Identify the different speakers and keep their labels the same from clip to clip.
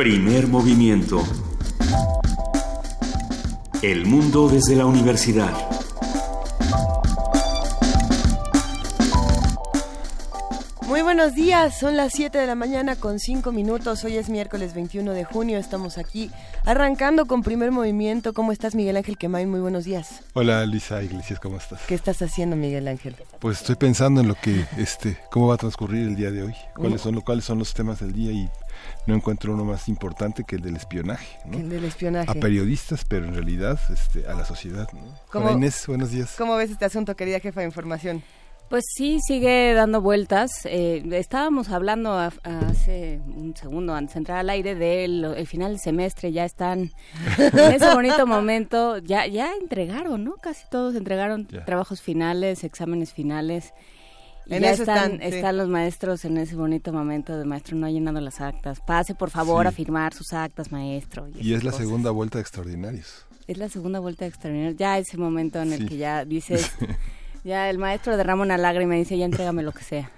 Speaker 1: Primer movimiento. El mundo desde la universidad.
Speaker 2: Muy buenos días, son las 7 de la mañana con 5 minutos, hoy es miércoles 21 de junio, estamos aquí arrancando con primer movimiento. ¿Cómo estás Miguel Ángel Quemain? Muy buenos días.
Speaker 3: Hola Lisa Iglesias, ¿cómo estás?
Speaker 2: ¿Qué estás haciendo Miguel Ángel?
Speaker 3: Pues estoy pensando en lo que, este, cómo va a transcurrir el día de hoy, cuáles son, cuáles son los temas del día y no encuentro uno más importante que el del espionaje. ¿no?
Speaker 2: El del espionaje.
Speaker 3: A periodistas, pero en realidad este, a la sociedad. ¿no? Inés, buenos días.
Speaker 2: ¿Cómo ves este asunto, querida jefa de información?
Speaker 4: Pues sí, sigue dando vueltas. Eh, estábamos hablando hace un segundo antes de entrar al aire del el final del semestre, ya están en ese bonito momento, ya ya entregaron, ¿no? Casi todos entregaron trabajos finales, exámenes finales. Y ya están, están, los maestros en ese bonito momento de maestro no ha llenado las actas. Pase por favor a firmar sus actas, maestro.
Speaker 3: Y, es la segunda vuelta de extraordinarios.
Speaker 4: Es la segunda vuelta de extraordinarios. Ya ese momento en el que ya dices... Ya el maestro derrama una lágrima y dice, ya entrégame lo que sea.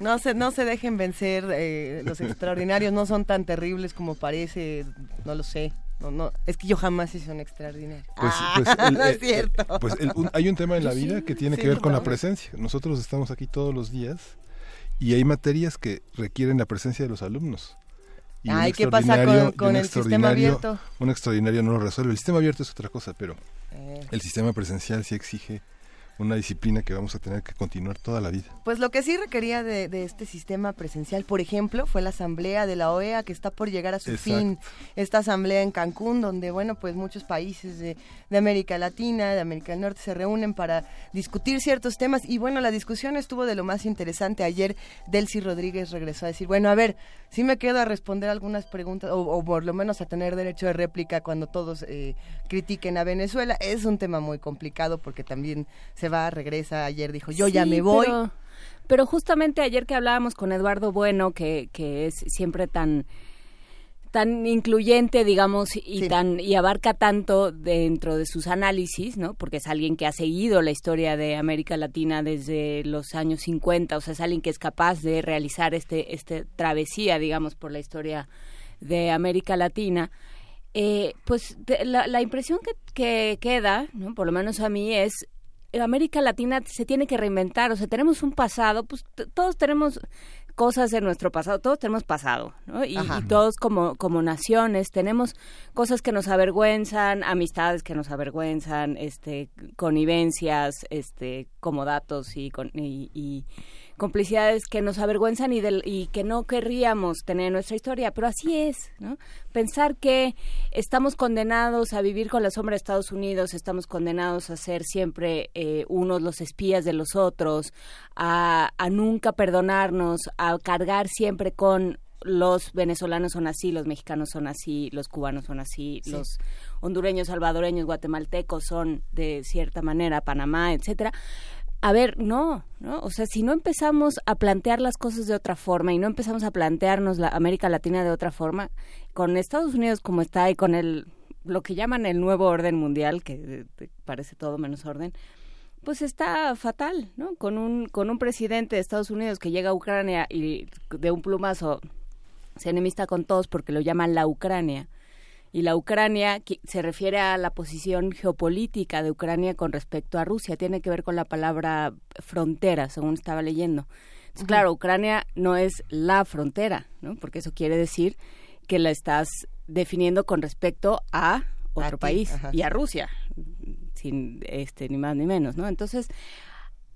Speaker 2: No, se, no se dejen vencer, eh, los extraordinarios no son tan terribles como parece, no lo sé. No, no, es que yo jamás hice un extraordinario.
Speaker 3: Pues,
Speaker 2: ah,
Speaker 3: pues
Speaker 2: no es cierto.
Speaker 3: Pues hay un tema en la vida que tiene que ver con la presencia. Nosotros estamos aquí todos los días y hay materias que requieren la presencia de los alumnos.
Speaker 2: Y Ay, ¿qué pasa con, el sistema abierto?
Speaker 3: Un extraordinario no lo resuelve. El sistema abierto es otra cosa, pero eh. el sistema presencial sí exige una disciplina que vamos a tener que continuar toda la vida.
Speaker 2: Pues lo que sí requería de, este sistema presencial, por ejemplo, fue la asamblea de la OEA que está por llegar a su fin. Esta asamblea en Cancún, donde, bueno, pues muchos países de, América Latina, de América del Norte se reúnen para discutir ciertos temas. Y bueno, la discusión estuvo de lo más interesante. Ayer Delcy Rodríguez regresó a decir, bueno, a ver, sí me quedo a responder algunas preguntas, o, por lo menos a tener derecho de réplica cuando todos eh, critiquen a Venezuela. Es un tema muy complicado porque también se va, regresa, ayer dijo yo ya me voy.
Speaker 4: Pero, justamente ayer que hablábamos con Eduardo Bueno, que, que es siempre tan tan incluyente, digamos, y tan y abarca tanto dentro de sus análisis, ¿no? Porque es alguien que ha seguido la historia de América Latina desde los años 50, o sea, es alguien que es capaz de realizar este este travesía, digamos, por la historia de América Latina. Eh, pues la, la, impresión que, que queda, ¿no? por lo menos a mí, es América Latina se tiene que reinventar, o sea, tenemos un pasado, pues todos tenemos cosas de nuestro pasado, todos tenemos pasado, ¿no? Y, todos como, como naciones tenemos cosas que nos avergüenzan, amistades que nos avergüenzan, este, connivencias, este, como datos y, con, y complicidades que nos avergüenzan y, del, y que no querríamos tener en nuestra historia, pero así es, ¿no? Pensar que estamos condenados a vivir con la sombra de Estados Unidos, estamos condenados a ser siempre eh, unos los espías de los otros, a, a nunca perdonarnos, a cargar siempre con los venezolanos son así, los mexicanos son así, los cubanos son así, los hondureños, salvadoreños, guatemaltecos son de cierta manera, Panamá, etcétera a ver, no, ¿no? O sea, si no empezamos a plantear las cosas de otra forma y no empezamos a plantearnos la América Latina de otra forma, con Estados Unidos como está y con el lo que llaman el nuevo orden mundial, que parece todo menos orden, pues está fatal, ¿no? Con un con un presidente de Estados Unidos que llega a Ucrania y de un plumazo se enemista con todos porque lo llaman la Ucrania y la Ucrania se refiere a la posición geopolítica de Ucrania con respecto a Rusia, tiene que ver con la palabra frontera, según estaba leyendo. Entonces, claro, Ucrania no es la frontera, ¿no? Porque eso quiere decir que la estás definiendo con respecto a otro país y a Rusia, sin este ni más ni menos, ¿no? Entonces,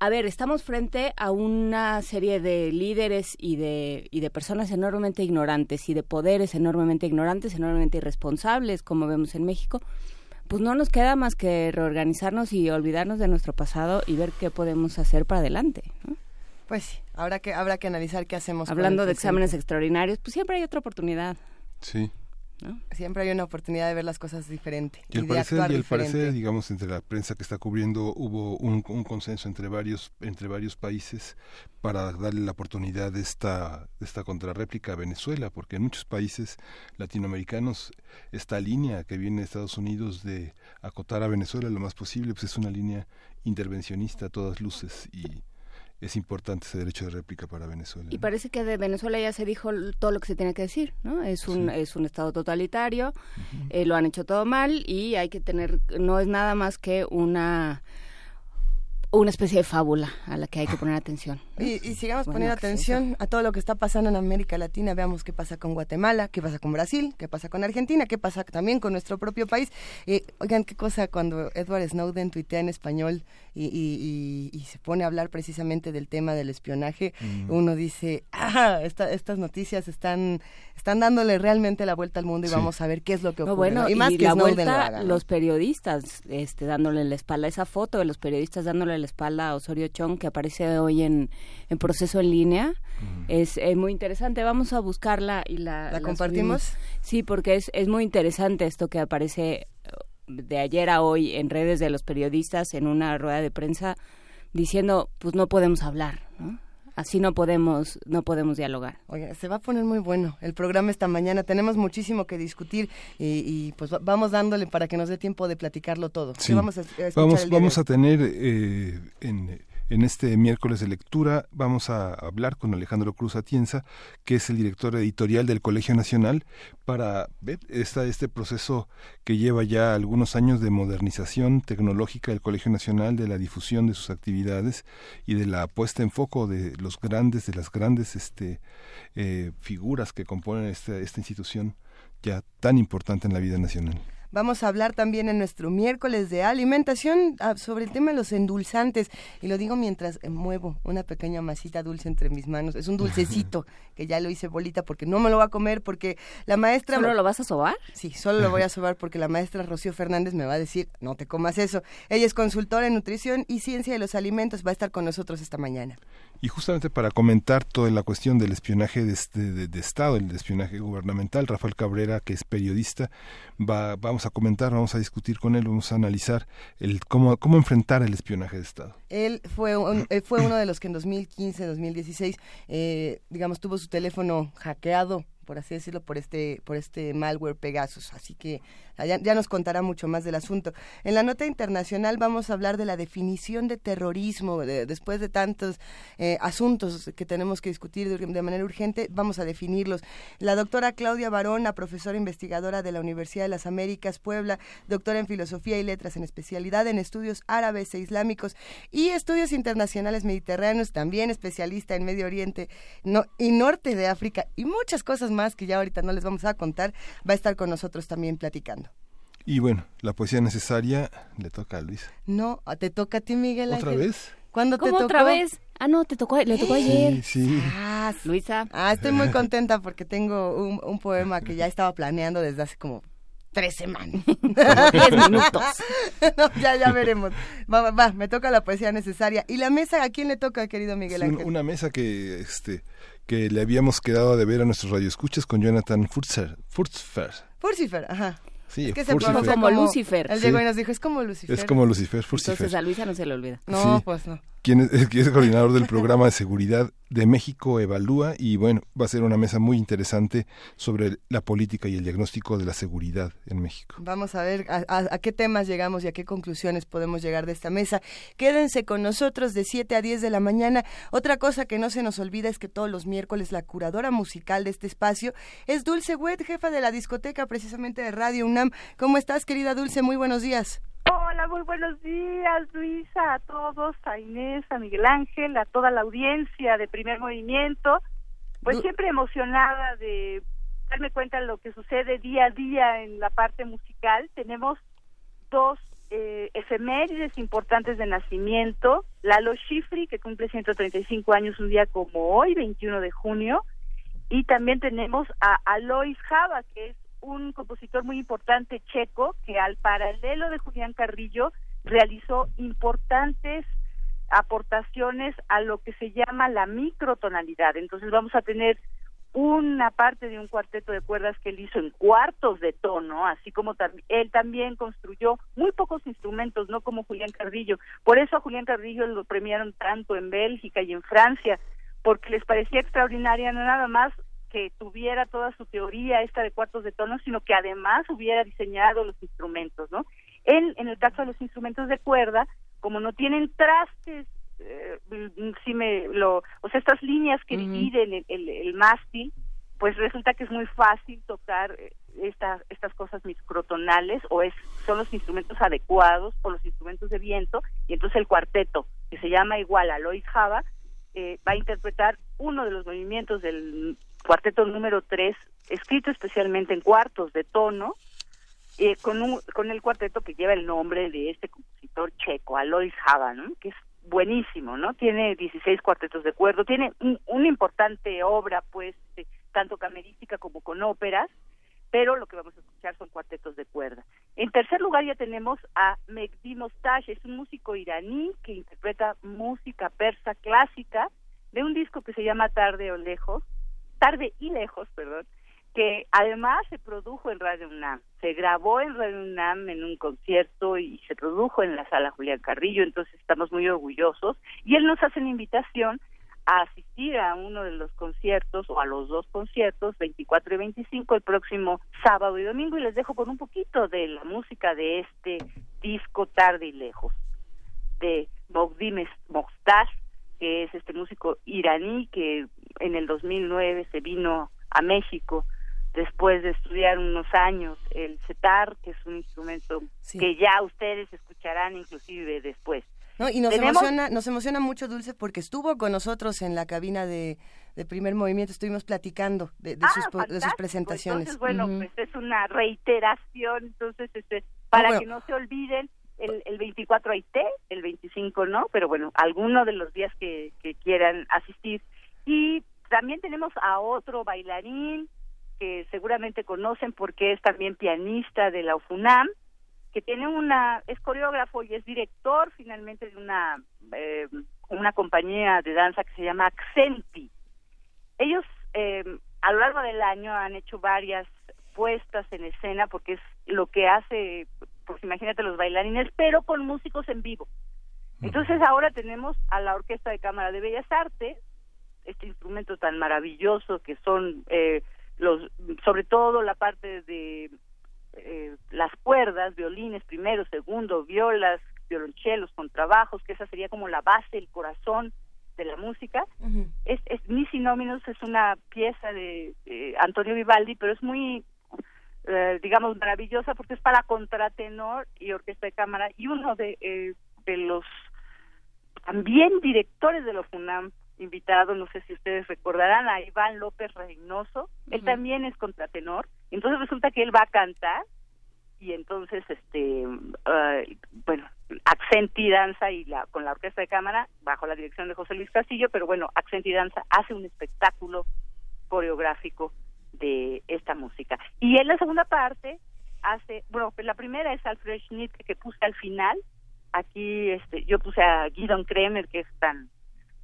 Speaker 4: a ver, estamos frente a una serie de líderes y de, y de personas enormemente ignorantes y de poderes enormemente ignorantes, enormemente irresponsables, como vemos en México. Pues no nos queda más que reorganizarnos y olvidarnos de nuestro pasado y ver qué podemos hacer para adelante.
Speaker 2: Pues sí, habrá que, habrá que analizar qué hacemos.
Speaker 4: Hablando de exámenes extraordinarios, pues siempre hay otra oportunidad.
Speaker 3: Sí.
Speaker 2: Siempre hay una oportunidad de ver las cosas diferente.
Speaker 3: Y, al parecer, y el parecer, digamos, entre la prensa que está cubriendo, hubo un, consenso entre varios, entre varios países para darle la oportunidad de esta, de esta contrarréplica a Venezuela, porque en muchos países latinoamericanos esta línea que viene de Estados Unidos de acotar a Venezuela lo más posible, pues es una línea intervencionista a todas luces y es importante ese derecho de réplica para Venezuela.
Speaker 4: Y parece que de Venezuela ya se dijo todo lo que se tiene que decir, ¿no? Es un, es un Estado totalitario, eh, lo han hecho todo mal y hay que tener, no es nada más que una una especie de fábula a la que hay que poner atención.
Speaker 2: Y, sigamos poniendo atención a todo lo que está pasando en América Latina. Veamos qué pasa con Guatemala, qué pasa con Brasil, qué pasa con Argentina, qué pasa también con nuestro propio país. Eh, oigan, qué cosa cuando Edward Snowden tuitea en español y, se pone a hablar precisamente del tema del espionaje, mm. uno dice, ah, estas noticias están están dándole realmente la vuelta al mundo y vamos a ver qué es lo que ocurre.
Speaker 4: bueno, y más que la vuelta, los periodistas este, dándole la espalda, esa foto de los periodistas dándole la espalda a Osorio Chong que aparece hoy en, en proceso en línea, es, muy interesante. Vamos a buscarla y la...
Speaker 2: ¿La, compartimos?
Speaker 4: Sí, porque es, es muy interesante esto que aparece de ayer a hoy en redes de los periodistas en una rueda de prensa diciendo, pues no podemos hablar, ¿no? Así no podemos no podemos dialogar.
Speaker 2: Oye, se va a poner muy bueno el programa esta mañana. Tenemos muchísimo que discutir y, pues vamos dándole para que nos dé tiempo de platicarlo todo.
Speaker 3: Vamos a, vamos, vamos a tener eh, en en este miércoles de lectura vamos a hablar con Alejandro Cruz Atienza, que es el director editorial del Colegio Nacional, para ver esta, este proceso que lleva ya algunos años de modernización tecnológica del Colegio Nacional, de la difusión de sus actividades y de la puesta en foco de los grandes, de las grandes este, eh, figuras que componen esta, esta institución ya tan importante en la vida nacional.
Speaker 2: Vamos a hablar también en nuestro miércoles de alimentación ah, sobre el tema de los endulzantes. Y lo digo mientras eh, muevo una pequeña masita dulce entre mis manos. Es un dulcecito que ya lo hice bolita porque no me lo va a comer porque la maestra...
Speaker 4: ¿Solo lo vas a sobar?
Speaker 2: Sí, solo lo voy a sobar porque la maestra Rocío Fernández me va a decir, no te comas eso. Ella es consultora en nutrición y ciencia de los alimentos. Va a estar con nosotros esta mañana.
Speaker 3: Y justamente para comentar toda la cuestión del espionaje de, de, Estado, el espionaje gubernamental, Rafael Cabrera, que es periodista, va, vamos a comentar, vamos a discutir con él, vamos a analizar el cómo, cómo enfrentar el espionaje de Estado.
Speaker 2: Él fue, fue uno de los que en 2015, 2016, eh, digamos, tuvo su teléfono hackeado por así decirlo, por este, por este malware Pegasus. Así que ya, nos contará mucho más del asunto. En la nota internacional vamos a hablar de la definición de terrorismo. después de tantos eh, asuntos que tenemos que discutir de, manera urgente, vamos a definirlos. La doctora Claudia Barona, profesora investigadora de la Universidad de las Américas, Puebla, doctora en Filosofía y Letras en especialidad en estudios árabes e islámicos y estudios internacionales mediterráneos, también especialista en Medio Oriente y Norte de África y muchas cosas más que ya ahorita no les vamos a contar, va a estar con nosotros también platicando.
Speaker 3: Y bueno, la poesía necesaria le toca a Luisa.
Speaker 2: No, te toca a ti, Miguel.
Speaker 3: ¿Otra vez?
Speaker 2: ¿Cuándo
Speaker 4: te
Speaker 2: tocó?
Speaker 4: otra vez? Ah, no, te tocó, le tocó ayer.
Speaker 3: Sí, sí.
Speaker 4: Ah, Luisa.
Speaker 2: Ah, estoy muy contenta porque tengo un, poema que ya estaba planeando desde hace como tres semanas.
Speaker 4: Diez minutos.
Speaker 2: ya, ya veremos. Va, va, me toca la poesía necesaria. ¿Y la mesa a quién le toca, querido Miguel Ángel?
Speaker 3: una mesa que, este, que le habíamos quedado de ver a nuestros radioescuchas con Jonathan Furtzer. Furtzer.
Speaker 2: Furtzer, ajá.
Speaker 3: Sí,
Speaker 2: es que
Speaker 3: se
Speaker 4: pronuncia como, Lucifer.
Speaker 2: Él llegó y nos dijo, es como Lucifer.
Speaker 3: Es como Lucifer, Furcifer.
Speaker 4: Entonces a Luisa no se le olvida.
Speaker 2: No, pues no
Speaker 3: quien es, coordinador del programa de seguridad de México Evalúa y bueno, va a ser una mesa muy interesante sobre la política y el diagnóstico de la seguridad en México.
Speaker 2: Vamos a ver a, qué temas llegamos y a qué conclusiones podemos llegar de esta mesa. Quédense con nosotros de 7 a 10 de la mañana. Otra cosa que no se nos olvida es que todos los miércoles la curadora musical de este espacio es Dulce Wet, jefa de la discoteca precisamente de Radio UNAM. ¿Cómo estás, querida Dulce? Muy buenos días.
Speaker 5: Hola, muy buenos días, Luisa, a todos, a Inés, a Miguel Ángel, a toda la audiencia de Primer Movimiento. Pues siempre emocionada de darme cuenta de lo que sucede día a día en la parte musical. Tenemos dos eh, efemérides importantes de nacimiento. Lalo Schifri, que cumple 135 años un día como hoy, 21 de junio. Y también tenemos a Alois Java, que es un compositor muy importante checo que al paralelo de Julián Carrillo realizó importantes aportaciones a lo que se llama la microtonalidad. Entonces vamos a tener una parte de un cuarteto de cuerdas que él hizo en cuartos de tono, así como él también construyó muy pocos instrumentos, no como Julián Carrillo. Por eso a Julián Carrillo lo premiaron tanto en Bélgica y en Francia, porque les parecía extraordinaria no nada más que tuviera toda su teoría esta de cuartos de tono, sino que además hubiera diseñado los instrumentos, ¿no? En, en el caso de los instrumentos de cuerda, como no tienen trastes, eh, sí me lo, o sea, estas líneas que dividen el, el, el, mástil, pues resulta que es muy fácil tocar eh, estas estas cosas microtonales o es son los instrumentos adecuados o los instrumentos de viento y entonces el cuarteto que se llama igual a Lois Java eh, va a interpretar uno de los movimientos del cuarteto número 3 escrito especialmente en cuartos de tono eh, con, un, con el cuarteto que lleva el nombre de este compositor checo, Alois Hava, ¿no? que es buenísimo, ¿no? Tiene 16 cuartetos de cuerdo, tiene una importante obra, pues, tanto camerística como con óperas, pero lo que vamos a escuchar son cuartetos de cuerda. En tercer lugar ya tenemos a Mehdi Mostash, es un músico iraní que interpreta música persa clásica de un disco que se llama Tarde o Lejos, Tarde y Lejos, perdón, que además se produjo en Radio UNAM, se grabó en Radio UNAM en un concierto y se produjo en la sala Julián Carrillo, entonces estamos muy orgullosos. Y él nos hace la invitación a asistir a uno de los conciertos o a los dos conciertos, 24 y 25, el próximo sábado y domingo y les dejo con un poquito de la música de este disco Tarde y Lejos de Mogdim Mokhtar, que es este músico iraní que en el 2009 se vino a México después de estudiar unos años el cetar, que es un instrumento que ya ustedes escucharán inclusive después.
Speaker 2: No, y nos emociona, nos emociona mucho Dulce porque estuvo con nosotros en la cabina de, primer movimiento, estuvimos platicando de, de, sus, ah, de sus, presentaciones.
Speaker 5: Entonces, bueno, pues es una reiteración, entonces este, para que no se olviden, el, el 24 hay té, el 25 no, pero bueno, alguno de los días que, que quieran asistir. Y también tenemos a otro bailarín, que seguramente conocen porque es también pianista de la UFUNAM, que tiene una, es coreógrafo y es director finalmente de una, eh, una compañía de danza que se llama Accenti. Ellos eh, a lo largo del año han hecho varias puestas en escena porque es lo que hace, pues imagínate los bailarines, pero con músicos en vivo. Entonces ahora tenemos a la Orquesta de Cámara de Bellas Artes, este instrumento tan maravilloso que son eh, los sobre todo la parte de eh, las cuerdas, violines primero, segundo, violas, violonchelos, contrabajos, que esa sería como la base, el corazón de la música. Es, es Missy es una pieza de, Antonio Vivaldi, pero es muy, eh, digamos, maravillosa porque es para contratenor y orquesta de cámara y uno de, eh, de los también directores de los FUNAM invitado, no sé si ustedes recordarán, a Iván López Reynoso, él también es contratenor, entonces resulta que él va a cantar y entonces este bueno Accenti Danza y la con la orquesta de cámara bajo la dirección de José Luis Castillo pero bueno Accenti Danza hace un espectáculo coreográfico de esta música. Y en la segunda parte hace bueno la primera es Alfred Schnitt que puse al final. Aquí este yo puse a Guidon Kremer que es tan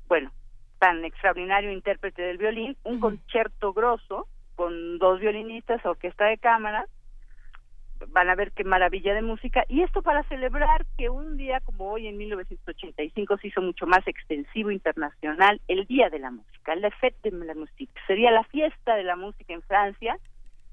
Speaker 5: bueno tan extraordinario intérprete del violín, un concierto grosso con dos violinistas, orquesta de cámara, van a ver qué maravilla de música, y esto para celebrar que un día como hoy en 1985 se hizo mucho más extensivo internacional el Día de la Música, el Fête de la Musique, sería la fiesta de la música en Francia,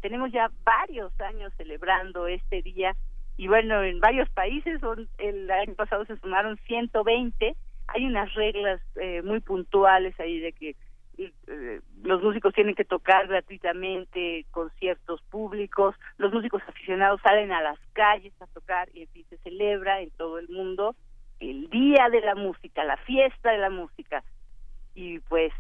Speaker 5: tenemos ya varios años celebrando este día, y bueno, en varios países, el año pasado se sumaron 120, hay unas reglas eh, muy puntuales ahí de que eh, los músicos tienen que tocar gratuitamente conciertos públicos, los músicos aficionados salen a las calles a tocar y se celebra en todo el mundo el día de la música, la fiesta de la música. Y pues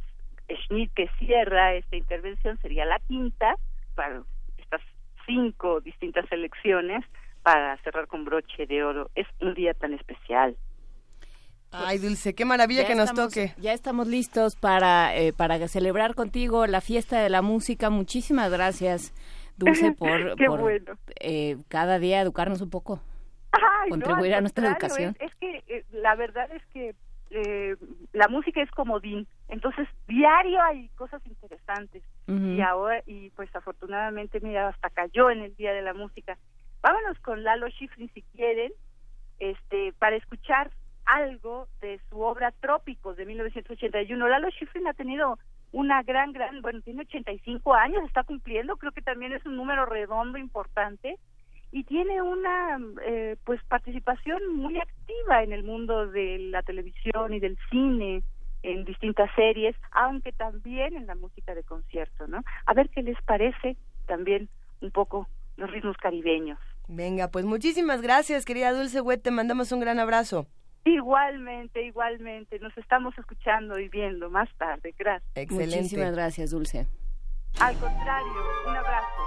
Speaker 5: Schmidt que cierra esta intervención sería la quinta para estas cinco distintas elecciones para cerrar con broche de oro. Es un día tan especial.
Speaker 2: Ay, Dulce, qué maravilla que nos toque.
Speaker 4: Ya estamos listos para, eh, para celebrar contigo la fiesta de la música. Muchísimas gracias, Dulce, por, eh, cada día educarnos un poco, contribuir a nuestra educación.
Speaker 5: Es, que eh, la verdad es que la música es comodín, entonces diario hay cosas interesantes y ahora y pues afortunadamente mira hasta cayó en el día de la música. Vámonos con Lalo Schifrin si quieren, este para escuchar algo de su obra Trópicos de 1981. Lalo Schifrin ha tenido una gran, gran, bueno, tiene 85 años, está cumpliendo, creo que también es un número redondo importante y tiene una eh, pues participación muy activa en el mundo de la televisión y del cine en distintas series, aunque también en la música de concierto, ¿no? A ver qué les parece también un poco los ritmos caribeños.
Speaker 2: Venga, pues muchísimas gracias, querida Dulce Wet, te mandamos un gran abrazo.
Speaker 5: Igualmente, igualmente. Nos estamos escuchando y viendo más tarde. Gracias.
Speaker 4: Excelente. Muchísimas gracias, Dulce.
Speaker 5: Al contrario, un abrazo.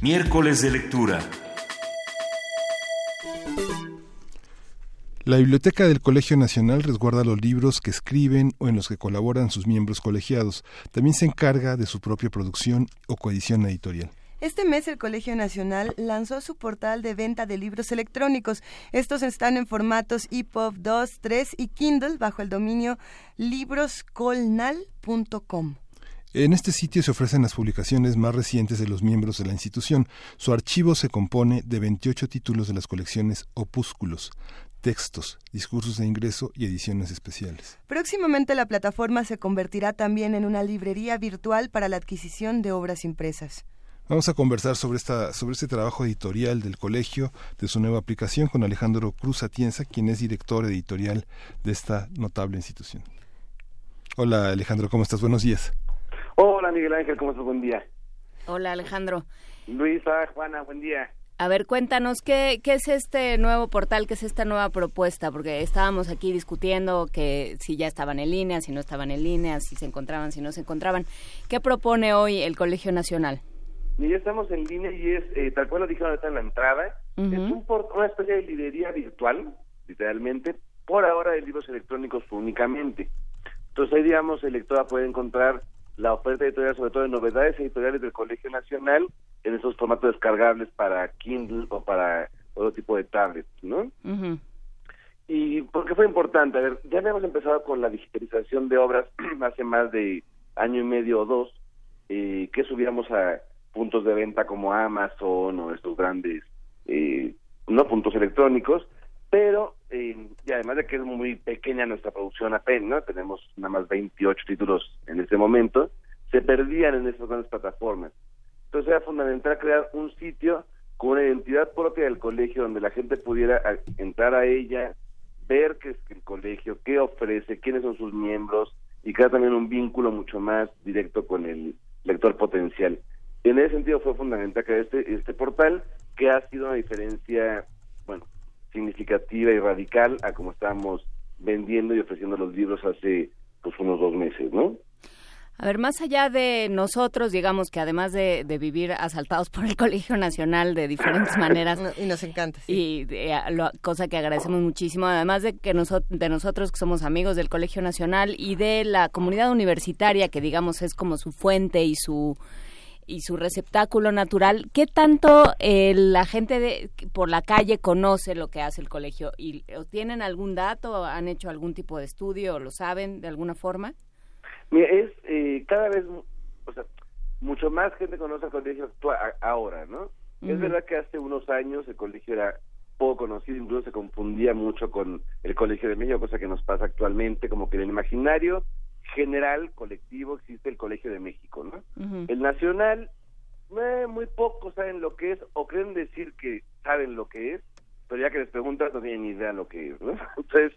Speaker 1: Miércoles de lectura.
Speaker 3: La Biblioteca del Colegio Nacional resguarda los libros que escriben o en los que colaboran sus miembros colegiados. También se encarga de su propia producción o coedición editorial.
Speaker 2: Este mes el Colegio Nacional lanzó su portal de venta de libros electrónicos. Estos están en formatos EPUB 2, 3 y Kindle bajo el dominio libroscolnal.com.
Speaker 3: En este sitio se ofrecen las publicaciones más recientes de los miembros de la institución. Su archivo se compone de 28 títulos de las colecciones Opúsculos, textos, discursos de ingreso y ediciones especiales.
Speaker 2: Próximamente la plataforma se convertirá también en una librería virtual para la adquisición de obras impresas.
Speaker 3: Vamos a conversar sobre, esta, sobre este trabajo editorial del colegio, de su nueva aplicación, con Alejandro Cruz Atienza, quien es director editorial de esta notable institución. Hola Alejandro, ¿cómo estás? Buenos días.
Speaker 6: Hola Miguel Ángel, ¿cómo estás? Buen día.
Speaker 4: Hola Alejandro.
Speaker 6: Luisa, Juana, buen día.
Speaker 4: A ver, cuéntanos, ¿qué, ¿qué es este nuevo portal, qué es esta nueva propuesta? Porque estábamos aquí discutiendo que si ya estaban en línea, si no estaban en línea, si se encontraban, si no se encontraban. ¿Qué propone hoy el Colegio Nacional?
Speaker 6: Y ya estamos en línea y es, eh, tal cual lo dijeron ahorita en la entrada, es un una especie de librería virtual, literalmente, por ahora de libros electrónicos únicamente. Entonces ahí, digamos, el lector puede encontrar la oferta editorial, sobre todo de novedades editoriales del Colegio Nacional, en esos formatos descargables para Kindle o para otro tipo de tablets, ¿no? Y porque fue importante, a ver, ya habíamos empezado con la digitalización de obras hace más de año y medio o dos, eh, que subiéramos a puntos de venta como Amazon o estos grandes eh, no puntos electrónicos, pero eh, y además de que es muy pequeña nuestra producción apenas, tenemos nada más 28 títulos en este momento, se perdían en esas grandes plataformas. Entonces era fundamental crear un sitio con una identidad propia del colegio donde la gente pudiera entrar a ella, ver qué es el colegio, qué ofrece, quiénes son sus miembros y crear también un vínculo mucho más directo con el lector potencial. En ese sentido fue fundamental crear este, este portal que ha sido una diferencia, bueno, significativa y radical a como estábamos vendiendo y ofreciendo los libros hace pues unos dos meses, ¿no?
Speaker 4: A ver, más allá de nosotros, digamos que además de, vivir asaltados por el Colegio Nacional de diferentes maneras.
Speaker 2: y nos encanta.
Speaker 4: Y cosa que agradecemos muchísimo, además de que de nosotros que somos amigos del Colegio Nacional y de la comunidad universitaria, que digamos es como su fuente y su y su receptáculo natural, ¿qué tanto eh, la gente de, por la calle conoce lo que hace el colegio? ¿Y tienen algún dato? ¿Han hecho algún tipo de estudio? ¿O lo saben de alguna forma?
Speaker 6: Mira, es eh, cada vez, o sea, mucho más gente conoce el colegio ahora, ¿no? Es verdad que hace unos años el colegio era poco conocido, incluso se confundía mucho con el Colegio de México, cosa que nos pasa actualmente, como que en el imaginario general, colectivo, existe el Colegio de México, ¿no? El nacional, eh, muy pocos saben lo que es o creen decir que saben lo que es, pero ya que les preguntas no tienen ni idea lo que es, ¿no? Entonces,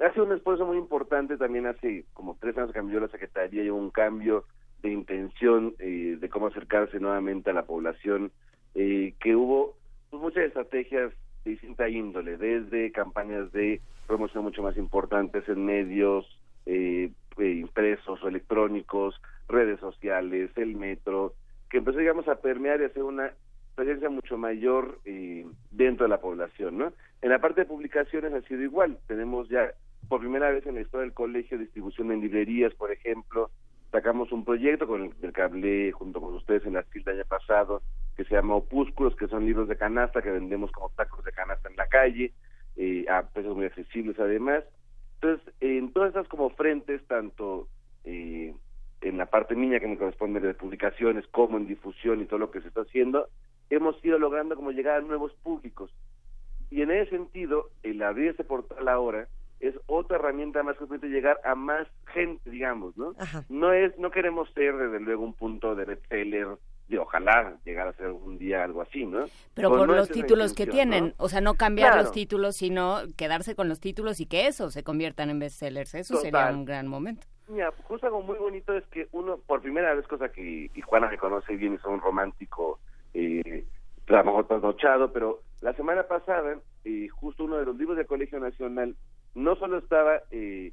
Speaker 6: hace un esfuerzo muy importante también hace como tres años cambió la Secretaría y hubo un cambio de intención eh, de cómo acercarse nuevamente a la población, eh, que hubo pues, muchas estrategias de distinta índole, desde campañas de promoción mucho más importantes en medios, eh, eh, impresos o electrónicos, redes sociales, el metro, que empezó, digamos, a permear y hacer una presencia mucho mayor eh, dentro de la población, ¿no? En la parte de publicaciones ha sido igual. Tenemos ya, por primera vez en la historia del colegio, distribución en librerías, por ejemplo. Sacamos un proyecto con el, que hablé junto con ustedes en la FIL año pasado, que se llama Opúsculos, que son libros de canasta que vendemos como tacos de canasta en la calle, eh, a precios muy accesibles además. Entonces, en todas estas como frentes, tanto eh, en la parte niña que me corresponde de publicaciones como en difusión y todo lo que se está haciendo, hemos ido logrando como llegar a nuevos públicos. Y en ese sentido, el abrir este portal ahora es otra herramienta más que permite llegar a más gente, digamos, ¿no? No es, no queremos ser desde luego un punto de bestseller de ojalá llegar a ser un día algo así, ¿no?
Speaker 4: Pero por los títulos que tienen, o sea, no cambiar los títulos, sino quedarse con los títulos y que eso se conviertan en bestsellers, eso sería un gran momento.
Speaker 6: Mira, justo algo muy bonito es que uno, por primera vez, cosa que y Juana me conoce bien, es un romántico, eh, trasnochado, pero la semana pasada, eh, justo uno de los libros del Colegio Nacional, no solo estaba eh,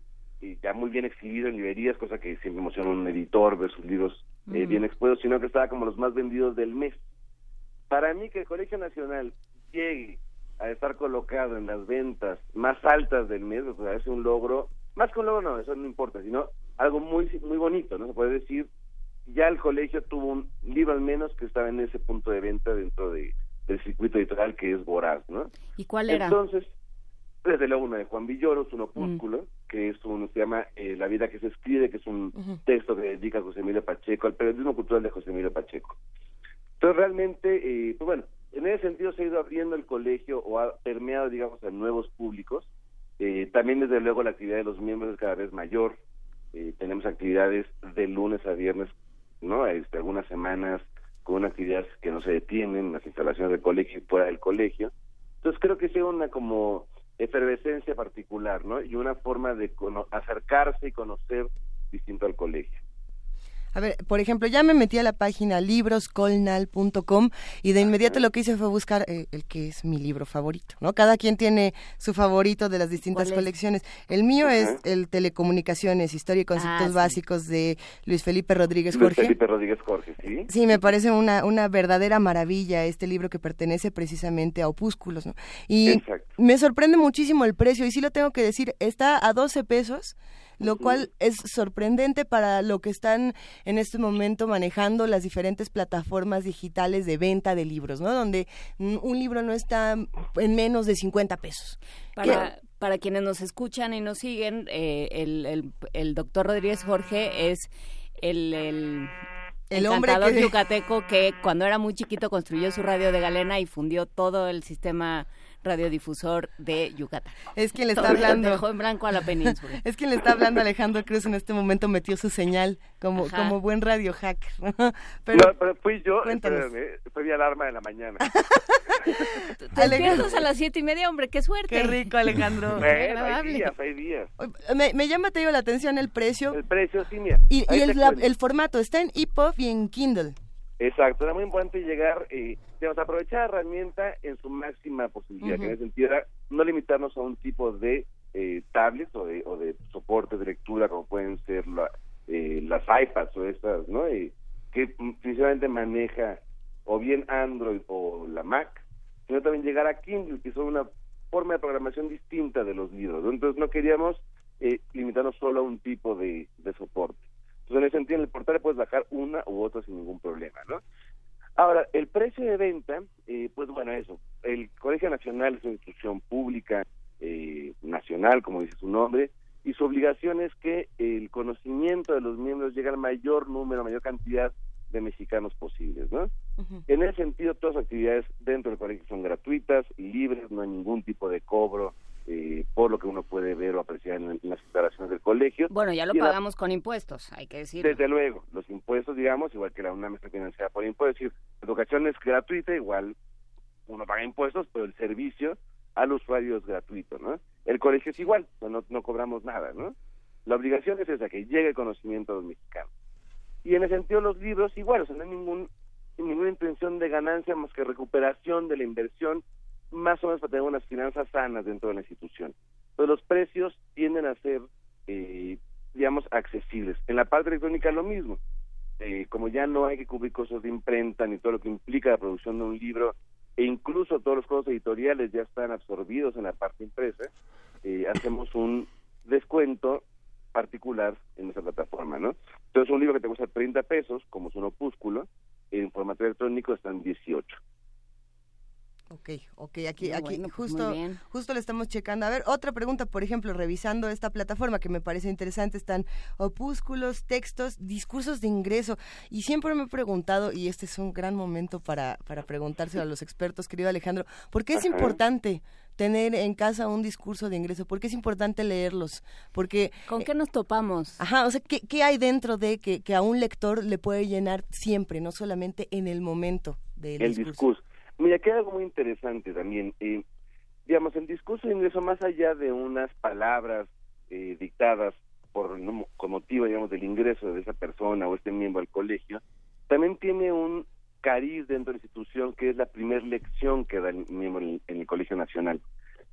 Speaker 6: ya muy bien exhibido en librerías, cosa que siempre emociona un editor ver sus libros eh, bien expuestos, sino que estaba como los más vendidos del mes. Para mí que el Colegio Nacional llegue a estar colocado en las ventas más altas del mes, o sea, es un logro, más que un logro no, eso no importa, sino algo muy muy bonito, ¿no? Se puede decir, ya el colegio tuvo un libro al menos que estaba en ese punto de venta dentro de, del circuito editorial que es voraz, ¿no?
Speaker 4: ¿Y cuál era?
Speaker 6: Entonces, desde luego uno de Juan Villoro, un opúsculo, mm. Que es un, se llama eh, La vida que se escribe, que es un texto que dedica a José Emilio Pacheco, al periodismo cultural de José Emilio Pacheco. Entonces realmente, eh, pues bueno, en ese sentido se ha ido abriendo el colegio o ha permeado, digamos, a nuevos públicos. Eh, también desde luego la actividad de los miembros es cada vez mayor. tenemos actividades de lunes a viernes, ¿no? Este, algunas semanas con una actividad que no se detienen, las instalaciones del colegio y fuera del colegio. Entonces creo que sea una como efervescencia particular, ¿no? Y una forma de acercarse y conocer distinto al colegio.
Speaker 2: A ver, por ejemplo, ya me metí a la página libroscolnal.com y de inmediato lo que hice fue buscar eh, el que es mi libro favorito, ¿no? Cada quien tiene su favorito de las distintas colecciones. El mío es el Telecomunicaciones, Historia y Conceptos ah, Básicos de Luis Felipe Rodríguez Jorge.
Speaker 6: Luis Felipe Rodríguez Jorge, sí.
Speaker 2: Sí, me parece una, una verdadera maravilla este libro que pertenece precisamente a Opúsculos, ¿no? Y me sorprende muchísimo el precio y sí lo tengo que decir, está a 12 pesos lo cual es sorprendente para lo que están en este momento manejando las diferentes plataformas digitales de venta de libros, ¿no? Donde un libro no está en menos de 50 pesos.
Speaker 4: Para, para quienes nos escuchan y nos siguen, eh, el, el, el doctor Rodríguez Jorge es el, el encantador hombre yucateco que cuando era muy chiquito construyó su radio de galena y fundió todo el sistema radiodifusor de Yucatán.
Speaker 2: Es quien le está hablando.
Speaker 4: Dejó en blanco a la península.
Speaker 2: es quien le está hablando Alejandro Cruz en este momento metió su señal como como buen radio hacker.
Speaker 6: pero, no, pero fui yo, fue mi alarma de la mañana.
Speaker 4: Te despiertas a las siete y media, hombre, qué suerte.
Speaker 2: Qué rico, Alejandro.
Speaker 6: hay días, hay días.
Speaker 2: Me, me llama, te digo, la atención el precio.
Speaker 6: El precio, sí, mira.
Speaker 2: Y, y el, el formato, está en EPUB y en Kindle.
Speaker 6: Exacto, era muy importante llegar, eh, digamos, aprovechar la herramienta en su máxima posibilidad, que en ese sentido era no limitarnos a un tipo de eh, tablets o de, o de soportes de lectura como pueden ser la, eh, las iPads o estas, ¿no? Eh, que principalmente maneja o bien Android o la Mac, sino también llegar a Kindle, que son una forma de programación distinta de los libros. Entonces no queríamos eh, limitarnos solo a un tipo de, de soporte. Entonces, en ese sentido, en el portal puedes bajar una u otra sin ningún problema, ¿no? Ahora, el precio de venta, eh, pues bueno, eso. El Colegio Nacional es una institución pública eh, nacional, como dice su nombre, y su obligación es que el conocimiento de los miembros llegue al mayor número, mayor cantidad de mexicanos posibles, ¿no? En ese sentido, todas las actividades dentro del colegio son gratuitas y libres, no hay ningún tipo de cobro eh, por lo que uno puede ver o apreciar en, las instalaciones del colegio.
Speaker 4: Bueno, ya lo pagamos con impuestos, hay que decir.
Speaker 6: Desde luego, los impuestos, digamos, igual que la UNAM está financiada por impuestos, es decir, la educación es gratuita, igual uno paga impuestos, pero el servicio al usuario es gratuito, ¿no? El colegio es igual, no, no cobramos nada, ¿no? La obligación es esa, que llegue el conocimiento a los mexicanos. Y en ese sentido los libros igual, o sea, no hay ningún, ninguna intención de ganancia más que recuperación de la inversión más o menos para tener unas finanzas sanas dentro de la institución. Pero los precios tienden a ser, eh, digamos, accesibles. En la parte electrónica lo mismo. Eh, como ya no hay que cubrir costos de imprenta ni todo lo que implica la producción de un libro, e incluso todos los costos editoriales ya están absorbidos en la parte impresa, eh, hacemos un descuento particular en nuestra plataforma, ¿no? Entonces un libro que te cuesta 30 pesos, como es un opúsculo, en formato electrónico están 18.
Speaker 2: Ok, ok, aquí, aquí pues justo, justo le estamos checando. A ver, otra pregunta, por ejemplo, revisando esta plataforma que me parece interesante, están opúsculos, textos, discursos de ingreso. Y siempre me he preguntado, y este es un gran momento para, para preguntárselo a los expertos, querido Alejandro, ¿por qué es importante tener en casa un discurso de ingreso? ¿Por qué es importante leerlos? Porque...
Speaker 4: ¿Con qué nos topamos?
Speaker 2: Ajá, o sea, ¿qué, qué hay dentro de que, que, a un lector le puede llenar siempre, no solamente en el momento del
Speaker 6: el discurso? Mira, queda algo muy interesante también. Eh, digamos, el discurso de ingreso, más allá de unas palabras eh, dictadas por con motivo, digamos, del ingreso de esa persona o este miembro al colegio, también tiene un cariz dentro de la institución que es la primera lección que da el miembro en, el Colegio Nacional.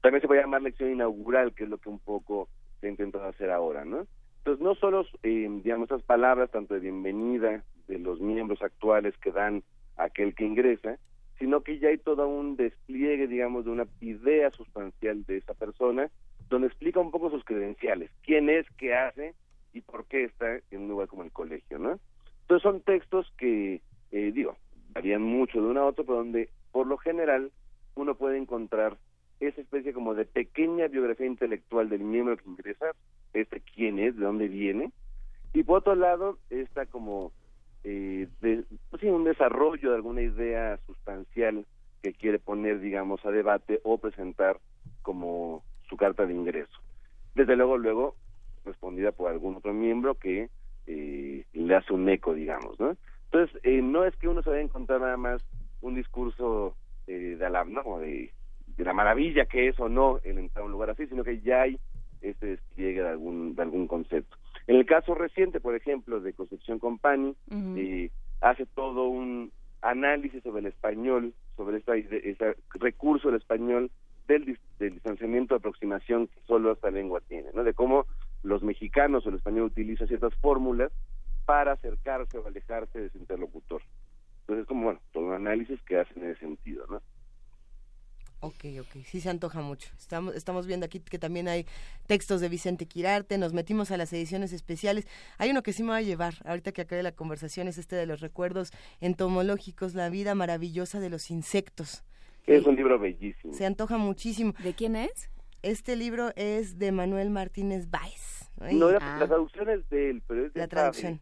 Speaker 6: También se puede llamar lección inaugural, que es lo que un poco se intenta hacer ahora, ¿no? Entonces, no solo, eh, digamos, esas palabras, tanto de bienvenida de los miembros actuales que dan a aquel que ingresa, sino que ya hay todo un despliegue, digamos, de una idea sustancial de esa persona, donde explica un poco sus credenciales, quién es, qué hace y por qué está en un lugar como el colegio, ¿no? Entonces son textos que, eh, digo, varían mucho de uno a otro, pero donde por lo general uno puede encontrar esa especie como de pequeña biografía intelectual del miembro que ingresa, este quién es, de dónde viene, y por otro lado, está como eh, de, pues un desarrollo de alguna idea sustancial que quiere poner, digamos, a debate o presentar como su carta de ingreso. Desde luego, luego, respondida por algún otro miembro que eh, le hace un eco, digamos, ¿no? Entonces, eh, no es que uno se vaya a encontrar nada más un discurso eh, de, la, ¿no? de, la maravilla que es o no el entrar a un lugar así, sino que ya hay este despliegue de algún, de algún concepto. En el caso reciente, por ejemplo, de Concepción Company, eh, hace todo un análisis sobre el español, sobre ese recurso del español del, distanciamiento de aproximación que solo esta lengua tiene, ¿no? De cómo los mexicanos o el español utiliza ciertas fórmulas para acercarse o alejarse de su interlocutor. Entonces, como, bueno, todo un análisis que hace en ese sentido, ¿no?
Speaker 2: Ok, ok, sí se antoja mucho. Estamos, estamos viendo aquí que también hay textos de Vicente Quirarte, nos metimos a las ediciones especiales. Hay uno que sí me va a llevar, ahorita que acabe la conversación, es este de los recuerdos entomológicos, la vida maravillosa de los insectos.
Speaker 6: Es un libro bellísimo.
Speaker 2: Se antoja muchísimo.
Speaker 4: ¿De quién es?
Speaker 2: Este libro es de Manuel Martínez Baez.
Speaker 6: No, la, traducción es de él, pero es de
Speaker 2: La traducción.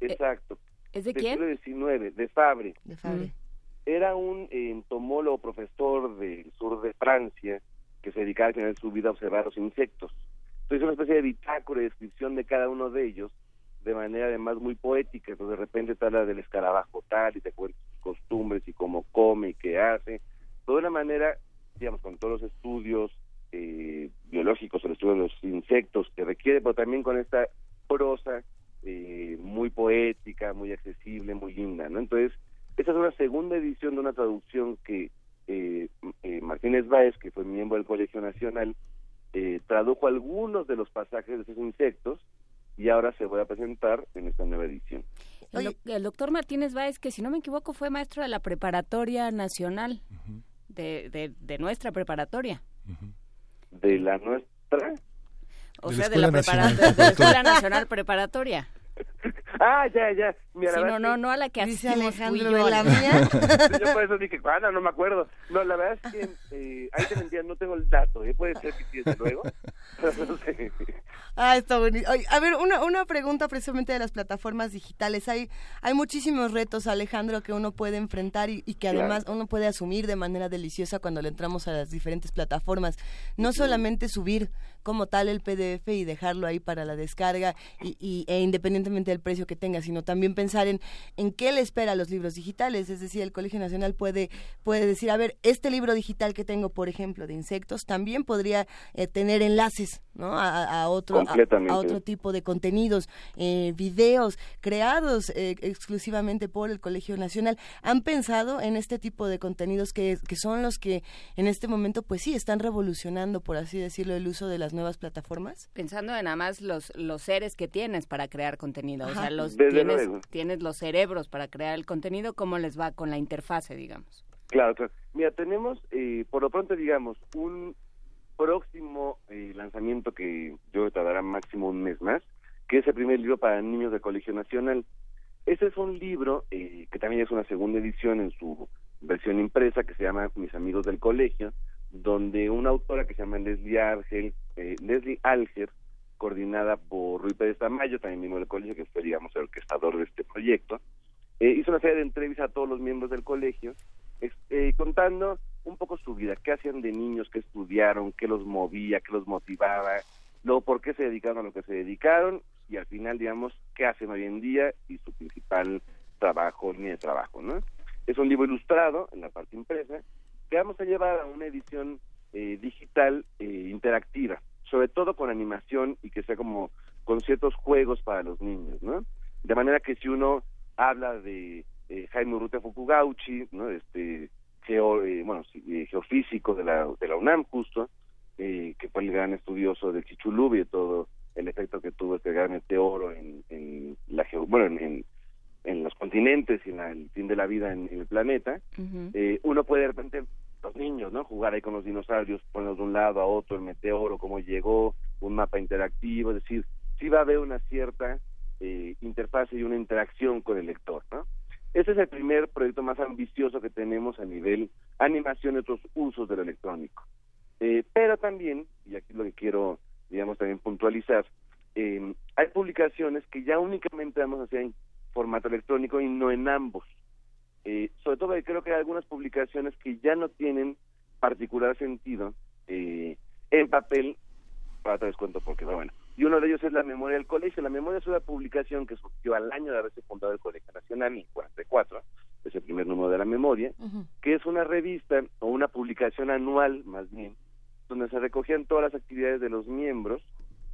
Speaker 6: Exacto.
Speaker 4: ¿Es de quién?
Speaker 6: Del siglo XIX, de Fabre.
Speaker 2: De Fabre. Mm.
Speaker 6: Era un entomólogo profesor del sur de Francia que se dedicaba a tener su vida a observar los insectos. Entonces, una especie de bitácora, de descripción de cada uno de ellos, de manera además muy poética. Entonces, de repente te habla del escarabajo tal y te cuenta sus costumbres y cómo come y qué hace. De una manera, digamos, con todos los estudios eh, biológicos, el estudio de los insectos que requiere, pero también con esta prosa eh, muy poética, muy accesible, muy linda, ¿no? Entonces, esta es una segunda edición de una traducción que eh, eh, Martínez Báez, que fue miembro del Colegio Nacional, eh, tradujo algunos de los pasajes de esos insectos y ahora se voy a presentar en esta nueva edición.
Speaker 4: El, doctor Martínez Báez, que si no me equivoco fue maestro de la preparatoria nacional, de, de, nuestra preparatoria.
Speaker 6: ¿De la nuestra?
Speaker 4: O sea, de la, de la Escuela Nacional Preparatoria.
Speaker 6: Ah, ya, ya.
Speaker 4: Mira, sí, no, no, no a la que
Speaker 2: dice Alejandro de la mía.
Speaker 6: yo por eso dije, bueno, no me acuerdo. No, la verdad es que eh, ahí te mentía, no tengo el dato. ¿eh? Puede ser que sí, desde luego.
Speaker 2: Ah, está bonito. A ver, una, una pregunta precisamente de las plataformas digitales. Hay, hay muchísimos retos, Alejandro, que uno puede enfrentar y, que además uno puede asumir de manera deliciosa cuando le entramos a las diferentes plataformas. No solamente subir como tal el PDF y dejarlo ahí para la descarga y, e independientemente del precio que tenga, sino también pensar en, en qué le espera a los libros digitales. Es decir, el Colegio Nacional puede, puede decir, a ver, este libro digital que tengo, por ejemplo, de insectos, también podría eh, tener enlaces ¿no? a, otro, a, otro tipo de contenidos, eh, videos creados eh, exclusivamente por el Colegio Nacional. ¿Han pensado en este tipo de contenidos que, que son los que en este momento, pues sí, están revolucionando, por así decirlo, el uso de las nuevas plataformas?
Speaker 4: Pensando en nada más los, los seres que tienes para crear contenido, o sea, los tienes, tienes los cerebros para crear el contenido, ¿cómo les va con la interfase, digamos?
Speaker 6: Claro, Mira, tenemos, eh, por lo pronto, digamos, un próximo eh, lanzamiento que yo tardará máximo un mes más, que es el primer libro para niños del Colegio Nacional. Ese es un libro eh, que también es una segunda edición en su versión impresa que se llama Mis amigos del colegio, donde una autora que se llama Leslie Argel, eh, Leslie Alger, coordinada por Rui Pérez Tamayo, también miembro del colegio, que fue, digamos, el orquestador de este proyecto, eh, hizo una serie de entrevistas a todos los miembros del colegio, eh, contando un poco su vida, qué hacían de niños, qué estudiaron, qué los movía, qué los motivaba, luego por qué se dedicaron a lo que se dedicaron y al final, digamos, qué hacen hoy en día y su principal trabajo, línea de trabajo, ¿no? Es un libro ilustrado en la parte impresa que vamos a llevar a una edición eh, digital eh, interactiva, sobre todo con animación y que sea como con ciertos juegos para los niños, ¿no? De manera que si uno habla de eh, Jaime Urrutia Fukugauchi, ¿no? Este eh, bueno, eh, geofísico de la de la UNAM justo, que fue el gran estudioso del Chichulub y de todo el efecto que tuvo este gran meteoro en, en la bueno, en, en, los continentes y en el fin de la vida en, el planeta, uno puede de repente los niños, ¿no? Jugar ahí con los dinosaurios, ponerlos de un lado a otro, el meteoro, cómo llegó, un mapa interactivo, es decir, sí va a haber una cierta eh, interfase y una interacción con el lector, ¿no? Ese es el primer proyecto más ambicioso que tenemos a nivel animación y otros usos de lo electrónico. Eh, pero también, y aquí lo que quiero, digamos, también puntualizar, eh, hay publicaciones que ya únicamente vamos a hacer en formato electrónico y no en ambos. Eh, sobre todo creo que hay algunas publicaciones que ya no tienen particular sentido eh, en papel, para te descuento porque, bueno, y uno de ellos es la memoria del colegio. La memoria es una publicación que surgió al año de haberse fundado el Colegio Nacional, en 44, es el primer número de la memoria, que es una revista o una publicación anual, más bien, donde se recogían todas las actividades de los miembros,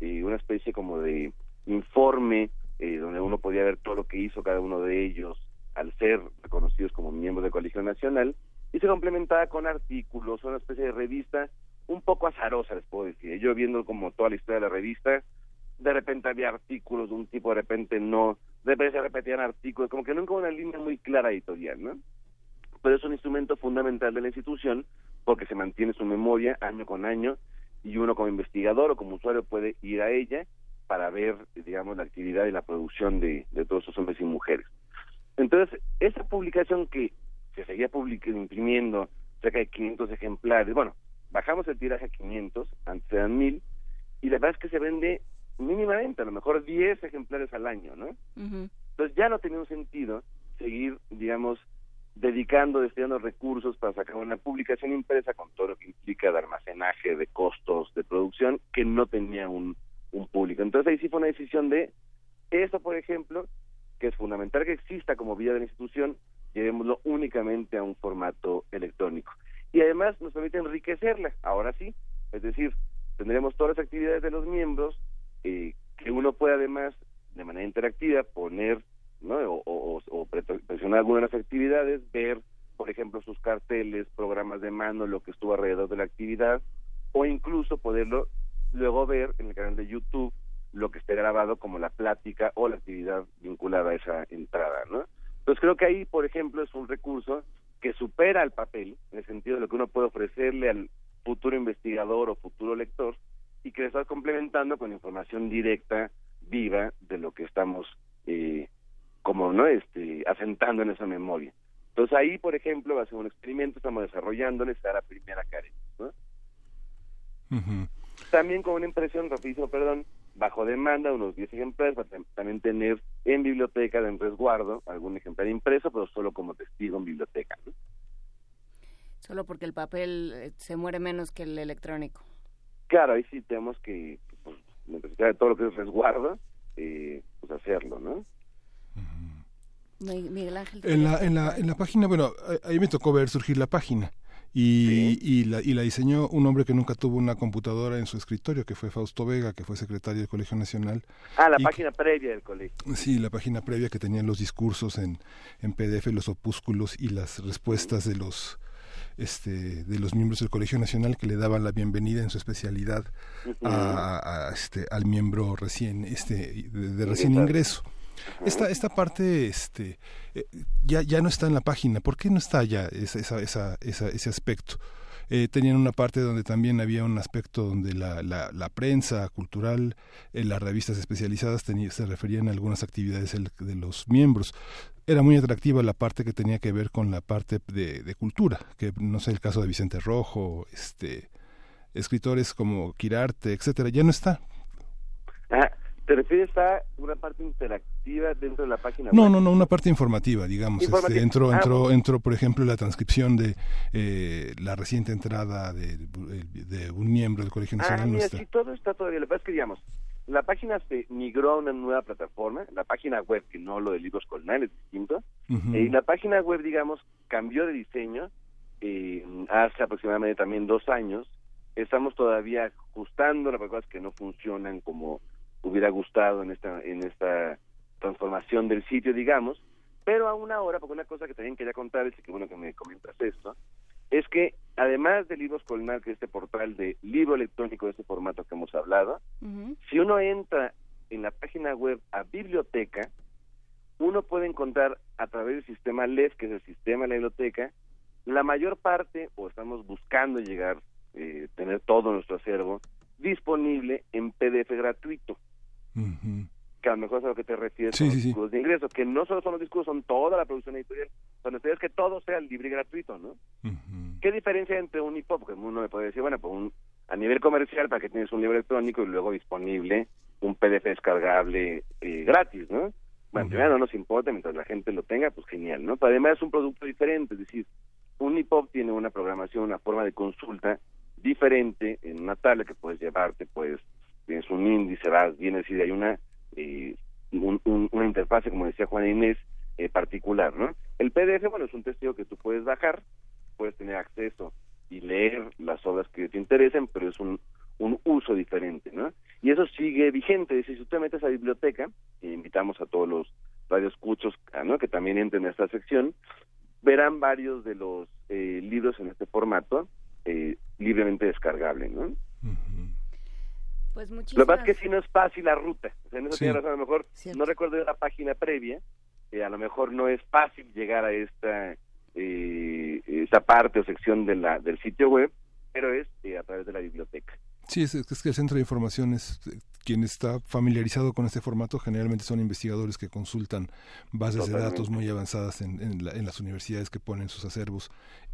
Speaker 6: y una especie como de informe, eh, donde uno podía ver todo lo que hizo cada uno de ellos, al ser reconocidos como miembros del Colegio Nacional, y se complementaba con artículos, una especie de revista un poco azarosa, les puedo decir. Yo viendo como toda la historia de la revista, de repente había artículos de un tipo, de repente no, de repente se repetían artículos, como que nunca una línea muy clara editorial, ¿no? Pero es un instrumento fundamental de la institución porque se mantiene su memoria año con año y uno como investigador o como usuario puede ir a ella para ver, digamos, la actividad y la producción de, de todos esos hombres y mujeres. Entonces, esa publicación que se seguía imprimiendo cerca de 500 ejemplares, bueno, bajamos el tiraje a 500, antes eran 1000, y la verdad es que se vende mínimamente, a lo mejor 10 ejemplares al año, ¿no? Entonces ya no tenía un sentido seguir, digamos, dedicando, destinando recursos para sacar una publicación impresa con todo lo que implica de almacenaje, de costos, de producción, que no tenía un, un público. Entonces ahí sí fue una decisión de eso, por ejemplo, que es fundamental que exista como vía de la institución, llevémoslo únicamente a un formato electrónico. Y además nos permite enriquecerla, ahora sí, es decir, tendremos todas las actividades de los miembros, eh, que uno puede además, de manera interactiva, poner ¿no? o, o, presionar algunas de las actividades, ver, por ejemplo, sus carteles, programas de mano, lo que estuvo alrededor de la actividad, o incluso poderlo luego ver en el canal de YouTube lo que esté grabado como la plática o la actividad vinculada a esa entrada, ¿no? Entonces creo que ahí, por ejemplo, es un recurso que supera al papel, en el sentido de lo que uno puede ofrecerle al futuro investigador o futuro lector, y que le estás complementando con información directa, viva, de lo que estamos eh, como no este asentando en esa memoria. Entonces ahí, por ejemplo, va a ser un experimento, estamos desarrollando está la primera carencia. ¿no? También con una impresión, rapidísimo, perdón, bajo demanda, unos 10 ejemplares, para también tener en biblioteca, en resguardo, algún ejemplar impreso, pero solo como testigo en biblioteca. ¿no?
Speaker 4: Solo porque el papel eh, se muere menos que el electrónico.
Speaker 6: Claro, ahí sí tenemos que, pues, necesitar de todo lo que es resguardo, eh, pues hacerlo, ¿no?
Speaker 4: Miguel Ángel.
Speaker 3: En la, en, la, en la página, bueno, ahí me tocó ver surgir la página. Y, y, la, y la diseñó un hombre que nunca tuvo una computadora en su escritorio, que fue Fausto Vega, que fue secretario del Colegio Nacional.
Speaker 6: Ah, la página previa del colegio.
Speaker 3: Sí, la página previa que tenía los discursos en, en PDF, los opúsculos y las respuestas de los este, de los miembros del Colegio Nacional que le daban la bienvenida en su especialidad a, este, al miembro recién este, de recién ingreso. Esta, esta parte este, eh, ya, ya no está en la página. ¿Por qué no está ya esa, esa, esa, ese aspecto? Eh, tenían una parte donde también había un aspecto donde la, la, la prensa cultural, eh, las revistas especializadas se referían a algunas actividades de los miembros. Era muy atractiva la parte que tenía que ver con la parte de, de cultura, que no sé el caso de Vicente Rojo, este escritores como Quirarte, etcétera, ya no está.
Speaker 6: Ah, ¿Te refieres a una parte interactiva dentro de la página
Speaker 3: no, web? No, no, una parte informativa, digamos. Este, entró, ah, entró, entró, por ejemplo, la transcripción de eh, la reciente entrada de, de, un miembro del Colegio Nacional.
Speaker 6: Ah, mira, sí, todo está todavía. Lo que pasa es que, digamos, la página se migró a una nueva plataforma, la página web, que no lo de libros colnales, es distinto. y la página web, digamos, cambió de diseño eh, hace aproximadamente también dos años. Estamos todavía ajustando las cosas que no funcionan como hubiera gustado en esta en esta transformación del sitio, digamos, pero aún ahora, porque una cosa que también quería contar, y que bueno que me comentas esto, es que además de Libros Colmar, que es este portal de libro electrónico de este formato que hemos hablado, si uno entra en la página web a biblioteca, uno puede encontrar a través del sistema LES, que es el sistema de la biblioteca, la mayor parte, o estamos buscando llegar, eh, tener todo nuestro acervo disponible en PDF gratuito que a lo mejor es a lo que te refieres con los discursos de ingreso, que no solo son los discursos, son toda la producción editorial, son es que todo sea libre y gratuito, ¿no? ¿Qué diferencia entre un hip hop? Que uno me puede decir, bueno, pues un, a nivel comercial, para que tienes un libro electrónico y luego disponible un PDF descargable eh, gratis, ¿no? Bueno, primero no nos importa, mientras la gente lo tenga, pues genial, ¿no? Pero además es un producto diferente, es decir, un hip hop tiene una programación, una forma de consulta diferente en una tabla que puedes llevarte, pues tienes un índice, vas, vienes y hay una, eh, una interfase, como decía Juan Inés, eh, particular, ¿no? El PDF, bueno, es un testigo que tú puedes bajar, puedes tener acceso y leer las obras que te interesen, pero es un, un uso diferente, ¿no? Y eso sigue vigente. Si usted metes a biblioteca, e invitamos a todos los radioescuchos ¿no? que también entren en esta sección, verán varios de los eh, libros en este formato eh, libremente descargable, ¿no?
Speaker 4: Pues
Speaker 6: Lo que pasa es que si no es fácil la ruta. O sea, en eso tiene razón. A lo mejor no recuerdo la página previa. a lo mejor no es fácil llegar a esta eh, esa parte o sección de la, del sitio web, pero es eh, a través de la biblioteca.
Speaker 3: Sí, es, es, que el centro de información es eh, quien está familiarizado con este formato, generalmente son investigadores que consultan bases de datos muy avanzadas en, en, las universidades que ponen sus acervos,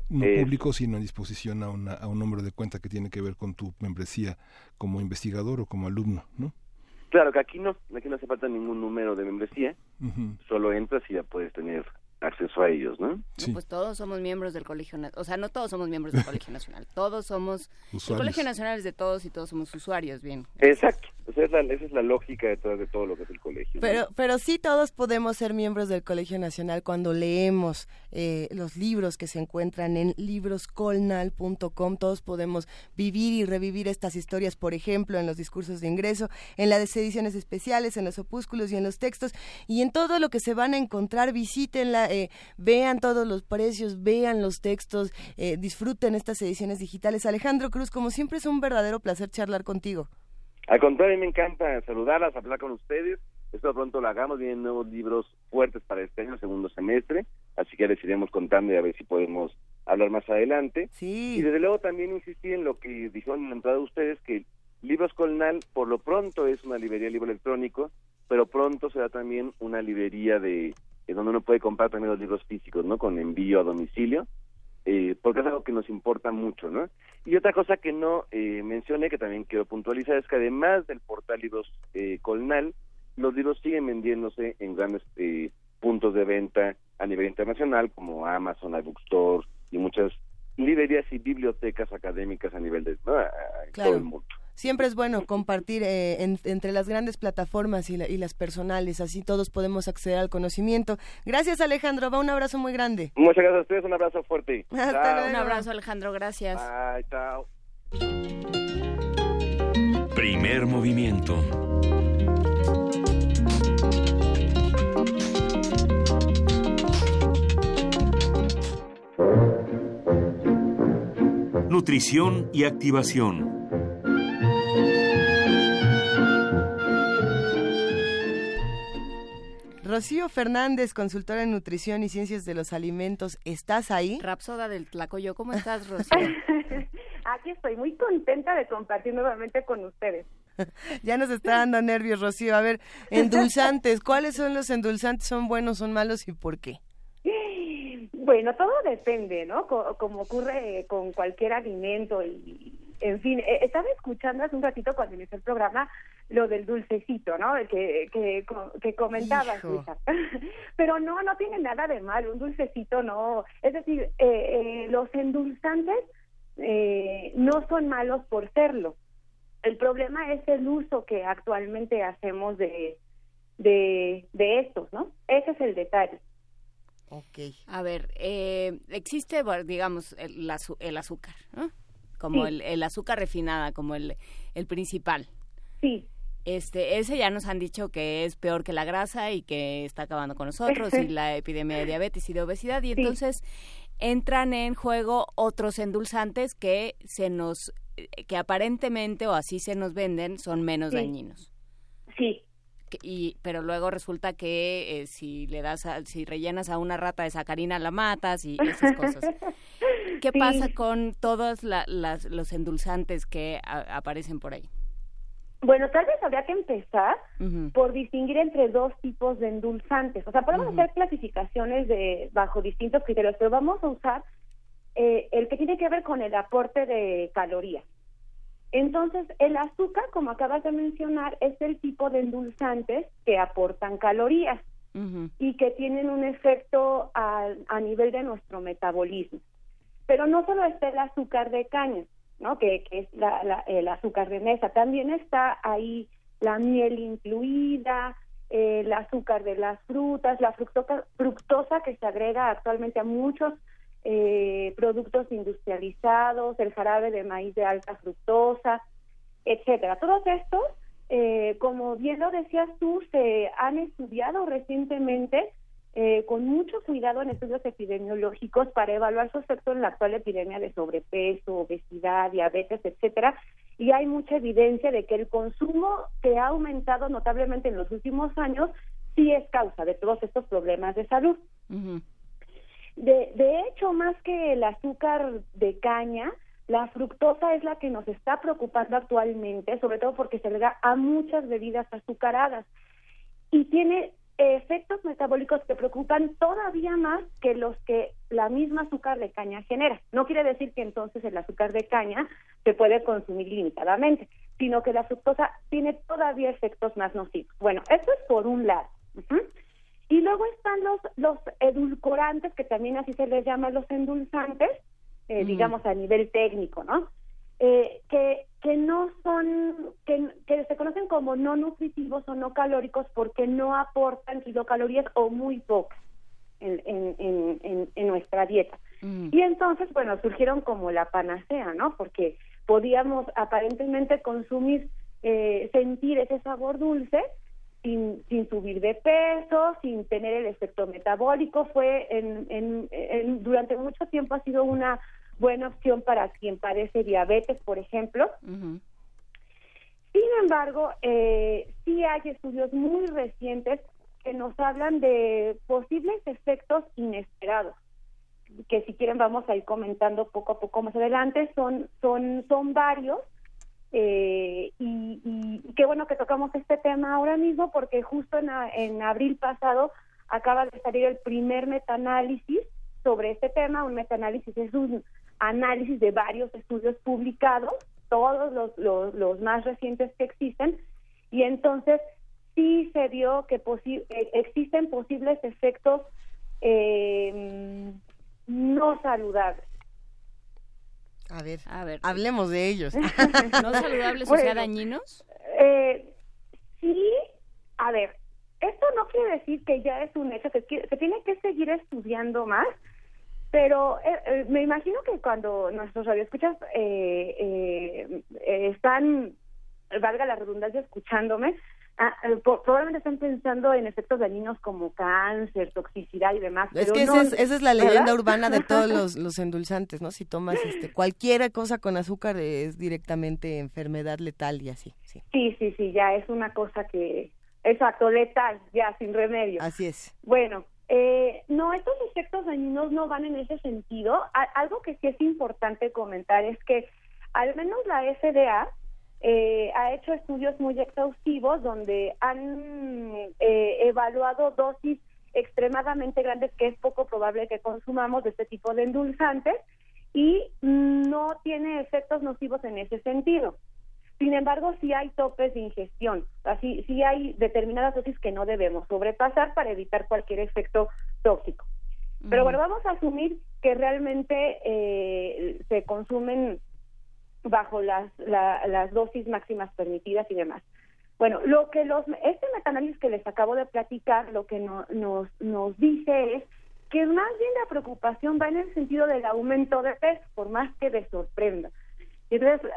Speaker 3: no públicos, sino en disposición a, a un número de cuenta que tiene que ver con tu membresía como investigador o como alumno, ¿no?
Speaker 6: Claro que aquí no, aquí no hace falta ningún número de membresía, solo entras y ya puedes tener acceso a ellos, ¿no?
Speaker 4: pues todos somos miembros del Colegio Nacional, o sea, no todos somos miembros del Colegio Nacional, todos somos, el Colegio Nacional es de todos y todos somos usuarios, bien.
Speaker 6: Exacto, esa es la, esa es la lógica detrás de todo lo que es el colegio.
Speaker 2: Pero, pero sí todos podemos ser miembros del Colegio Nacional cuando leemos eh, los libros que se encuentran en libroscolnal.com, todos podemos vivir y revivir estas historias, por ejemplo, en los discursos de ingreso, en las ediciones especiales, en los opúsculos y en los textos, y en todo lo que se van a encontrar, visítenla eh, vean todos los precios, vean los textos, eh, disfruten estas ediciones digitales. Alejandro Cruz, como siempre es un verdadero placer charlar contigo.
Speaker 6: Al contrario, me encanta saludarlas, hablar con ustedes. Esto pronto lo hagamos, vienen nuevos libros fuertes para este año, segundo semestre, así que les iremos contando y a ver si podemos hablar más adelante.
Speaker 2: Sí.
Speaker 6: Y desde luego también insistir en lo que dijeron en la entrada de ustedes, que Libros Colnal por lo pronto es una librería de libro electrónico, pero pronto será también una librería de donde uno puede comprar también los libros físicos, ¿no? Con envío a domicilio, eh, porque es algo que nos importa mucho, ¿no? Y otra cosa que no eh, mencioné, que también quiero puntualizar, es que además del portal Libros eh, Colnal, los libros siguen vendiéndose en grandes eh, puntos de venta a nivel internacional, como Amazon, iBookstore y muchas librerías y bibliotecas académicas a nivel de todo el mundo.
Speaker 2: Siempre es bueno compartir eh, entre las grandes plataformas y, las personales, así todos podemos acceder al conocimiento. Gracias Alejandro, va un abrazo muy grande.
Speaker 6: Muchas gracias a ustedes, un abrazo fuerte.
Speaker 4: Un abrazo Alejandro, gracias.
Speaker 6: Bye, chao.
Speaker 1: Primer movimiento. Nutrición y activación.
Speaker 2: Rocío Fernández, consultora en nutrición y ciencias de los alimentos, ¿estás ahí?
Speaker 4: Rapsoda del Tlacoyo, ¿cómo estás, Rocío?
Speaker 7: Aquí estoy muy contenta de compartir nuevamente con ustedes.
Speaker 2: ya nos está dando nervios, Rocío. A ver, endulzantes, ¿cuáles son los endulzantes? ¿Son buenos, son malos y por qué?
Speaker 7: Bueno, todo depende, ¿no? como ocurre con cualquier alimento y, en fin, eh, estaba escuchando hace un ratito cuando inició el programa lo del dulcecito, ¿no? Que, que, que comentabas, Pero no, no tiene nada de mal, un dulcecito no. Es decir, eh, eh, los endulzantes eh, no son malos por serlo. El problema es el uso que actualmente hacemos de, de, de estos, ¿no? Ese es el detalle.
Speaker 4: Ok. A ver, eh, existe, digamos, el, el azúcar, ¿no? Como el, el azúcar refinada, como el, el principal.
Speaker 7: Sí.
Speaker 4: Este, ese ya nos han dicho que es peor que la grasa y que está acabando con nosotros y la epidemia de diabetes y de obesidad y entonces entran en juego otros endulzantes que se nos que aparentemente o así se nos venden son menos dañinos.
Speaker 7: Sí.
Speaker 4: Y, pero luego resulta que eh, si le das si rellenas a una rata de sacarina la matas y esas cosas. ¿Qué pasa con todos los endulzantes que aparecen por ahí?
Speaker 7: Bueno, tal vez habría que empezar por distinguir entre dos tipos de endulzantes. O sea, podemos hacer clasificaciones de bajo distintos criterios, pero vamos a usar eh, el que tiene que ver con el aporte de calorías. Entonces, el azúcar, como acabas de mencionar, es el tipo de endulzantes que aportan calorías y que tienen un efecto a, a nivel de nuestro metabolismo. Pero no solo está el azúcar de caña, ¿no? Que, es la, el azúcar de mesa. También está ahí la miel incluida, el azúcar de las frutas, la fructosa, fructosa que se agrega actualmente a muchos eh, productos industrializados, el jarabe de maíz de alta fructosa, etcétera. Todos estos, eh, como bien lo decías tú, se han estudiado recientemente eh, con mucho cuidado en estudios epidemiológicos para evaluar su efecto en la actual epidemia de sobrepeso, obesidad, diabetes, etcétera. Y hay mucha evidencia de que el consumo que ha aumentado notablemente en los últimos años sí es causa de todos estos problemas de salud. de, de hecho, más que el azúcar de caña, la fructosa es la que nos está preocupando actualmente, sobre todo porque se le da a muchas bebidas azucaradas y tiene efectos metabólicos que preocupan todavía más que los que la misma azúcar de caña genera. No quiere decir que entonces el azúcar de caña se puede consumir limitadamente, sino que la fructosa tiene todavía efectos más nocivos. Bueno, eso es por un lado. Y luego están los, los edulcorantes, que también así se les llama los endulzantes, eh, digamos a nivel técnico, ¿no? Eh, que, que no son, que, que se conocen como no nutritivos o no calóricos porque no aportan kilocalorías o muy pocas en, en, en, nuestra dieta. Y entonces, bueno, surgieron como la panacea, ¿no? Porque podíamos aparentemente consumir, eh, sentir ese sabor dulce sin, sin subir de peso, sin tener el efecto metabólico. Fue en, en, durante mucho tiempo ha sido una buena opción para quien padece diabetes, por ejemplo. Sin embargo, eh, sí hay estudios muy recientes que nos hablan de posibles efectos inesperados que si quieren vamos a ir comentando poco a poco más adelante. Son son son varios eh, y, qué bueno que tocamos este tema ahora mismo porque justo en, en abril pasado acaba de salir el primer metaanálisis sobre este tema. Un metaanálisis es un análisis de varios estudios publicados todos los, los, los más recientes que existen y entonces sí se vio que eh, existen posibles efectos eh, no saludables.
Speaker 2: A ver, a ver, hablemos de ellos.
Speaker 4: ¿No saludables o sea dañinos?
Speaker 7: Eh, sí, a ver, esto no quiere decir que ya es un hecho, que, que tiene que seguir estudiando más, pero eh, me imagino que cuando nuestros radioescuchas eh, están, valga la redundancia, escuchándome, Ah, eh, probablemente están pensando en efectos dañinos como cáncer, toxicidad y demás.
Speaker 2: Es que esa, es, la leyenda urbana de todos los, los, endulzantes, ¿no? Si tomas este, cualquier cosa con azúcar es directamente enfermedad letal y así.
Speaker 7: Sí, sí, sí, sí ya es una cosa que, exacto, letal, ya sin remedio.
Speaker 2: Así es.
Speaker 7: Bueno, eh, no, estos efectos dañinos no van en ese sentido. algo que sí es importante comentar es que al menos la FDA eh, ha hecho estudios muy exhaustivos donde han eh, evaluado dosis extremadamente grandes que es poco probable que consumamos de este tipo de endulzantes y no tiene efectos nocivos en ese sentido. Sin embargo, sí hay topes de ingestión, así sí hay determinadas dosis que no debemos sobrepasar para evitar cualquier efecto tóxico. Pero bueno, vamos a asumir que realmente eh, se consumen bajo las, las dosis máximas permitidas y demás. Bueno, lo que los este metaanálisis que les acabo de platicar, lo que nos, nos dice es que más bien la preocupación va en el sentido del aumento de peso, por más que de sorprenda. Entonces,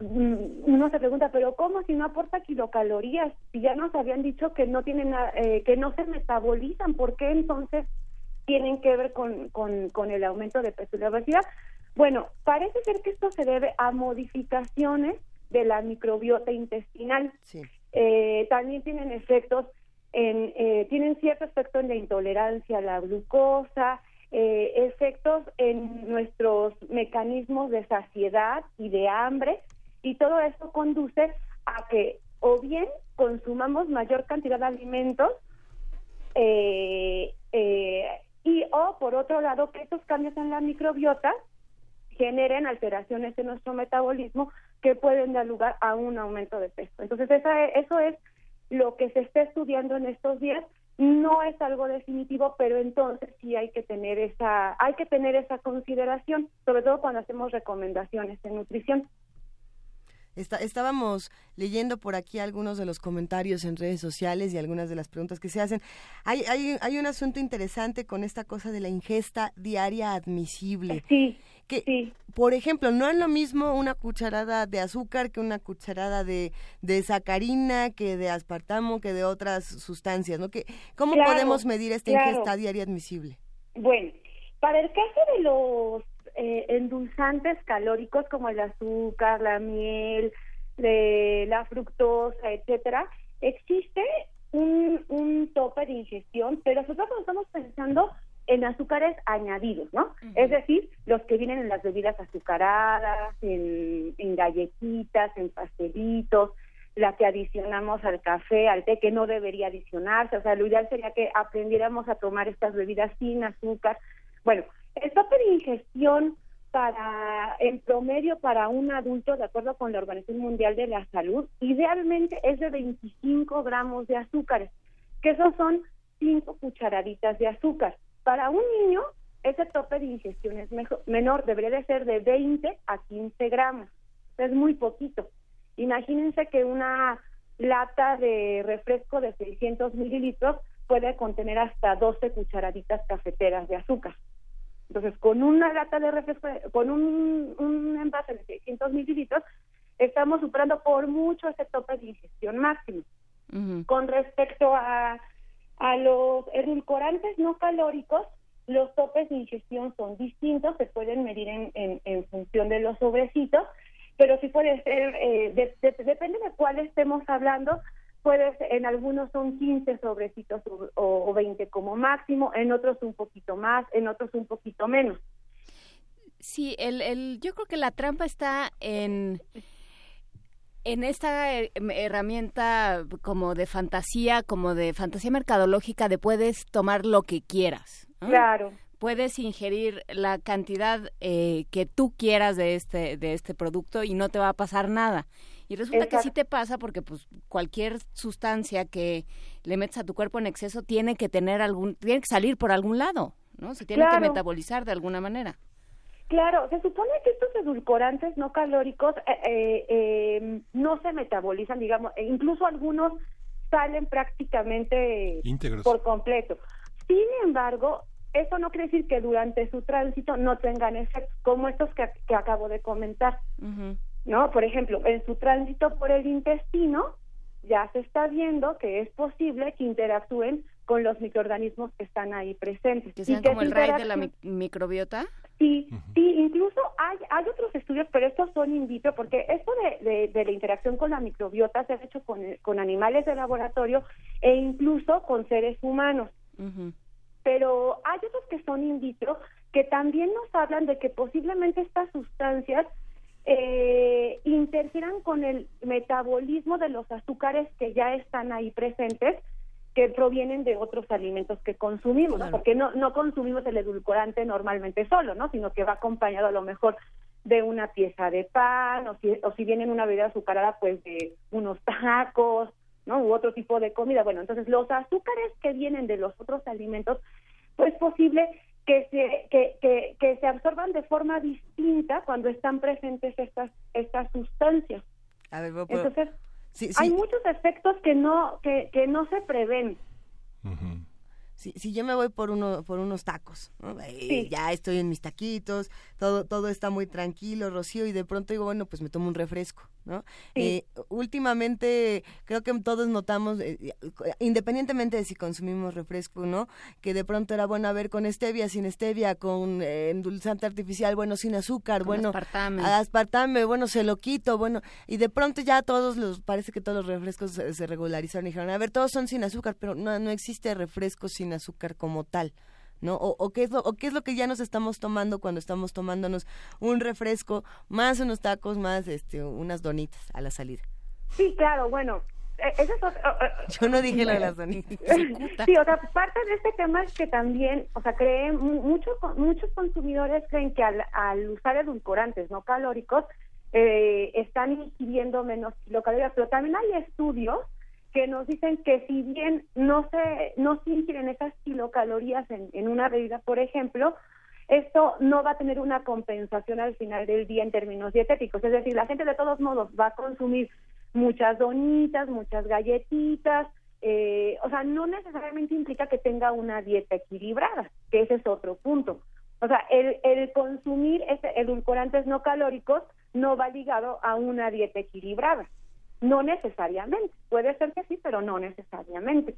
Speaker 7: mm, uno se pregunta, pero ¿cómo si no aporta kilocalorías? Si ya nos habían dicho que no tienen, eh, que no se metabolizan, ¿por qué entonces tienen que ver con, con, con el aumento de peso y la obesidad? Bueno, parece ser que esto se debe a modificaciones de la microbiota intestinal. Eh, también tienen efectos en, eh, tienen cierto efecto en la intolerancia a la glucosa, eh, efectos en nuestros mecanismos de saciedad y de hambre, y todo esto conduce a que o bien consumamos mayor cantidad de alimentos, y o por otro lado que estos cambios en la microbiota generen alteraciones en nuestro metabolismo que pueden dar lugar a un aumento de peso. Entonces, esa, eso es lo que se está estudiando en estos días. No es algo definitivo, pero entonces sí hay que tener esa, hay que tener esa consideración, sobre todo cuando hacemos recomendaciones en nutrición
Speaker 2: estábamos leyendo por aquí algunos de los comentarios en redes sociales y algunas de las preguntas que se hacen. Hay, hay, hay un asunto interesante con esta cosa de la ingesta diaria admisible.
Speaker 7: Sí.
Speaker 2: Que, por ejemplo, no es lo mismo una cucharada de azúcar que una cucharada de, de sacarina, que de aspartamo, que de otras sustancias, ¿no? Que, ¿Cómo podemos medir esta ingesta diaria admisible?
Speaker 7: Bueno, para el caso de los eh, endulzantes calóricos como el azúcar, la miel, la fructosa, etcétera, existe un, un tope de ingestión, pero nosotros estamos pensando en azúcares añadidos, ¿no? Es decir, los que vienen en las bebidas azucaradas, en, en galletitas, en pastelitos, la que adicionamos al café, al té, que no debería adicionarse. O sea, lo ideal sería que aprendiéramos a tomar estas bebidas sin azúcar. Bueno, el tope de ingestión para, en promedio, para un adulto, de acuerdo con la Organización Mundial de la Salud, idealmente es de 25 gramos de azúcar, que esos son 5 cucharaditas de azúcar. Para un niño, ese tope de ingestión es menor, debería de ser de 20 a 15 gramos. Es muy poquito. Imagínense que una lata de refresco de 600 mililitros puede contener hasta 12 cucharaditas cafeteras de azúcar. Entonces, con una lata de refresco, con un, un envase de 600 mililitros, estamos superando por mucho ese tope de ingestión máximo. Con respecto a, a los edulcorantes no calóricos, los topes de ingestión son distintos, se pueden medir en, en, función de los sobrecitos, pero sí puede ser, eh, depende de cuál estemos hablando, puede en algunos son 15 sobrecitos o, 20 como máximo, en otros un poquito más, en otros un poquito menos.
Speaker 4: Sí, el, el, yo creo que la trampa está en en esta eh, herramienta como de fantasía, como de fantasía mercadológica, de puedes tomar lo que quieras.
Speaker 7: Claro.
Speaker 4: Puedes ingerir la cantidad eh, que tú quieras de este de este producto y no te va a pasar nada. Y resulta que sí te pasa porque pues cualquier sustancia que le metes a tu cuerpo en exceso tiene que tener algún, tiene que salir por algún lado, ¿no? Se tiene que metabolizar de alguna manera.
Speaker 7: Claro, se supone que estos edulcorantes no calóricos eh, eh, em, no se metabolizan, digamos, e incluso algunos salen prácticamente por completo. Sin embargo, eso no quiere decir que durante su tránsito no tengan efectos como estos que, acabo de comentar. ¿No? Por ejemplo, en su tránsito por el intestino ya se está viendo que es posible que interactúen con los microorganismos que están ahí presentes.
Speaker 4: ¿Que sean como el rey de la microbiota?
Speaker 7: Sí, sí, incluso hay, hay otros estudios, pero estos son in vitro, porque esto de, de, la interacción con la microbiota se ha hecho con, con animales de laboratorio e incluso con seres humanos. Pero hay otros que son in vitro que también nos hablan de que posiblemente estas sustancias eh, interfieran con el metabolismo de los azúcares que ya están ahí presentes que provienen de otros alimentos que consumimos, porque no, no consumimos el edulcorante normalmente solo, ¿no? sino que va acompañado a lo mejor de una pieza de pan o si, o si viene en una bebida azucarada pues de unos tacos, ¿no? u otro tipo de comida. Bueno, entonces los azúcares que vienen de los otros alimentos pues posible que se, que, que, que se absorban de forma distinta cuando están presentes estas, estas sustancias. Entonces, hay muchos efectos que no, que, que no se prevén.
Speaker 2: Si, si yo me voy por uno por unos tacos, ya estoy en mis taquitos, todo todo está muy tranquilo, Rocío, y de pronto digo, bueno, pues me tomo un refresco, ¿no? Eh, últimamente creo que todos notamos, eh, independientemente de si consumimos refresco, ¿no? Que de pronto era bueno a ver con stevia, sin stevia, con eh, endulzante artificial, bueno, sin azúcar, bueno,
Speaker 4: aspartame.
Speaker 2: aspartame, bueno, se lo quito, bueno, y de pronto ya todos los, parece que todos los refrescos se, regularizaron y dijeron, a ver, todos son sin azúcar, pero no, no existe refresco sin azúcar como tal. ¿No? O, qué es lo, o qué es lo que ya nos estamos tomando cuando estamos tomándonos un refresco, más unos tacos, más este, unas donitas a la salida.
Speaker 7: Sí, claro, bueno, e, eso es
Speaker 2: Yo no dije lo de las donitas.
Speaker 7: sí, o sea, parte de este tema es que también, o sea, creen, muchos muchos consumidores creen que al, al usar edulcorantes no calóricos, eh, están ingiriendo menos kilocalorías, pero también hay estudios que nos dicen que si bien no se no se ingieren esas kilocalorías en, en una bebida, por ejemplo, esto no va a tener una compensación al final del día en términos dietéticos. Es decir, la gente de todos modos va a consumir muchas donitas, muchas galletitas, eh, o sea, no necesariamente implica que tenga una dieta equilibrada, que ese es otro punto. O sea, el, el consumir ese edulcorantes no calóricos no va ligado a una dieta equilibrada. No necesariamente, puede ser que sí, pero no necesariamente.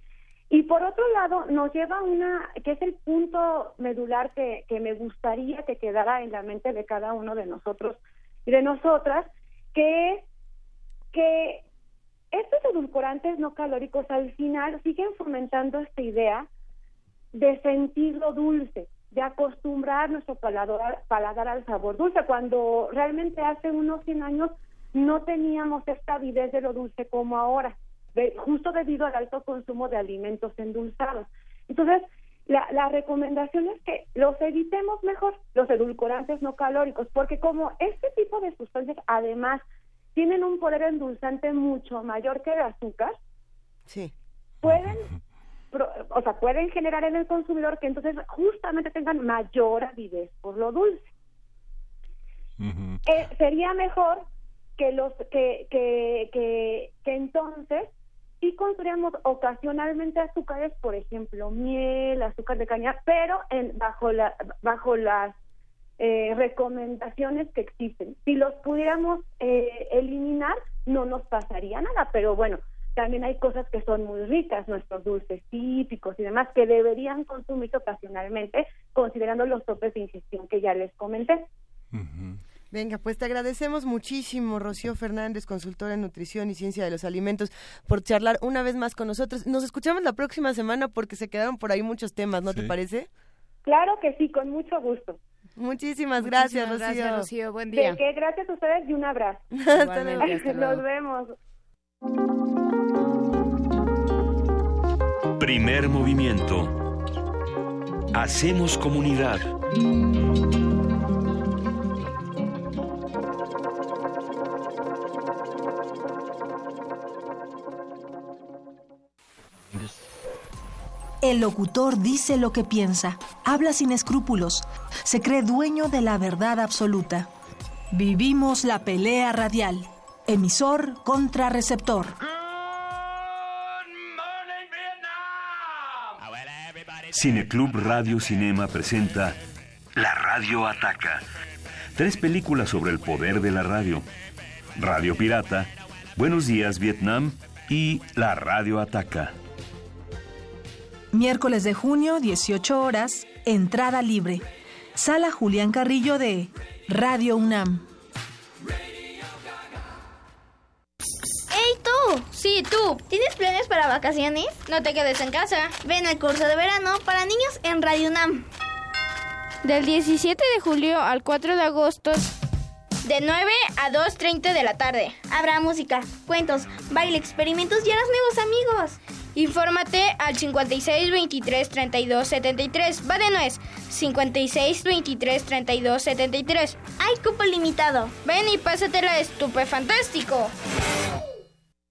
Speaker 7: Y por otro lado, nos lleva a una, que es el punto medular que, que me gustaría que quedara en la mente de cada uno de nosotros y de nosotras, que es que estos edulcorantes no calóricos al final siguen fomentando esta idea de sentirlo dulce, de acostumbrar nuestro paladar, paladar al sabor dulce, cuando realmente hace unos 100 años no teníamos esta avidez de lo dulce como ahora, justo debido al alto consumo de alimentos endulzados. Entonces, la, la recomendación es que los evitemos mejor, los edulcorantes no calóricos, porque como este tipo de sustancias además tienen un poder endulzante mucho mayor que el azúcar,
Speaker 2: sí.
Speaker 7: pueden, o sea, pueden generar en el consumidor que entonces justamente tengan mayor avidez por lo dulce. Eh, sería mejor que los que, que, que, que entonces sí construyamos ocasionalmente azúcares, por ejemplo, miel, azúcar de caña, pero en, bajo, la, bajo las eh, recomendaciones que existen. Si los pudiéramos eh, eliminar, no nos pasaría nada, pero bueno, también hay cosas que son muy ricas, nuestros dulces típicos y demás, que deberían consumirse ocasionalmente, considerando los topes de ingestión que ya les comenté.
Speaker 2: Venga, pues te agradecemos muchísimo, Rocío Fernández, consultora en nutrición y ciencia de los alimentos, por charlar una vez más con nosotros. Nos escuchamos la próxima semana porque se quedaron por ahí muchos temas, ¿no te parece?
Speaker 7: Claro que sí, con mucho gusto.
Speaker 2: Muchísimas gracias, Rocío.
Speaker 4: Gracias, Rocío. Buen día.
Speaker 7: De que gracias a ustedes y un abrazo. hasta luego. Nos vemos.
Speaker 8: Primer movimiento. Hacemos comunidad.
Speaker 9: El locutor dice lo que piensa, habla sin escrúpulos, se cree dueño de la verdad absoluta. Vivimos la pelea radial, emisor contra receptor.
Speaker 8: Cineclub Radio Cinema presenta La Radio Ataca. Tres películas sobre el poder de la radio. Radio Pirata, Buenos Días Vietnam y La Radio Ataca.
Speaker 9: Miércoles de junio, 18 horas, entrada libre. Sala Julián Carrillo de Radio UNAM.
Speaker 10: ¡Hey tú! Sí, tú. ¿Tienes planes para vacaciones? No te quedes en casa. Ven al curso de verano para niños en Radio UNAM.
Speaker 11: Del 17 de julio al 4 de agosto.
Speaker 10: De 9 a 2.30 de la tarde. Habrá música, cuentos, baile, experimentos y harás nuevos amigos.
Speaker 11: Infórmate al 56 23 32 73. Va de nuez. 56 23 32 73.
Speaker 10: Hay cupo limitado.
Speaker 11: Ven y pásatela estupefantástico.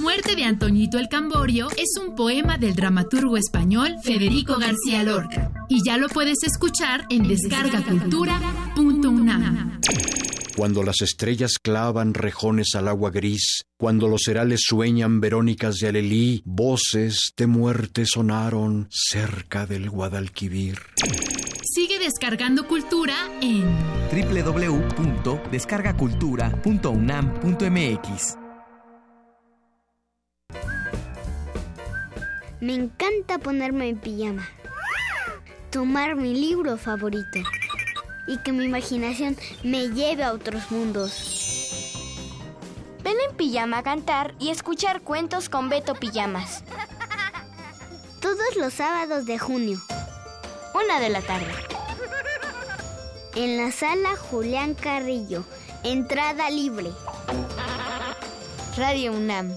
Speaker 12: Muerte de Antoñito el Camborio es un poema del dramaturgo español Federico García Lorca y ya lo puedes escuchar en descargacultura.unam.
Speaker 13: Cuando las estrellas clavan rejones al agua gris, cuando los herales sueñan verónicas de Alelí, voces de muerte sonaron cerca del Guadalquivir.
Speaker 12: Sigue descargando cultura en
Speaker 14: www.descargacultura.unam.mx.
Speaker 15: Me encanta ponerme en pijama, tomar mi libro favorito y que mi imaginación me lleve a otros mundos.
Speaker 16: Ven en pijama a cantar y escuchar cuentos con Beto Pijamas.
Speaker 15: Todos los sábados de junio.
Speaker 16: Una de la tarde.
Speaker 15: En la sala Julián Carrillo. Entrada libre.
Speaker 16: Radio UNAM.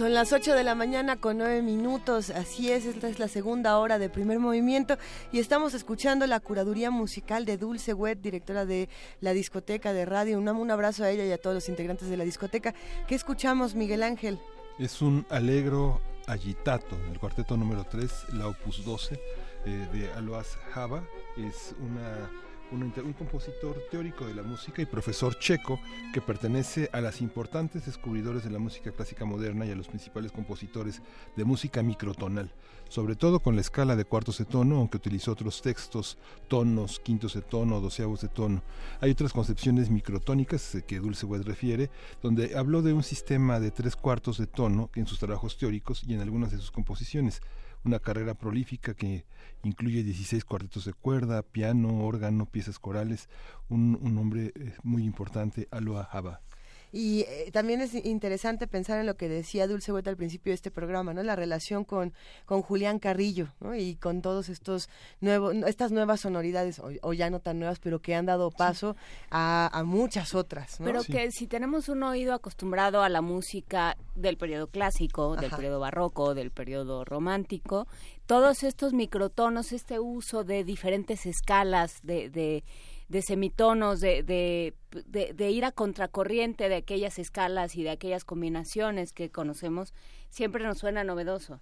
Speaker 2: Son las 8 de la mañana con 9 minutos, así es, esta es la segunda hora de primer movimiento y estamos escuchando la curaduría musical de Dulce Wet, directora de la discoteca de radio. Un, abrazo a ella y a todos los integrantes de la discoteca. ¿Qué escuchamos, Miguel Ángel?
Speaker 3: Es un alegro agitato, el cuarteto número 3, la opus 12 eh, de Alois Java. Es una un, compositor teórico de la música y profesor checo que pertenece a las importantes descubridores de la música clásica moderna y a los principales compositores de música microtonal, sobre todo con la escala de cuartos de tono, aunque utilizó otros textos, tonos, quintos de tono, doceavos de tono. Hay otras concepciones microtónicas eh, que Dulce refiere, donde habló de un sistema de tres cuartos de tono en sus trabajos teóricos y en algunas de sus composiciones una carrera prolífica que incluye 16 cuartetos de cuerda, piano, órgano, piezas corales, un, un nombre eh, muy importante, Aloha Haba.
Speaker 2: Y también es interesante pensar en lo que decía Dulce Hueta al principio de este programa, ¿no? La relación con, con Julián Carrillo, ¿no? Y con todos estos nuevos, estas nuevas sonoridades, o, ya no tan nuevas, pero que han dado paso a, muchas otras,
Speaker 4: Pero que si tenemos un oído acostumbrado a la música del periodo clásico, del periodo barroco, del periodo romántico, todos estos microtonos, este uso de diferentes escalas, de, de, de semitonos, de, de, de, ir a contracorriente de aquellas escalas y de aquellas combinaciones que conocemos, siempre nos suena novedoso,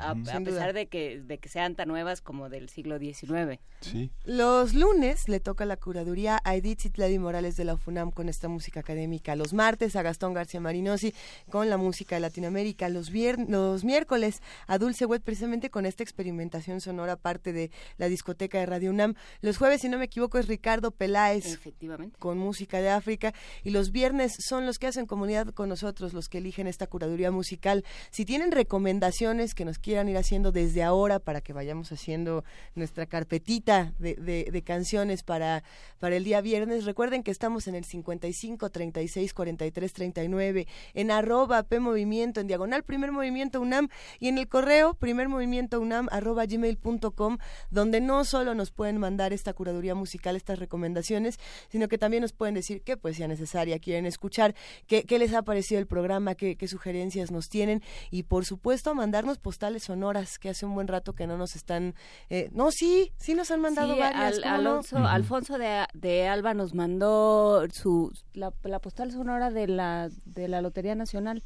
Speaker 4: a, pesar de que, de que sean tan nuevas como del siglo XIX.
Speaker 3: Sí.
Speaker 2: Los lunes le toca la curaduría a Edith Citlali Morales de la UFUNAM con esta música académica. Los martes a Gastón García Marinosi con la música de Latinoamérica. Los, los miércoles a Dulce Wet precisamente con esta experimentación sonora parte de la discoteca de Radio UNAM. Los jueves, si no me equivoco, es Ricardo Peláez.
Speaker 4: Efectivamente.
Speaker 2: Con música de África. Y los viernes son los que hacen comunidad con nosotros, los que eligen esta curaduría musical. Si tienen recomendaciones que nos quieran ir haciendo desde ahora para que vayamos haciendo nuestra carpetita de, de, canciones para, para el día viernes, recuerden que estamos en el 55 36 43 39, en arroba P Movimiento, en diagonal Primer Movimiento UNAM y en el correo primer movimiento UNAM arroba gmail.com, donde no solo nos pueden mandar esta curaduría musical, estas recomendaciones, sino que también nos pueden decir qué poesía necesaria quieren escuchar, qué, qué les ha parecido el programa, qué, qué sugerencias nos tienen y por supuesto mandarnos postales sonoras que hace un buen rato que no nos están eh, no sí sí nos han mandado varias
Speaker 4: Alonso, Alfonso de, de, Alba nos mandó su la, la postal sonora de la de la Lotería Nacional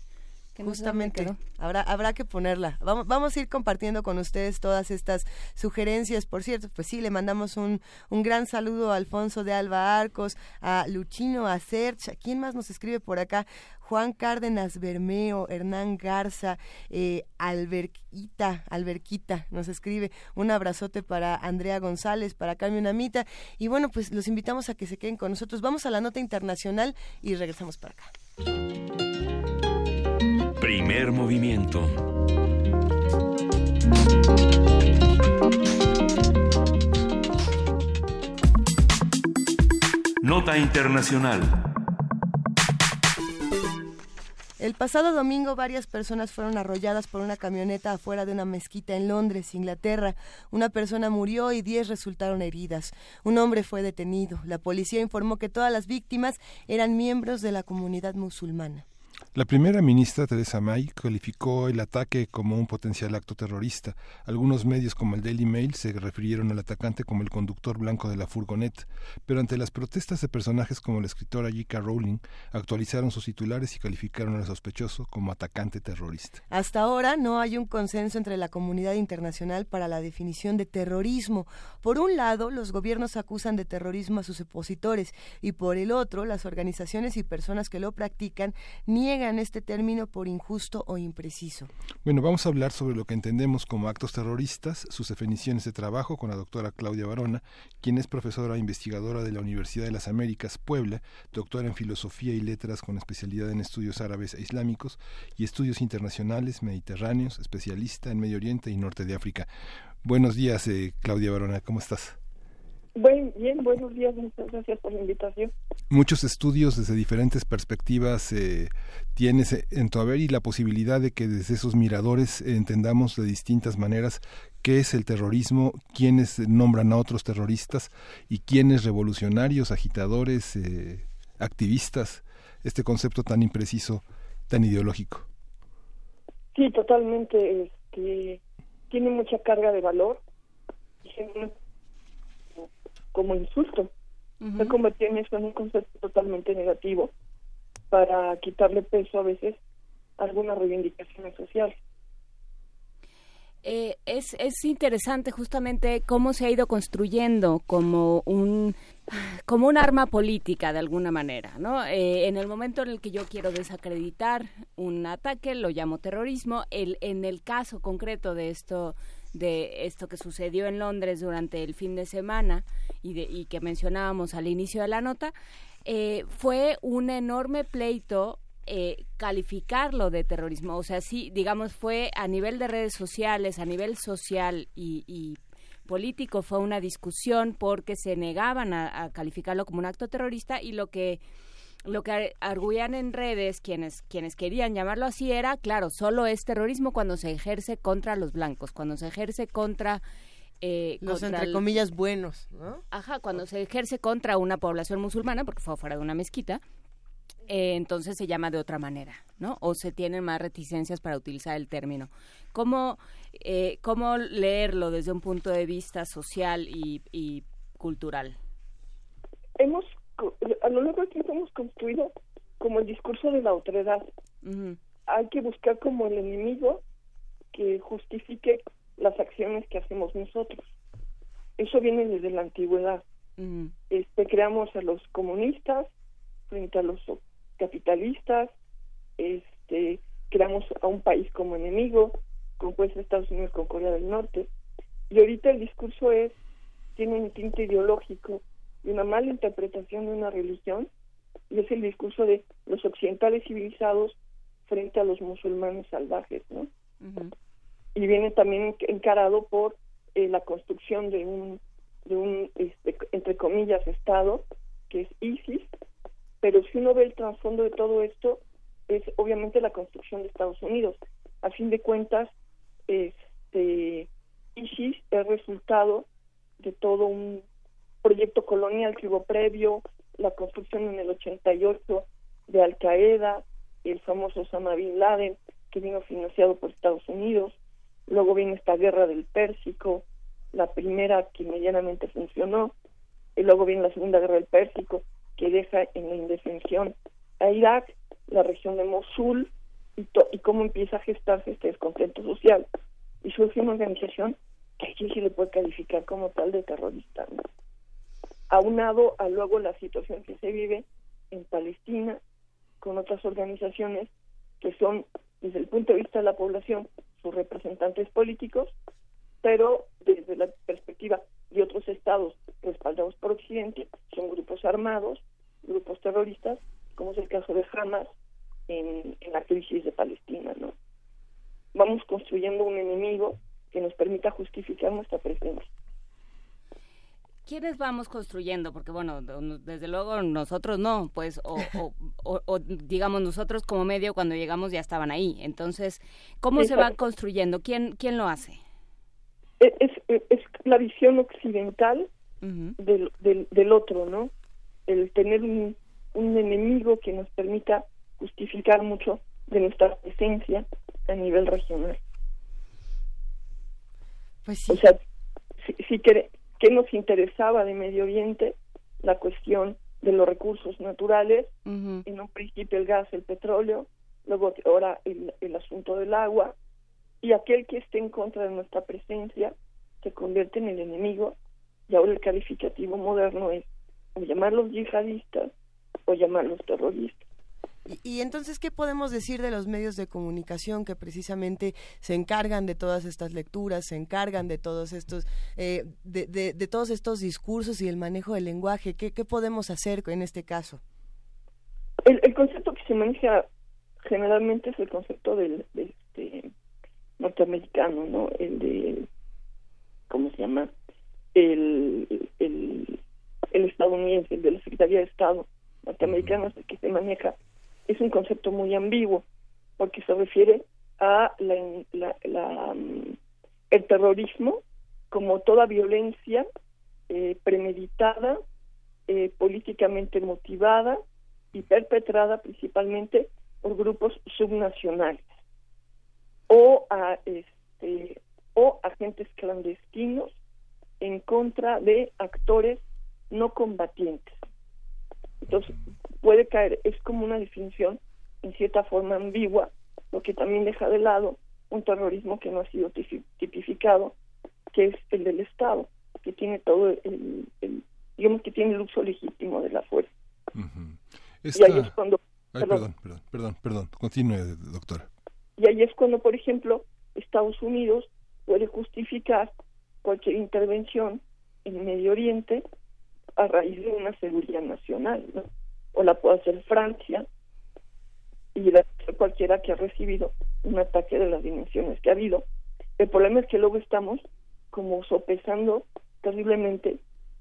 Speaker 2: Justamente, habrá, habrá que ponerla. Vamos, vamos a ir compartiendo con ustedes todas estas sugerencias. Por cierto, pues sí, le mandamos un, un gran saludo a Alfonso de Alba Arcos, a Luchino, a Serch, ¿a quién más nos escribe por acá? Juan Cárdenas Bermeo, Hernán Garza, eh, Alberquita, Alberquita nos escribe. Un abrazote para Andrea González, para Carmen Amita. Y bueno, pues los invitamos a que se queden con nosotros. Vamos a la nota internacional y regresamos para acá.
Speaker 1: Primer movimiento. Nota internacional.
Speaker 2: El pasado domingo varias personas fueron arrolladas por una camioneta afuera de una mezquita en Londres, Inglaterra. Una persona murió y diez resultaron heridas. Un hombre fue detenido. La policía informó que todas las víctimas eran miembros de la comunidad musulmana.
Speaker 3: La primera ministra Teresa May calificó el ataque como un potencial acto terrorista. Algunos medios como el Daily Mail se refirieron al atacante como el conductor blanco de la furgoneta, pero ante las protestas de personajes como la escritora J.K. Rowling, actualizaron sus titulares y calificaron al sospechoso como atacante terrorista.
Speaker 2: Hasta ahora no hay un consenso entre la comunidad internacional para la definición de terrorismo. Por un lado, los gobiernos acusan de terrorismo a sus opositores y por el otro, las organizaciones y personas que lo practican niegan en este término por injusto o impreciso.
Speaker 3: Bueno, vamos a hablar sobre lo que entendemos como actos terroristas, sus definiciones de trabajo con la doctora Claudia Barona, quien es profesora investigadora de la Universidad de las Américas, Puebla, doctora en Filosofía y Letras con especialidad en estudios árabes e islámicos y estudios internacionales mediterráneos, especialista en Medio Oriente y Norte de África. Buenos días, eh, Claudia Barona, ¿cómo estás?
Speaker 17: Buen, bien, buenos días, muchas gracias por la invitación.
Speaker 3: Muchos estudios desde diferentes perspectivas eh, tienes en tu haber y la posibilidad de que desde esos miradores entendamos de distintas maneras qué es el terrorismo, quiénes nombran a otros terroristas y quiénes revolucionarios, agitadores, eh, activistas, este concepto tan impreciso, tan ideológico.
Speaker 17: Sí, totalmente. Este, tiene mucha carga de valor como insulto. Se convirtió en eso en un concepto totalmente negativo para quitarle peso a veces a algunas reivindicaciones sociales.
Speaker 4: Eh, es, es interesante justamente cómo se ha ido construyendo como un como un arma política de alguna manera, ¿no? Eh, en el momento en el que yo quiero desacreditar un ataque, lo llamo terrorismo. El, en el caso concreto de esto de esto que sucedió en Londres durante el fin de semana y, de, y que mencionábamos al inicio de la nota, eh, fue un enorme pleito eh, calificarlo de terrorismo. O sea, sí, digamos, fue a nivel de redes sociales, a nivel social y, político, fue una discusión porque se negaban a, calificarlo como un acto terrorista y lo que lo que arguían en redes quienes quienes querían llamarlo así era claro solo es terrorismo cuando se ejerce contra los blancos cuando se ejerce contra
Speaker 2: eh, los entre comillas buenos ¿no?
Speaker 4: ajá cuando se ejerce contra una población musulmana porque fue fuera de una mezquita eh, entonces se llama de otra manera, ¿no? O se tienen más reticencias para utilizar el término. ¿Cómo, eh, cómo leerlo desde un punto de vista social y, cultural?
Speaker 17: Hemos, a lo largo del tiempo hemos construido como el discurso de la otredad. Hay que buscar como el enemigo que justifique las acciones que hacemos nosotros. Eso viene desde la antigüedad. este, creamos a los comunistas frente a los capitalistas, este, creamos a un país como enemigo, ser Estados Unidos con Corea del Norte, y ahorita el discurso es, tiene un tinte ideológico y una mala interpretación de una religión, y es el discurso de los occidentales civilizados frente a los musulmanes salvajes, ¿no? Y viene también encarado por eh, la construcción de un, de un este, entre comillas, Estado, que es ISIS, pero si uno ve el trasfondo de todo esto, es obviamente la construcción de Estados Unidos. A fin de cuentas, este ISIS es resultado de todo un proyecto colonial que hubo previo, la construcción en el 88 de Al Qaeda, el famoso Osama Bin Laden, que vino financiado por Estados Unidos, luego viene esta guerra del Pérsico, la primera que medianamente funcionó, y luego viene la segunda guerra del Pérsico, que deja en la indefensión a Irak, la región de Mosul y, y cómo empieza a gestarse este descontento social. Y surge una organización que aquí se le puede calificar como tal de terrorista. Aunado a luego la situación que se vive en Palestina con otras organizaciones que son, desde el punto de vista de la población, sus representantes políticos, pero desde la perspectiva de otros estados respaldados por Occidente, son grupos armados grupos terroristas, como es el caso de Hamas en, la crisis de Palestina, ¿no? Vamos construyendo un enemigo que nos permita justificar nuestra presencia.
Speaker 4: ¿Quiénes vamos construyendo? Porque, bueno, desde luego nosotros no, pues, o, o, digamos nosotros como medio cuando llegamos ya estaban ahí. Entonces, ¿cómo se va construyendo? ¿Quién, quién lo hace?
Speaker 17: Es, es, la visión occidental del, del, del otro, ¿no? el tener un, enemigo que nos permita justificar mucho de nuestra presencia a nivel regional.
Speaker 2: Pues sí.
Speaker 17: O sea, sí, que, que nos interesaba de Medio Oriente la cuestión de los recursos naturales, en un principio el gas, el petróleo, luego ahora el, el asunto del agua, y aquel que esté en contra de nuestra presencia se convierte en el enemigo, y ahora el calificativo moderno es o llamarlos yihadistas o llamarlos terroristas.
Speaker 2: Y, entonces, ¿qué podemos decir de los medios de comunicación que precisamente se encargan de todas estas lecturas, se encargan de todos estos, eh, de, de, todos estos discursos y el manejo del lenguaje? ¿Qué, qué podemos hacer en este caso?
Speaker 17: El, el, concepto que se maneja generalmente es el concepto del, este, norteamericano, ¿no? El de, ¿cómo se llama? El, el el estadounidense, el de la Secretaría de Estado norteamericano, es el que se maneja, es un concepto muy ambiguo, porque se refiere a la, mm, el terrorismo como toda violencia eh, premeditada, eh, políticamente motivada y perpetrada principalmente por grupos subnacionales o a este o agentes clandestinos en contra de actores no combatientes. Entonces, puede caer, es como una definición en cierta forma ambigua, lo que también deja de lado un terrorismo que no ha sido tipificado, que es el del Estado, que tiene todo el, digamos que tiene el uso legítimo de la fuerza.
Speaker 3: Y ahí es cuando... perdón, perdón, perdón, perdón, continúe, doctora.
Speaker 17: Y ahí es cuando, por ejemplo, Estados Unidos puede justificar cualquier intervención en Medio Oriente a raíz de una seguridad nacional, ¿no? O la puede hacer Francia y la cualquiera que ha recibido un ataque de las dimensiones que ha habido. El problema es que luego estamos como sopesando terriblemente,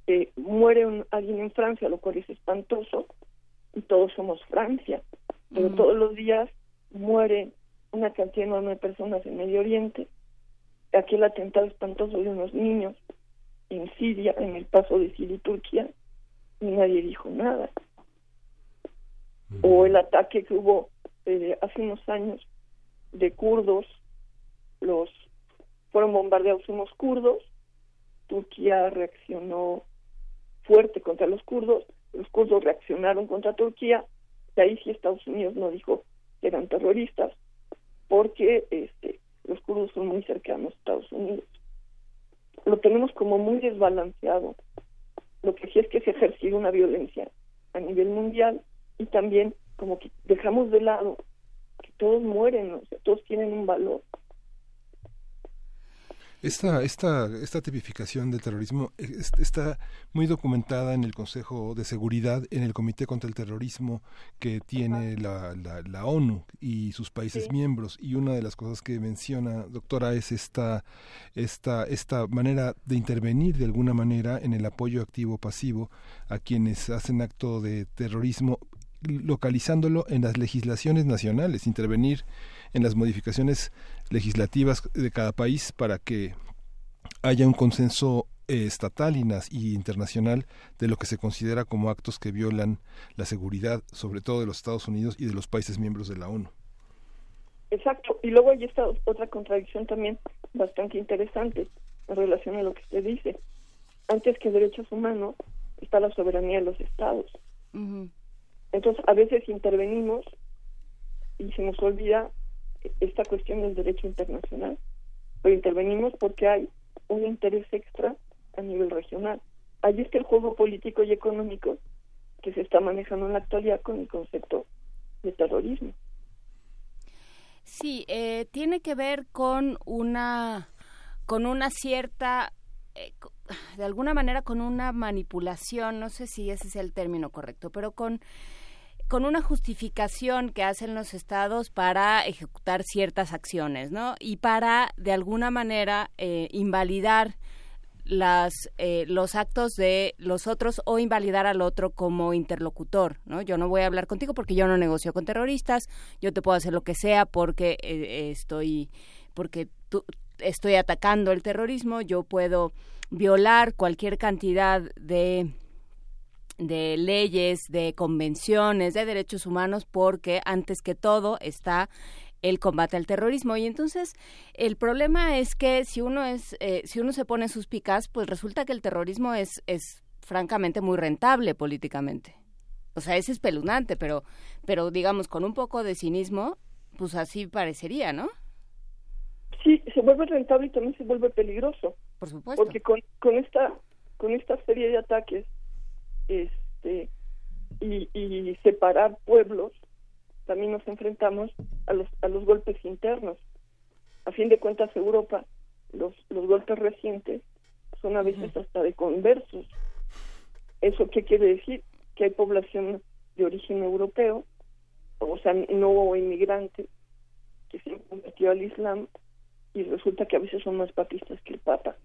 Speaker 17: eh, muere un, alguien en Francia, lo cual es espantoso, y todos somos Francia, pero todos los días mueren una cantidad enorme de personas en Medio Oriente. Aquí el atentado espantoso de unos niños en Siria, en el paso de Siria y Turquía, y nadie dijo nada. O el ataque que hubo eh, hace unos años de kurdos, los fueron bombardeados unos kurdos, Turquía reaccionó fuerte contra los kurdos, los kurdos reaccionaron contra Turquía, y ahí sí Estados Unidos no dijo que eran terroristas, porque este, los kurdos son muy cercanos a Estados Unidos. Lo tenemos como muy desbalanceado. Lo que sí es que se ejerció una violencia a nivel mundial y también como que dejamos de lado que todos mueren, o sea, todos tienen un valor.
Speaker 3: Esta, esta, esta tipificación del terrorismo está muy documentada en el Consejo de Seguridad, en el Comité contra el Terrorismo que tiene la, la, ONU y sus países miembros. Y una de las cosas que menciona, doctora, es esta, esta, esta manera de intervenir de alguna manera en el apoyo activo-pasivo a quienes hacen acto de terrorismo localizándolo en las legislaciones nacionales, intervenir en las modificaciones legislativas de cada país para que haya un consenso eh, estatal y, internacional de lo que se considera como actos que violan la seguridad, sobre todo de los Estados Unidos y de los países miembros de la ONU.
Speaker 17: Exacto, y luego hay esta otra contradicción también bastante interesante en relación a lo que usted dice. Antes que derechos humanos está la soberanía de los estados. Entonces, a veces intervenimos y se nos olvida esta cuestión del derecho internacional, pero intervenimos porque hay un interés extra a nivel regional. Allí está el juego político y económico que se está manejando en la actualidad con el concepto de terrorismo.
Speaker 4: Sí, eh, tiene que ver con una con una cierta eh, de alguna manera con una manipulación, no sé si ese es el término correcto, pero con con una justificación que hacen los estados para ejecutar ciertas acciones, ¿no? Y para, de alguna manera, eh, invalidar las, eh, los actos de los otros o invalidar al otro como interlocutor, ¿no? Yo no voy a hablar contigo porque yo no negocio con terroristas, yo te puedo hacer lo que sea porque eh, estoy, porque estoy atacando el terrorismo, yo puedo violar cualquier cantidad de de leyes, de convenciones, de derechos humanos, porque antes que todo está el combate al terrorismo. Y entonces el problema es que si uno es eh, si uno se pone sus picas pues resulta que el terrorismo es es francamente muy rentable políticamente. O sea es espeluznante pero pero digamos con un poco de cinismo pues así parecería no
Speaker 17: sí se vuelve rentable y también se vuelve peligroso.
Speaker 4: Por supuesto.
Speaker 17: Porque con, con esta con esta serie de ataques este y, separar pueblos, también nos enfrentamos a los, a los golpes internos. A fin de cuentas, Europa, los, los golpes recientes son a veces hasta de conversos. ¿Eso qué quiere decir? Que hay población de origen europeo, o sea, no inmigrante, que se han convertido al Islam y resulta que a veces son más papistas que el Papa.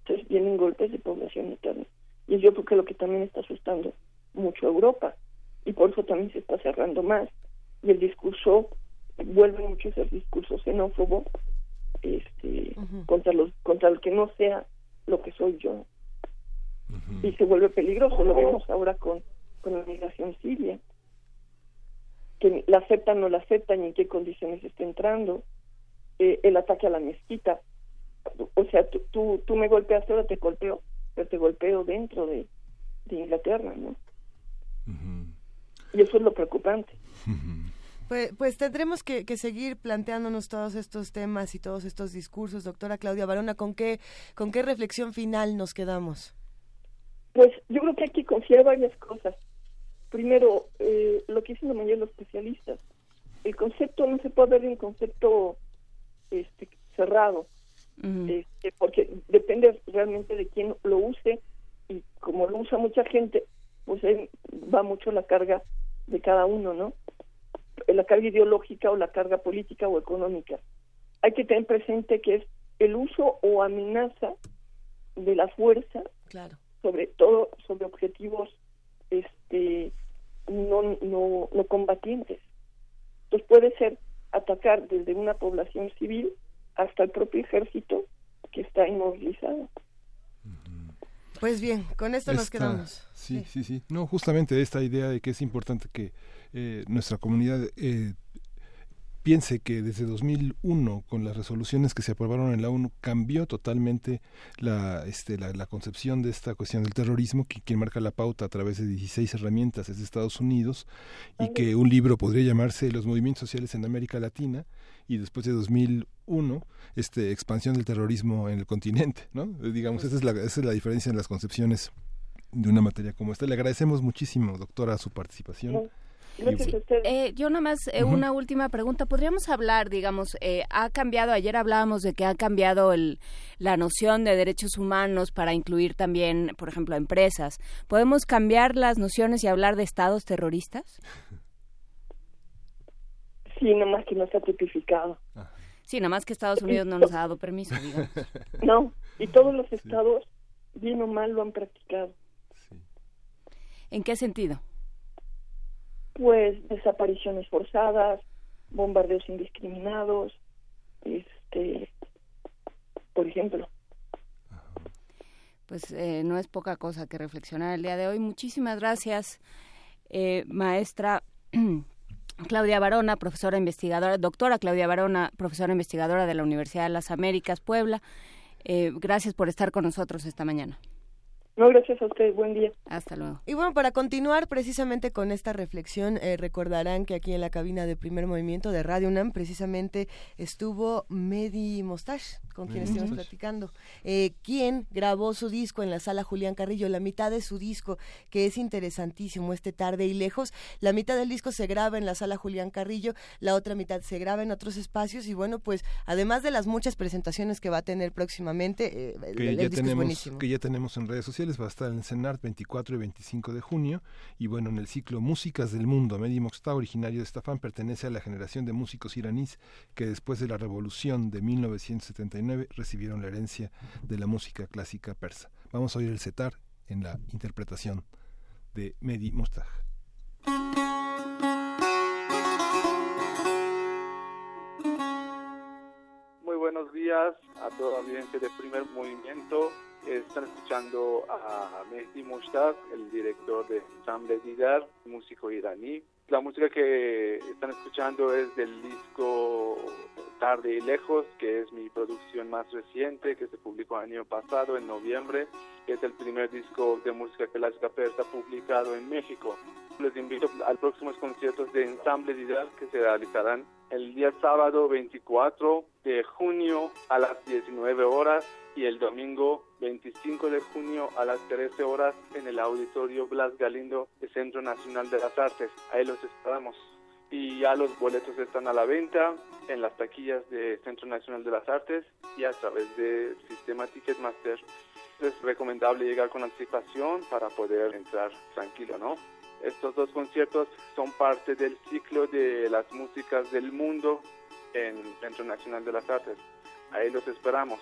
Speaker 17: Entonces vienen golpes de población interna. Y yo creo que lo que también está asustando mucho a Europa. Y por eso también se está cerrando más. Y el discurso, vuelve mucho ese discurso xenófobo este, contra, los, contra el que no sea lo que soy yo. Y se vuelve peligroso. Lo vemos ahora con, con la migración siria. Que la aceptan, no la aceptan y en qué condiciones está entrando. Eh, el ataque a la mezquita. O sea, tú, tú, tú me golpeaste, ahora te golpeo este golpeo dentro de, Inglaterra, ¿no? Y eso es lo preocupante.
Speaker 2: Pues, pues, tendremos que, seguir planteándonos todos estos temas y todos estos discursos, doctora Claudia Barona. ¿Con qué, con qué reflexión final nos quedamos?
Speaker 17: Pues yo creo que hay que confiar varias cosas. Primero, eh, lo que dicen la mayoría de los especialistas, el concepto no se puede ver un concepto este, cerrado este, porque depende realmente de quién lo use y como lo usa mucha gente, pues va mucho la carga de cada uno, ¿no? La carga ideológica o la carga política o económica. Hay que tener presente que es el uso o amenaza de la fuerza,
Speaker 2: claro.
Speaker 17: sobre todo sobre objetivos este no, no, no combatientes. Entonces puede ser atacar desde una población civil hasta el propio ejército que está inmovilizado.
Speaker 2: Pues bien, con esto nos quedamos.
Speaker 3: Sí, sí, sí, No, justamente esta idea de que es importante que eh, nuestra comunidad eh, piense que desde 2001, con las resoluciones que se aprobaron en la ONU, cambió totalmente la, este, la, concepción de esta cuestión del terrorismo, que quien marca la pauta a través de 16 herramientas es Estados Unidos, y que un libro podría llamarse Los movimientos sociales en América Latina, y después de 2001, este, expansión del terrorismo en el continente, ¿no? Digamos, esa es la, esa es la diferencia en las concepciones de una materia como esta. Le agradecemos muchísimo, doctora, su participación.
Speaker 4: Eh, yo nada más eh, una última pregunta. ¿Podríamos hablar, digamos, eh, ha cambiado, ayer hablábamos de que ha cambiado el, la noción de derechos humanos para incluir también, por ejemplo, empresas. ¿Podemos cambiar las nociones y hablar de estados terroristas?
Speaker 17: Sí, nada más que no está tipificado.
Speaker 4: Sí, nada más que Estados Unidos no nos ha dado permiso, digamos.
Speaker 17: No, y todos los estados, bien o mal, lo han practicado.
Speaker 4: ¿En qué sentido?
Speaker 17: Pues desapariciones forzadas, bombardeos indiscriminados, este, por ejemplo.
Speaker 4: Pues eh, no es poca cosa que reflexionar el día de hoy. Muchísimas gracias, eh, maestra. Claudia Barona, profesora investigadora, doctora Claudia Barona, profesora investigadora de la Universidad de las Américas, Puebla. Eh, gracias por estar con nosotros esta mañana.
Speaker 17: No, gracias a ustedes. Buen día.
Speaker 4: Hasta luego.
Speaker 2: Y bueno, para continuar precisamente con esta reflexión, eh, recordarán que aquí en la cabina de primer movimiento de Radio UNAM precisamente estuvo Medi Mostache, con quien estuvimos platicando, eh, quien grabó su disco en la sala Julián Carrillo, la mitad de su disco, que es interesantísimo, este tarde y lejos. La mitad del disco se graba en la sala Julián Carrillo, la otra mitad se graba en otros espacios y bueno, pues además de las muchas presentaciones que va a tener próximamente,
Speaker 3: eh, el, disco es buenísimo. Que ya tenemos en redes sociales va a estar en CENART 24 y 25 de junio y bueno, en el ciclo Músicas del Mundo, Mehdi está originario de Estafán, pertenece a la generación de músicos iraníes que después de la revolución de 1979 recibieron la herencia de la música clásica persa. Vamos a oír el setar en la interpretación de Mehdi Mostaj.
Speaker 18: Muy buenos días a toda la audiencia de Primer Movimiento. Están escuchando a Mehdi Mushtaq, el director de Ensemble Didar, músico iraní. La música que están escuchando es del disco Tarde y Lejos, que es mi producción más reciente, que se publicó el año pasado, en noviembre. Es el primer disco de música clásica persa publicado en México. Les invito al próximos conciertos de Ensemble Didar que se realizarán el día sábado 24 de junio a las 19 horas y el domingo 25 de junio a las 13 horas en el Auditorio Blas Galindo del Centro Nacional de las Artes. Ahí los esperamos. Y ya los boletos están a la venta en las taquillas del Centro Nacional de las Artes y a través del sistema Ticketmaster. Es recomendable llegar con anticipación para poder entrar tranquilo, ¿no? Estos dos conciertos son parte del ciclo de las músicas del mundo en el Centro Nacional de las Artes. Ahí los esperamos.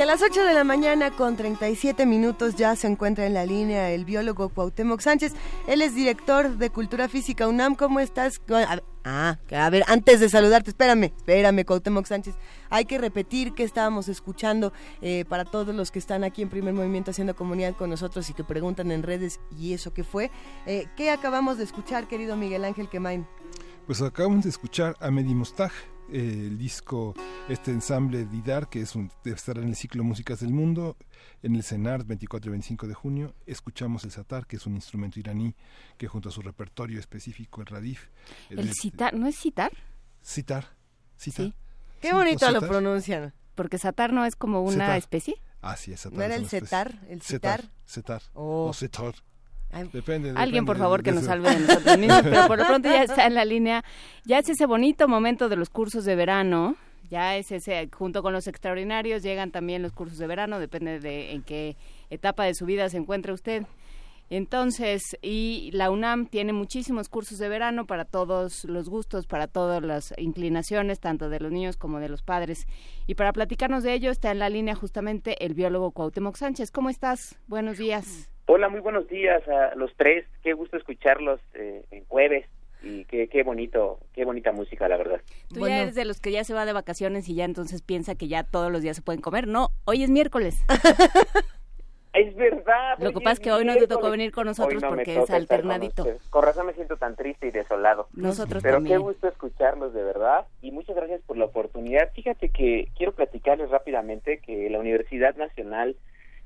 Speaker 2: Y a las 8 de la mañana con 37 minutos ya se encuentra en la línea el biólogo Cuauhtémoc Sánchez. Él es director de Cultura Física UNAM. ¿Cómo estás? Ah, a ver, antes de saludarte, espérame, espérame, Cuauhtémoc Sánchez. Hay que repetir que estábamos escuchando eh, para todos los que están aquí en Primer Movimiento haciendo comunidad con nosotros y que preguntan en redes, ¿y eso qué fue? Eh, ¿Qué acabamos de escuchar, querido Miguel Ángel Quemain?
Speaker 3: Pues acabamos de escuchar a Medi Mostag, el disco, este ensamble Didar, que es un, debe estar en el ciclo Músicas del Mundo, en el CENAR 24 y 25 de junio. Escuchamos el satar, que es un instrumento iraní que junto a su repertorio específico, el radif.
Speaker 4: ¿El, citar? ¿No es citar?
Speaker 3: Citar, citar. Sí.
Speaker 2: Qué bonito lo pronuncian.
Speaker 4: Porque satar no es como una especie.
Speaker 3: Ah, sí, es satar.
Speaker 2: ¿No era el cetar? ¿El citar?
Speaker 3: Cetar. O cetar. Depende,
Speaker 4: Alguien, por favor, que nos salve de nosotros mismos, pero por lo pronto ya está en la línea. Ya es ese bonito momento de los cursos de verano. Ya es ese, junto con los extraordinarios, llegan también los cursos de verano, depende de en qué etapa de su vida se encuentre usted. Entonces, y la UNAM tiene muchísimos cursos de verano para todos los gustos, para todas las inclinaciones, tanto de los niños como de los padres. Y para platicarnos de ello está en la línea justamente el biólogo Cuauhtémoc Sánchez. ¿Cómo estás? Buenos días.
Speaker 19: Hola, muy buenos días a los tres. Qué gusto escucharlos eh, en jueves y qué, qué bonito, qué bonita música, la verdad.
Speaker 4: Tú ya eres de los que ya se va de vacaciones y ya entonces piensa que ya todos los días se pueden comer. No, hoy es miércoles.
Speaker 19: es verdad.
Speaker 4: Lo que pasa es que hoy no te tocó venir con nosotros porque es alternadito.
Speaker 19: Con, razón me siento tan triste y desolado.
Speaker 4: Nosotros
Speaker 19: Pero
Speaker 4: qué
Speaker 19: gusto escucharlos de verdad y muchas gracias por la oportunidad. Fíjate que quiero platicarles rápidamente que la Universidad Nacional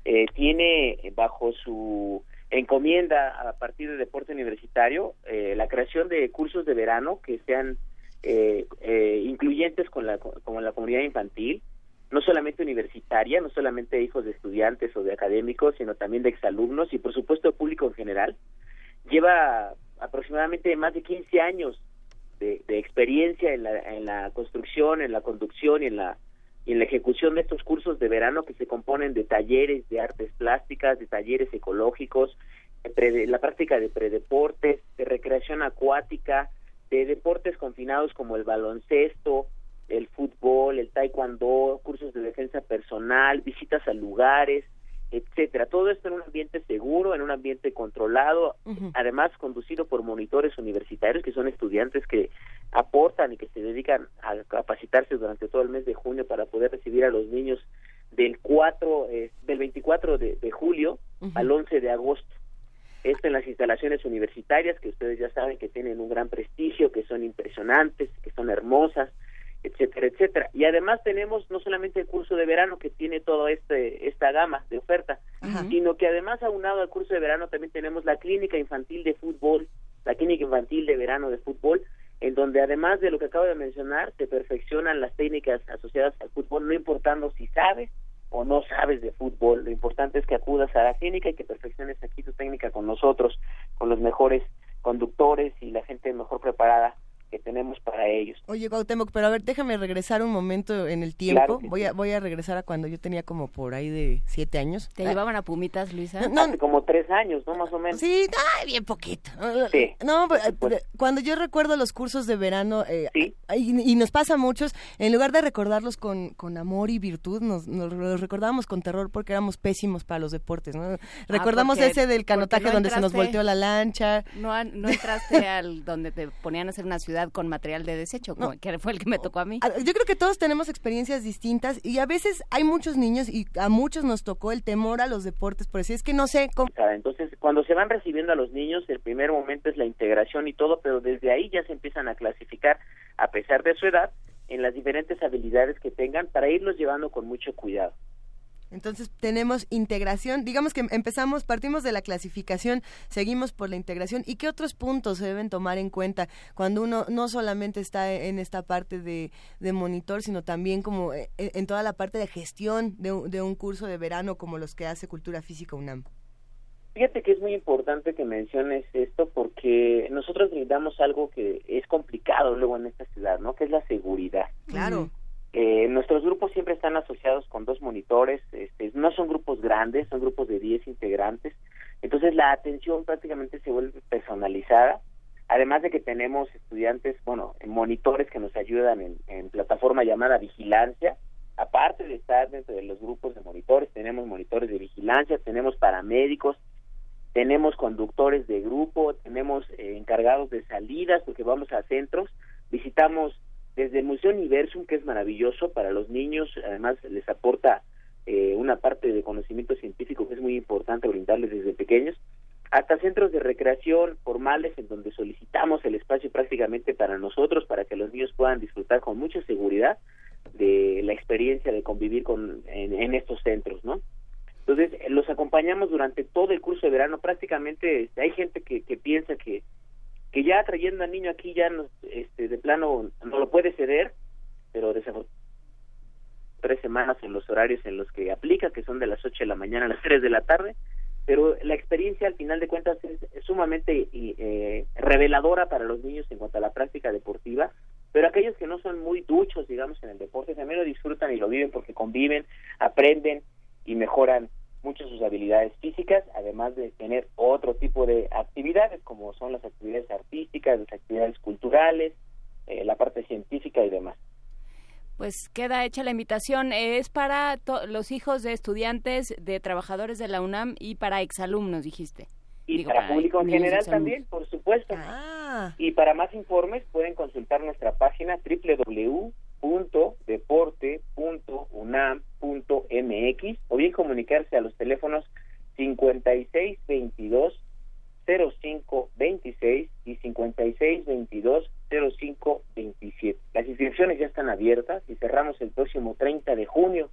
Speaker 19: eh, tiene bajo su encomienda a partir de deporte universitario eh, la creación de cursos de verano que sean eh, incluyentes con la, con la comunidad infantil, no solamente universitaria, no solamente hijos de estudiantes o de académicos, sino también de exalumnos y por supuesto público en general. Lleva aproximadamente más de 15 años de, de experiencia en la, en la construcción, en la conducción y en la y en la ejecución de estos cursos de verano que se componen de talleres de artes plásticas, de talleres ecológicos, de la práctica de predeportes, de recreación acuática, de deportes confinados como el baloncesto, el fútbol, el taekwondo, cursos de defensa personal, visitas a lugares, etcétera. Todo esto en un ambiente seguro, en un ambiente controlado, además conducido por monitores universitarios que son estudiantes que aportan y que se dedican a capacitarse durante todo el mes de junio para poder recibir a los niños del 4 eh, del 24 de, julio al 11 de agosto. Esto en las instalaciones universitarias que ustedes ya saben que tienen un gran prestigio, que son impresionantes, que son hermosas, etcétera, etcétera. Y además tenemos no solamente el curso de verano que tiene toda este, esta gama de oferta, sino que además aunado al curso de verano también tenemos la clínica infantil de fútbol, la clínica infantil de verano de fútbol, en donde además de lo que acabo de mencionar, se perfeccionan las técnicas asociadas al fútbol, no importando si sabes o no sabes de fútbol, lo importante es que acudas a la clínica y que perfecciones aquí tu técnica con nosotros, con los mejores conductores y la gente mejor preparada tenemos para ellos.
Speaker 2: Oye, Cuauhtémoc, pero a ver, déjame regresar un momento en el tiempo. voy a voy a regresar a cuando yo tenía como por ahí de siete años.
Speaker 4: ¿Te llevaban a Pumitas, Luisa?
Speaker 19: No, Hace como tres años, ¿no? Más o menos.
Speaker 2: Sí, ay, bien poquito. Sí. No, cuando yo recuerdo los cursos de verano, eh, y, nos pasa a muchos, en lugar de recordarlos con, con amor y virtud, nos, nos los recordábamos con terror porque éramos pésimos para los deportes, ¿no? Ah, Recordamos ese del canotaje donde se nos volteó la lancha.
Speaker 4: No, no entraste al donde te ponían a hacer una ciudad con material de desecho, que fue el que me tocó a mí.
Speaker 2: Yo creo que todos tenemos experiencias distintas y a veces hay muchos niños y a muchos nos tocó el temor a los deportes, por eso es que no sé cómo...
Speaker 19: Entonces, cuando se van recibiendo a los niños, el primer momento es la integración y todo, pero desde ahí ya se empiezan a clasificar, a pesar de su edad, en las diferentes habilidades que tengan para irlos llevando con mucho cuidado.
Speaker 2: Entonces tenemos integración, digamos que empezamos, partimos de la clasificación, seguimos por la integración y qué otros puntos se deben tomar en cuenta cuando uno no solamente está en esta parte de, monitor, sino también como eh, en toda la parte de gestión de, de un curso de verano como los que hace Cultura Física UNAM.
Speaker 19: Fíjate que es muy importante que menciones esto porque nosotros necesitamos algo que es complicado luego en esta ciudad, ¿no? Que es la seguridad.
Speaker 2: Claro.
Speaker 19: Eh, nuestros grupos siempre están asociados con dos monitores, este, no son grupos grandes, son grupos de 10 integrantes, entonces la atención prácticamente se vuelve personalizada, además de que tenemos estudiantes, bueno, monitores que nos ayudan en, plataforma llamada vigilancia, aparte de estar dentro de los grupos de monitores, tenemos monitores de vigilancia, tenemos paramédicos, tenemos conductores de grupo, tenemos eh, encargados de salidas porque vamos a centros, visitamos desde el Museo Universum, que es maravilloso para los niños, además les aporta eh, una parte de conocimiento científico que es muy importante brindarles desde pequeños, hasta centros de recreación formales en donde solicitamos el espacio prácticamente para nosotros, para que los niños puedan disfrutar con mucha seguridad de la experiencia de convivir con en estos centros, ¿no? Entonces, los acompañamos durante todo el curso de verano. Prácticamente este, hay gente que, que piensa que, que ya trayendo al niño aquí ya no, este, de plano no lo puede ceder, pero desafortunadamente tres semanas en los horarios en los que aplica, que son de las 8 de la mañana a las 3 de la tarde, pero la experiencia al final de cuentas es, sumamente eh, reveladora para los niños en cuanto a la práctica deportiva, pero aquellos que no son muy duchos, digamos, en el deporte, también lo disfrutan y lo viven porque conviven, aprenden y mejoran mucho sus habilidades físicas, además de tener otro tipo de actividades como son las actividades artísticas, las actividades culturales, eh, la parte científica y demás.
Speaker 4: Pues queda hecha la invitación. Es para los hijos de estudiantes, de trabajadores de la UNAM y para exalumnos, dijiste.
Speaker 19: Y para, público en general también, por supuesto. Ah. Y para más informes pueden consultar nuestra página www www.deporte.unam.mx o bien comunicarse a los teléfonos 5622 0526 y 5622 0527. Las inscripciones ya están abiertas y cerramos el próximo 30 de junio.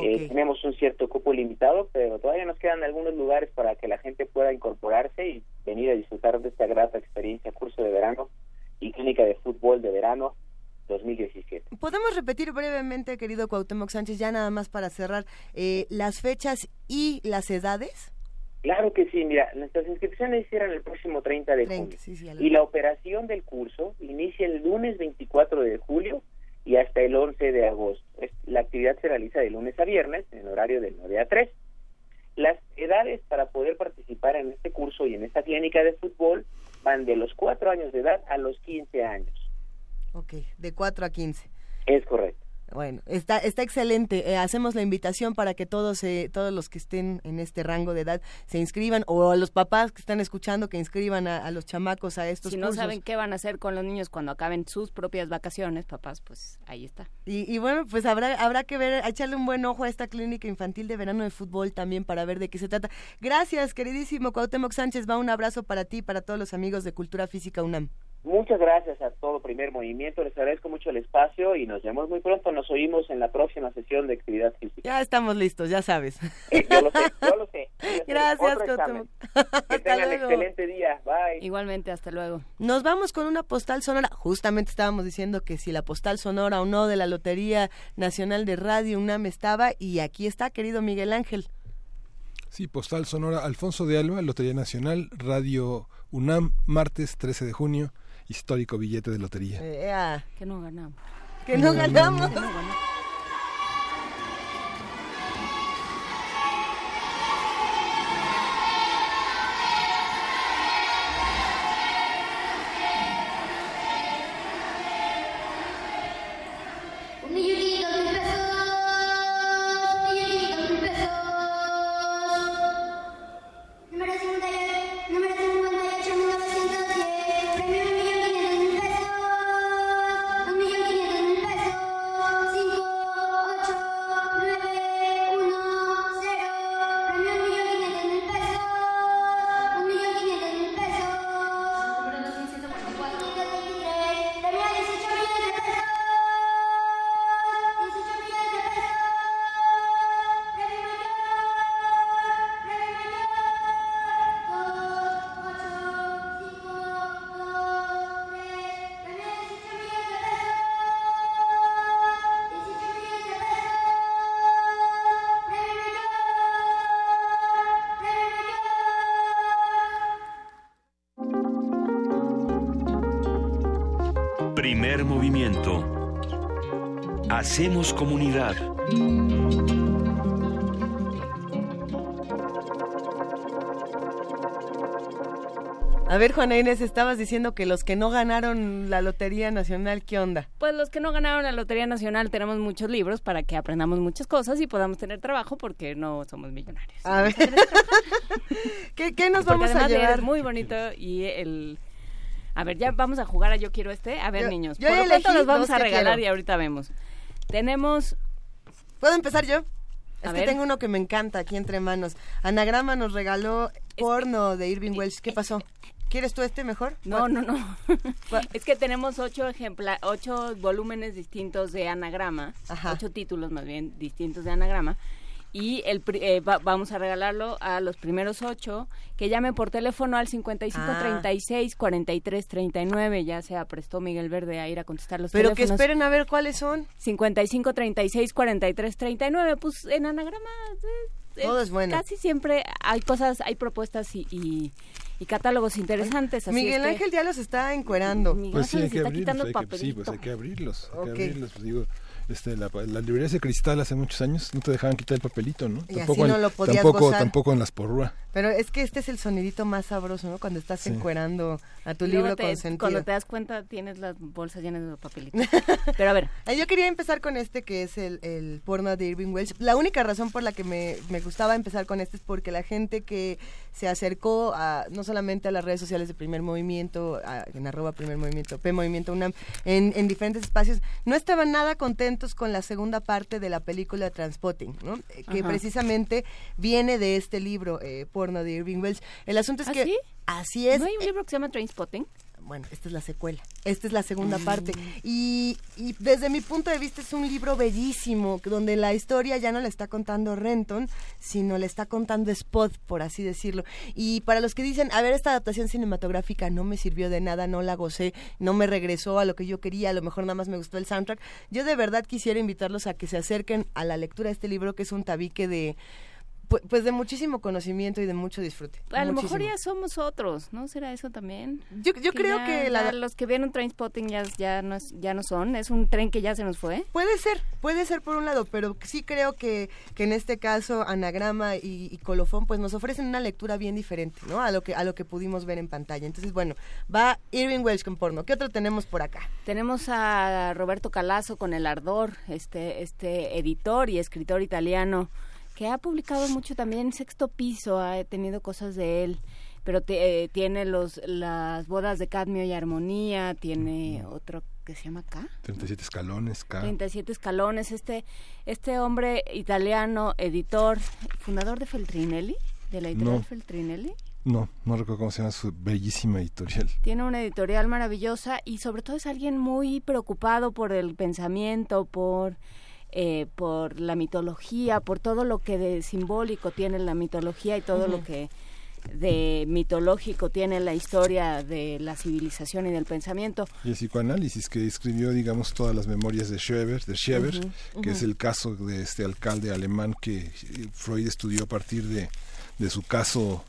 Speaker 19: Eh, tenemos un cierto cupo limitado, pero todavía nos quedan algunos lugares para que la gente pueda incorporarse y venir a disfrutar de esta grata experiencia, curso de verano y clínica de fútbol de verano 2017.
Speaker 2: ¿Podemos repetir brevemente, querido Cuauhtémoc Sánchez, ya nada más para cerrar, eh, las fechas y las edades?
Speaker 19: Claro que sí, mira, nuestras inscripciones cierran el próximo 30 de julio y la operación del curso inicia el lunes 24 de julio y hasta el 11 de agosto. La actividad se realiza de lunes a viernes en horario de 9 a 3. Las edades para poder participar en este curso y en esta clínica de fútbol van de los 4 años de edad a los 15 años.
Speaker 2: Ok, de 4 a 15.
Speaker 19: Es correcto.
Speaker 2: Bueno, está, está excelente. Eh, hacemos la invitación para que todos, eh, todos los que estén en este rango de edad se inscriban o a los papás que están escuchando que inscriban a, los chamacos a estos
Speaker 4: si
Speaker 2: cursos.
Speaker 4: No saben qué van a hacer con los niños cuando acaben sus propias vacaciones, papás, pues ahí está.
Speaker 2: Y, bueno, pues habrá, habrá que ver, echarle un buen ojo a esta clínica infantil de verano de fútbol también para ver de qué se trata. Gracias, queridísimo Cuauhtémoc Sánchez. Va un abrazo para ti y para todos los amigos de Cultura Física UNAM.
Speaker 19: Muchas gracias a todo Primer Movimiento, les agradezco mucho el espacio y nos vemos muy pronto, nos oímos en la próxima sesión de actividad física.
Speaker 2: Ya estamos listos, ya sabes.
Speaker 19: Eh, yo lo sé, yo lo sé.
Speaker 2: Gracias,
Speaker 19: Que tengan excelente día, bye.
Speaker 4: Igualmente, hasta luego.
Speaker 2: Nos vamos con una postal sonora, justamente estábamos diciendo que si la postal sonora o no de la Lotería Nacional de Radio UNAM estaba y aquí está, querido Miguel Ángel.
Speaker 3: Sí, postal sonora Alfonso de Alba, Lotería Nacional, Radio UNAM, martes 13 de junio histórico billete de lotería.
Speaker 2: Eh,
Speaker 4: que no ganamos.
Speaker 2: Que no ganamos.
Speaker 1: Hacemos
Speaker 2: ver, Juana Inés, estabas diciendo que los que no ganaron la Lotería Nacional, ¿qué onda?
Speaker 4: Pues los que no ganaron la Lotería Nacional tenemos muchos libros para que aprendamos muchas cosas y podamos tener trabajo porque no somos millonarios.
Speaker 2: A ver. ¿Qué, ¿Qué, nos vamos a llevar?
Speaker 4: muy bonito y el... A ver, ya vamos a jugar a Yo Quiero Este. A ver, niños,
Speaker 2: yo ¿por cuánto
Speaker 4: nos vamos a regalar y ahorita vemos? Tenemos...
Speaker 2: ¿Puedo empezar yo? Es que tengo uno que me encanta aquí entre manos. Anagrama nos regaló porno de Irving Welsh. ¿Qué pasó? ¿Quieres tú este mejor?
Speaker 4: No, no, no. es que tenemos ocho ejempla ocho volúmenes distintos de anagrama, ocho títulos más bien distintos de anagrama. Y el, eh, vamos a regalarlo a los primeros ocho que llamen por teléfono al 5536 4339. Ya se aprestó Miguel Verde a ir a contestar los
Speaker 2: Pero
Speaker 4: teléfonos.
Speaker 2: que esperen a ver cuáles son.
Speaker 4: 5536 4339. Pues en anagrama.
Speaker 2: Eh, Todo es bueno.
Speaker 4: Casi siempre hay cosas, hay propuestas y y catálogos interesantes.
Speaker 2: Miguel Ángel ya los está encuerando.
Speaker 3: pues sí, hay que abrirlos, sí, pues hay que abrirlos, hay que abrirlos, pues digo, este, la, la librería de cristal hace muchos años no te dejaban quitar el papelito, ¿no?
Speaker 2: Y tampoco, así no lo podías
Speaker 3: tampoco, tampoco en las porrúa.
Speaker 2: Pero es que este es el sonidito más sabroso, ¿no? Cuando estás encuerando a tu libro con sentido.
Speaker 4: Cuando te das cuenta tienes las bolsas llenas de papelito. Pero a ver.
Speaker 2: Yo quería empezar con este que es el, el porno de Irving Welsh. La única razón por la que me, me gustaba empezar con este es porque la gente que se acercó a no solamente a las redes sociales de Primer Movimiento, en arroba Primer Movimiento, P Movimiento UNAM, en, en, diferentes espacios, no estaban nada contentos con la segunda parte de la película Transpotting, ¿no? Eh, que precisamente viene de este libro, eh, de Irving Welsh. El asunto es
Speaker 4: ¿Ah,
Speaker 2: que... Así es.
Speaker 4: ¿No hay un libro que se llama Trainspotting?
Speaker 2: bueno, esta es la secuela, esta es la segunda parte. Y, y, desde mi punto de vista es un libro bellísimo, donde la historia ya no la está contando Renton, sino le está contando Spot, por así decirlo. Y para los que dicen, a ver, esta adaptación cinematográfica no me sirvió de nada, no la gocé, no me regresó a lo que yo quería, a lo mejor nada más me gustó el soundtrack, yo de verdad quisiera invitarlos a que se acerquen a la lectura de este libro, que es un tabique de pues de muchísimo conocimiento y de mucho disfrute.
Speaker 4: A lo mejor ya somos otros, ¿no? ¿Será eso también?
Speaker 2: Yo, yo creo que
Speaker 4: los que vieron Trainspotting ya, ya, no ya no son, es un tren que ya se nos fue.
Speaker 2: Puede ser, puede ser por un lado, pero sí creo que, que en este caso Anagrama y, Colofón pues nos ofrecen una lectura bien diferente, ¿no? A lo que a lo que pudimos ver en pantalla. Entonces, bueno, va Irving Welsh con porno. ¿Qué otro tenemos por acá?
Speaker 4: Tenemos a Roberto Calazo con El Ardor, este este editor y escritor italiano que ha publicado mucho también Sexto Piso, ha tenido cosas de él, pero eh, tiene los las bodas de Cadmio y Armonía, tiene otro que se llama K.
Speaker 3: 37 escalones, K.
Speaker 4: 37 escalones, este este hombre italiano, editor, fundador de Feltrinelli, de la editorial Feltrinelli.
Speaker 3: No, no recuerdo cómo se llama su bellísima editorial.
Speaker 4: Tiene una editorial maravillosa y sobre todo es alguien muy preocupado por el pensamiento, por eh, por la mitología, por todo lo que de simbólico tiene la mitología y todo lo que de mitológico tiene la historia de la civilización y del pensamiento.
Speaker 3: Y el psicoanálisis que escribió, digamos, todas las memorias de Schreber, de Schreber que es el caso de este alcalde alemán que eh, Freud estudió a partir de, de su caso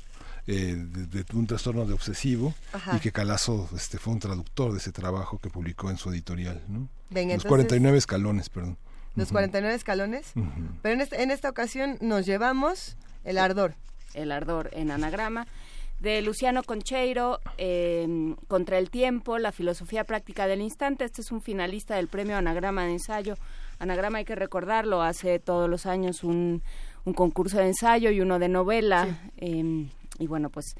Speaker 3: eh, de, un trastorno de obsesivo y que Calazo este, fue un traductor de ese trabajo que publicó en su editorial. ¿no? Los 49 escalones, perdón
Speaker 2: los 49 escalones. Pero en, este, en esta ocasión nos llevamos el ardor.
Speaker 4: El ardor en anagrama. De Luciano Concheiro, Contra el Tiempo, la filosofía práctica del instante. Este es un finalista del premio Anagrama de Ensayo. Anagrama hay que recordarlo, hace todos los años un, un concurso de ensayo y uno de novela. Em, y bueno, pues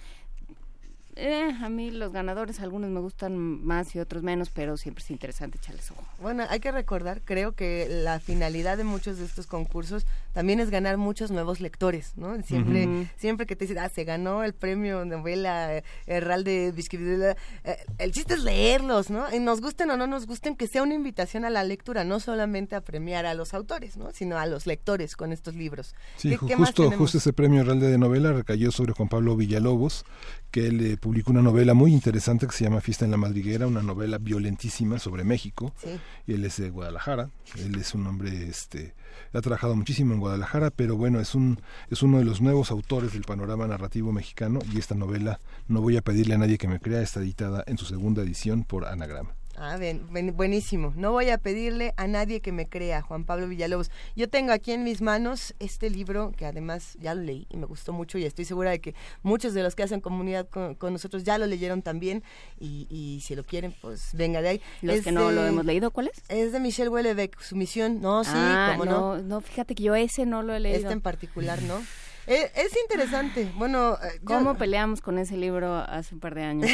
Speaker 4: eh, a mí los ganadores, algunos me gustan más y otros menos, pero siempre es interesante echarles ojo.
Speaker 2: Bueno, hay que recordar, creo que la finalidad de muchos de estos concursos también es ganar muchos nuevos lectores, ¿no? Siempre, siempre que te dicen, ah, se ganó el premio novela Herralde de eh, el chiste es leerlos, ¿no? Y nos gusten o no nos gusten, que sea una invitación a la lectura, no solamente a premiar a los autores, ¿no? Sino a los lectores con estos libros.
Speaker 3: Sí, justo, justo ese premio Herralde de novela recayó sobre Juan Pablo Villalobos, que él eh, publicó una novela muy interesante que se llama Fiesta en la Madriguera, una novela violentísima sobre México. Y él es de Guadalajara, él es un hombre, este, ha trabajado muchísimo en Guadalajara, pero bueno, es un es uno de los nuevos autores del panorama narrativo mexicano y esta novela, no voy a pedirle a nadie que me crea, está editada en su segunda edición por Anagrama.
Speaker 2: Ah, bien, buenísimo. No voy a pedirle a nadie que me crea, Juan Pablo Villalobos. Yo tengo aquí en mis manos este libro que además ya lo leí y me gustó mucho y estoy segura de que muchos de los que hacen comunidad con, nosotros ya lo leyeron también y, si lo quieren, pues venga de ahí.
Speaker 4: Los que no lo hemos leído, ¿cuál es?
Speaker 2: Es de Michelle Houellebecq, su misión. No, sí,
Speaker 4: ah, no. No, fíjate que yo ese no lo he leído.
Speaker 2: Este en particular, ¿no? Eh, es, interesante. Bueno,
Speaker 4: eh, ¿cómo peleamos con ese libro hace un par de años?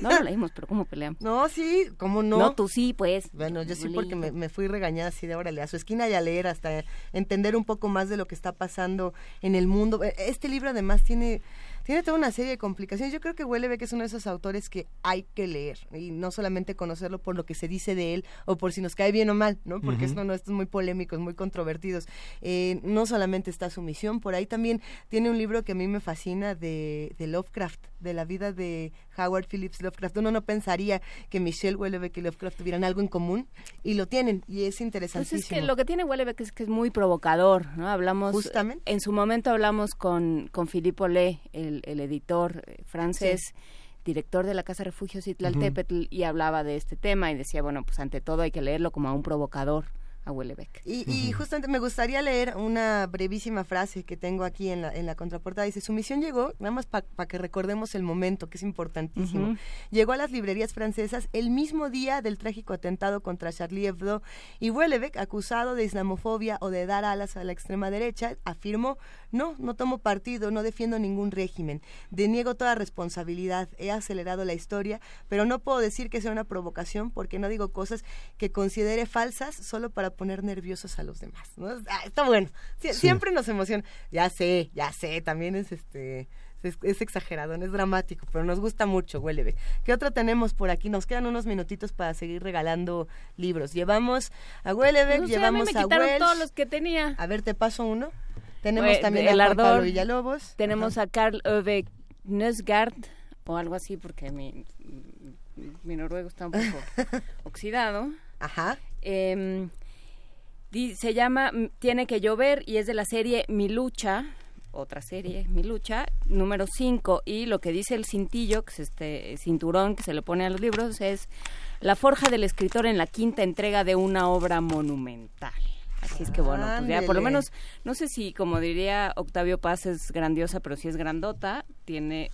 Speaker 4: No lo leímos, pero ¿cómo peleamos?
Speaker 2: No, sí, ¿cómo no?
Speaker 4: No, tú sí, pues.
Speaker 2: Bueno, yo sí porque me, fui regañada así de órale, a su esquina y a leer hasta entender un poco más de lo que está pasando en el mundo. E, este libro además tiene tiene toda una serie de complicaciones. Yo creo que que es uno de esos autores que hay que leer y no solamente conocerlo por lo que se dice de él o por si nos cae bien o mal, ¿no? Porque esto no, estos muy polémicos, muy controvertidos. Eh, no solamente está su misión, por ahí también tiene un libro que a mí me fascina de, de Lovecraft, de la vida de Howard Phillips Lovecraft. Uno no pensaría que Michelle Houellebecq y Lovecraft tuvieran algo en común y lo tienen y es interesantísimo.
Speaker 4: Pues es que lo que tiene Houellebecq es que es muy provocador, ¿no? Hablamos
Speaker 2: Justamente.
Speaker 4: en su momento hablamos con con Philippe Olé, el, editor eh, francés. director de la Casa Refugio Citlaltépetl y hablaba de este tema y decía, bueno, pues ante todo hay que leerlo como a un provocador a
Speaker 2: Y, y justamente me gustaría leer una brevísima frase que tengo aquí en la, en la contraportada. Dice, su misión llegó, nada más para que recordemos el momento, que es importantísimo. Llegó a las librerías francesas el mismo día del trágico atentado contra Charlie Hebdo y Houellebecq, acusado de islamofobia o de dar alas a la extrema derecha, afirmó, no, no tomo partido, no defiendo ningún régimen, deniego toda responsabilidad, he acelerado la historia, pero no puedo decir que sea una provocación porque no digo cosas que considere falsas solo para poner nerviosos a los demás. Ah, está bueno. Siempre nos emociona. Ya sé, ya sé, también es este es, exagerado, no es dramático, pero nos gusta mucho, huele. ¿Qué otro tenemos por aquí? Nos quedan unos minutitos para seguir regalando libros. Llevamos a Huelebeck, llevamos a, me
Speaker 4: todos los que tenía.
Speaker 2: A ver, te paso uno. Tenemos también a Juan Pablo Villalobos.
Speaker 4: Tenemos a Carl Ove Nesgard, o algo así, porque mi, mi noruego está un poco oxidado.
Speaker 2: Ajá.
Speaker 4: Eh, se llama Tiene que llover y es de la serie Mi lucha, otra serie, Mi lucha, número 5. Y lo que dice el cintillo, que es este cinturón que se le pone a los libros, es la forja del escritor en la quinta entrega de una obra monumental. Así es que bueno, pues ya por lo menos, no sé si como diría Octavio Paz es grandiosa, pero si es grandota, tiene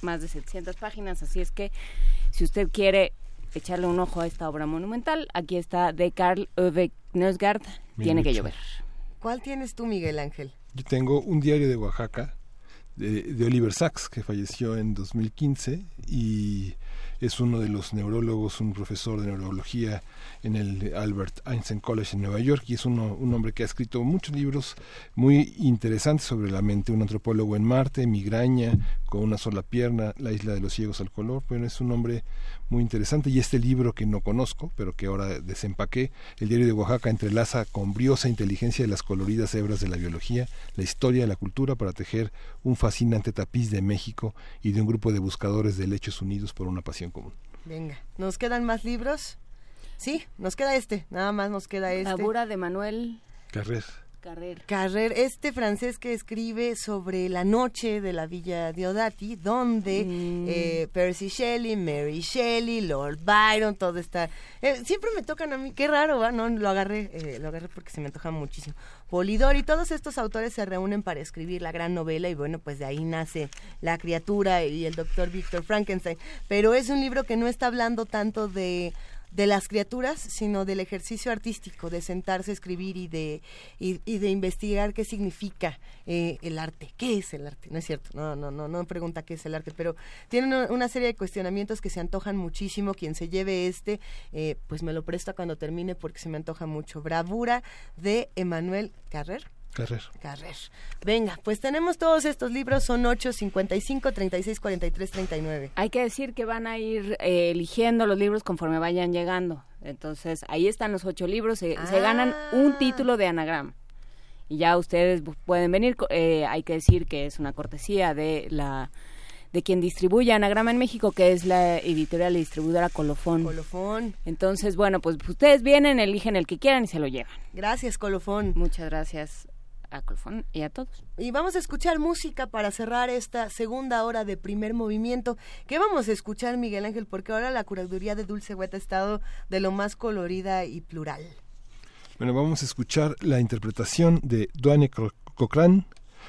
Speaker 4: más de 700 páginas, así es que si usted quiere echarle un ojo a esta obra monumental. Aquí está de Carl Ove Knausgaard, Tiene que llover.
Speaker 2: ¿Cuál tienes tú, Miguel Ángel?
Speaker 3: Yo tengo un diario de Oaxaca de, de Oliver Sacks, que falleció en 2015 y es uno de los neurólogos, un profesor de neurología en el Albert Einstein College en Nueva York y es un hombre que ha escrito muchos libros muy interesantes sobre la mente, un antropólogo en Marte, migraña, con una sola pierna, la isla de los ciegos al color, bueno, es un hombre muy interesante y este libro que no conozco, pero que ahora desempaqué, el diario de Oaxaca entrelaza con briosa inteligencia de las coloridas hebras de la biología, la historia, la cultura para tejer un fascinante tapiz de México y de un grupo de buscadores de lechos unidos por una pasión común.
Speaker 2: Venga, ¿nos quedan más libros? Sí, nos queda este, nada más nos queda este.
Speaker 4: La bura de Manuel
Speaker 3: Carrer.
Speaker 4: Carrer.
Speaker 2: Carrer, este francés que escribe sobre la noche de la Villa Diodati, donde mm. eh, Percy Shelley, Mary Shelley, Lord Byron, todo está... Eh, siempre me tocan a mí, qué raro, ¿va? No, lo agarré, eh, lo agarré porque se me antoja muchísimo. Polidor y todos estos autores se reúnen para escribir la gran novela y bueno, pues de ahí nace La criatura y el doctor Victor Frankenstein. Pero es un libro que no está hablando tanto de de las criaturas, sino del ejercicio artístico, de sentarse a escribir y de, y, de investigar qué significa eh, el arte. ¿Qué es el arte? No es cierto, no, no, no, no pregunta qué es el arte, pero tiene una, serie de cuestionamientos que se antojan muchísimo. Quien se lleve este, eh, pues me lo presta cuando termine porque se me antoja mucho. Bravura de Emanuel Carrer.
Speaker 3: Carrer.
Speaker 2: Carrer. Venga, pues tenemos todos estos libros, son 8, 55, 36, 43, 39.
Speaker 4: Hay que decir que van a ir eh, eligiendo los libros conforme vayan llegando. Entonces, ahí están los ocho libros, se, ganan un ah. título de anagrama. Y ya ustedes pueden venir, eh, hay que decir que es una cortesía de la de quien distribuye Anagrama en México, que es la editorial y distribuidora Colofón.
Speaker 2: Colofón.
Speaker 4: Entonces, bueno, pues ustedes vienen, eligen el que quieran y se lo llevan.
Speaker 2: Gracias, Colofón.
Speaker 4: Muchas gracias a y a todos.
Speaker 2: Y vamos a escuchar música para cerrar esta segunda hora de primer movimiento. ¿Qué vamos a escuchar, Miguel Ángel? Porque ahora la curaduría de Dulce Hueta ha estado de lo más colorida y plural.
Speaker 3: Bueno, vamos a escuchar la interpretación de Duane Cochran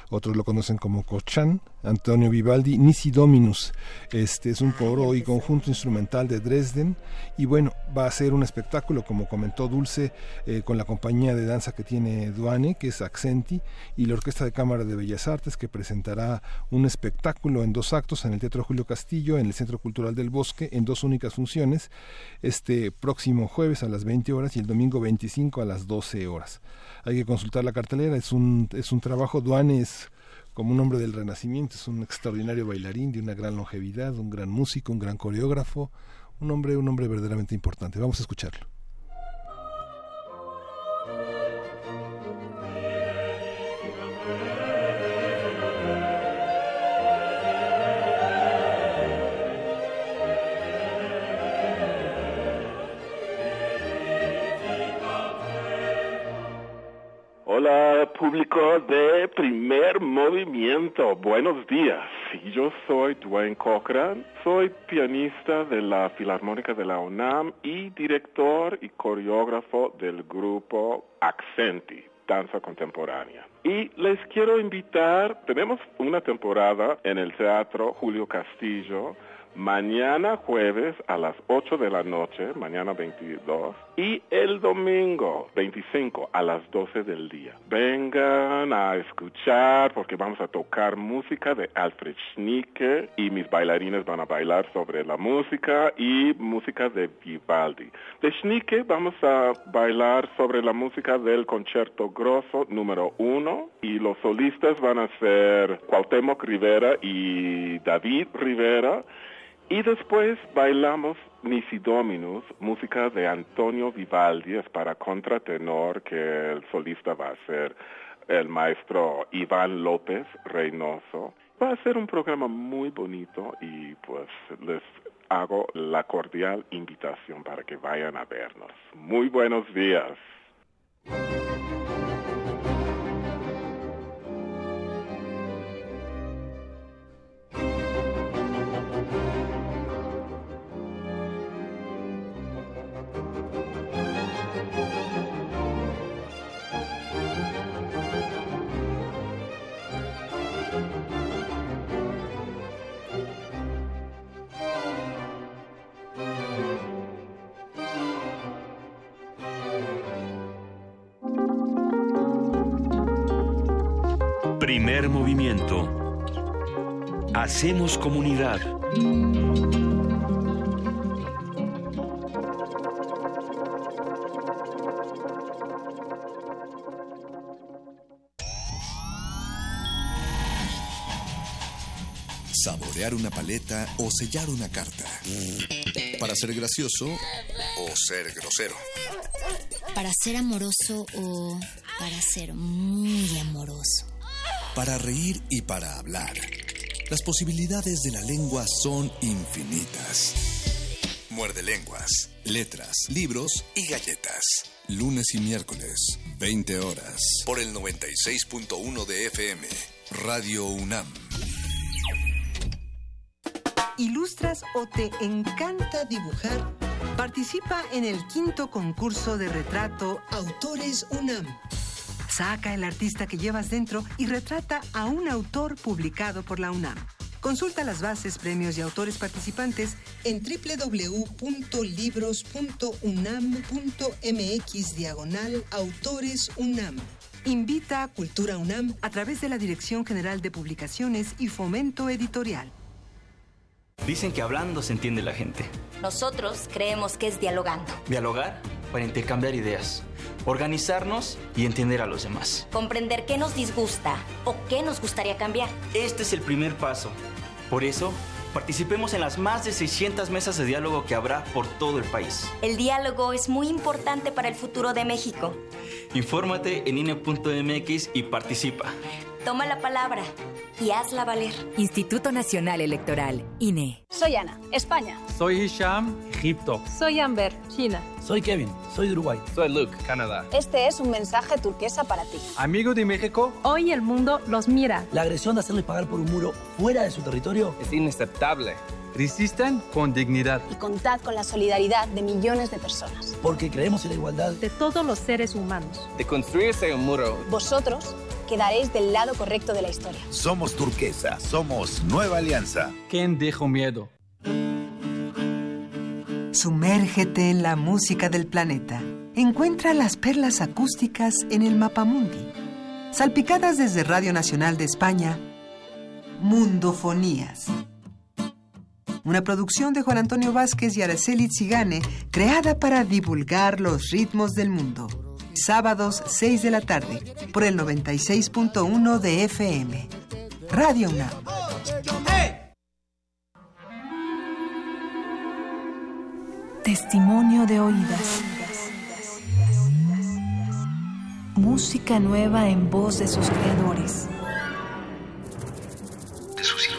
Speaker 3: otros lo conocen como Cochan, Antonio Vivaldi, Nisi Dominus. Este es un coro y conjunto instrumental de Dresden. Y bueno, va a ser un espectáculo, como comentó Dulce, eh, con la compañía de danza que tiene Duane, que es Accenti, y la Orquesta de Cámara de Bellas Artes, que presentará un espectáculo en dos actos en el Teatro Julio Castillo, en el Centro Cultural del Bosque, en dos únicas funciones, este próximo jueves a las 20 horas y el domingo 25 a las 12 horas hay que consultar la cartelera, es un, es un trabajo, Duane es como un hombre del renacimiento, es un extraordinario bailarín de una gran longevidad, un gran músico, un gran coreógrafo, un hombre, un hombre verdaderamente importante. Vamos a escucharlo.
Speaker 20: Hola, público de primer movimiento. Buenos días. Yo soy Dwayne Cochran, soy pianista de la Filarmónica de la UNAM y director y coreógrafo del grupo Accenti, danza contemporánea. Y les quiero invitar, tenemos una temporada en el Teatro Julio Castillo mañana jueves a las 8 de la noche, mañana 22, y el domingo 25 a las 12 del día. Vengan a escuchar porque vamos a tocar música de Alfred Schnicke y mis bailarines van a bailar sobre la música y música de Vivaldi. De Schnicke vamos a bailar sobre la música del concierto grosso número 1 y los solistas van a ser Cuauhtémoc Rivera y David Rivera. Y después bailamos Nisi Dominus, música de Antonio Vivaldi, es para contratenor, que el solista va a ser el maestro Iván López Reynoso. Va a ser un programa muy bonito y pues les hago la cordial invitación para que vayan a vernos. Muy buenos días.
Speaker 1: Primer movimiento. Hacemos comunidad.
Speaker 21: Saborear una paleta o sellar una carta. Para ser gracioso o ser grosero.
Speaker 22: Para ser amoroso o para ser muy amoroso
Speaker 21: para reír y para hablar. Las posibilidades de la lengua son infinitas. Muerde lenguas, letras, libros y galletas. Lunes y miércoles, 20 horas, por el 96.1 de FM, Radio UNAM.
Speaker 23: ¿Ilustras o te encanta dibujar? Participa en el quinto concurso de retrato Autores UNAM Saca el artista que llevas dentro y retrata a un autor publicado por la UNAM. Consulta las bases, premios y autores participantes en www.libros.unam.mx diagonal autores UNAM. Invita a Cultura UNAM a través de la Dirección General de Publicaciones y Fomento Editorial.
Speaker 24: Dicen que hablando se entiende la gente.
Speaker 25: Nosotros creemos que es dialogando.
Speaker 24: Dialogar para intercambiar ideas organizarnos y entender a los demás.
Speaker 25: Comprender qué nos disgusta o qué nos gustaría cambiar.
Speaker 24: Este es el primer paso. Por eso, participemos en las más de 600 mesas de diálogo que habrá por todo el país.
Speaker 25: El diálogo es muy importante para el futuro de México.
Speaker 24: Infórmate en INE.mx y participa.
Speaker 25: Toma la palabra y hazla valer.
Speaker 26: Instituto Nacional Electoral, INE.
Speaker 12: Soy Ana, España.
Speaker 27: Soy Hisham, Egipto.
Speaker 12: Soy Amber, China.
Speaker 28: Soy Kevin, soy de Uruguay.
Speaker 29: Soy Luke, Canadá.
Speaker 12: Este es un mensaje turquesa para ti.
Speaker 27: Amigo de México.
Speaker 12: Hoy el mundo los mira.
Speaker 28: La agresión de hacerles pagar por un muro fuera de su territorio
Speaker 29: es inaceptable.
Speaker 27: Resisten con dignidad.
Speaker 12: Y contad con la solidaridad de millones de personas.
Speaker 28: Porque creemos en la igualdad
Speaker 12: de todos los seres humanos.
Speaker 29: De construirse un muro.
Speaker 12: Vosotros quedaréis del lado correcto de la historia.
Speaker 30: Somos turquesa, somos nueva alianza.
Speaker 27: ¿Quién dijo miedo?
Speaker 23: Sumérgete en la música del planeta. Encuentra las perlas acústicas en el Mapamundi. Salpicadas desde Radio Nacional de España, Mundofonías. Una producción de Juan Antonio Vázquez y Araceli Zigane, creada para divulgar los ritmos del mundo. Sábados 6 de la tarde, por el 96.1 de FM. Radio UNAM.
Speaker 8: Testimonio de oídas. Música nueva en voz de sus creadores.
Speaker 30: De sus intérpretes.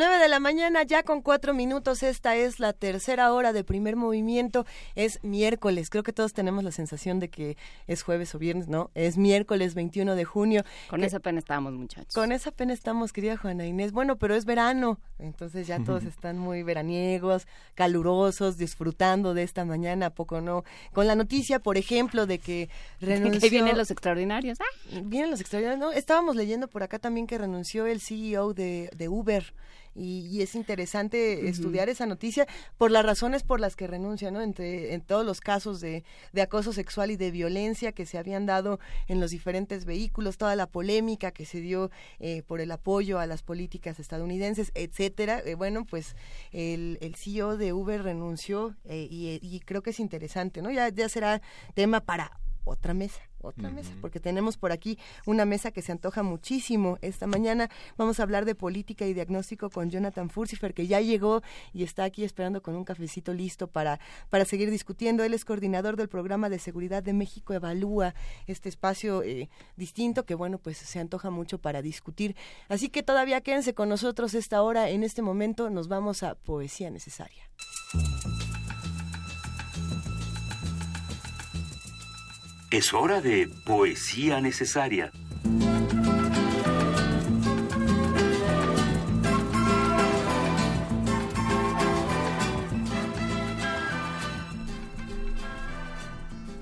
Speaker 2: 9 de la mañana, ya con cuatro minutos. Esta es la tercera hora de primer movimiento. Es miércoles. Creo que todos tenemos la sensación de que es jueves o viernes, ¿no? Es miércoles 21 de junio.
Speaker 4: Con esa pena estamos, muchachos.
Speaker 2: Con esa pena estamos, querida Juana Inés. Bueno, pero es verano. Entonces ya todos están muy veraniegos, calurosos, disfrutando de esta mañana, ¿a poco no? Con la noticia, por ejemplo, de que renunció.
Speaker 4: Que vienen los extraordinarios.
Speaker 2: ¡Ah! Vienen los extraordinarios, ¿no? Estábamos leyendo por acá también que renunció el CEO de, de Uber y, es interesante estudiar esa noticia por las razones por las que renuncia, ¿no? Entre en todos los casos de, de, acoso sexual y de violencia que se habían dado en los diferentes vehículos, toda la polémica que se dio eh, por el apoyo a las políticas estadounidenses, etcétera. Eh, bueno, pues el, el, CEO de Uber renunció eh, y, y, creo que es interesante, ¿no? Ya, ya será tema para otra mesa, otra mesa, porque tenemos por aquí una mesa que se antoja muchísimo. Esta mañana vamos a hablar de política y diagnóstico con Jonathan Furcifer, que ya llegó y está aquí esperando con un cafecito listo para, para seguir discutiendo. Él es coordinador del programa de seguridad de México Evalúa, este espacio eh, distinto que, bueno, pues se antoja mucho para discutir. Así que todavía quédense con nosotros esta hora. En este momento nos vamos a Poesía Necesaria.
Speaker 1: Es hora de poesía necesaria.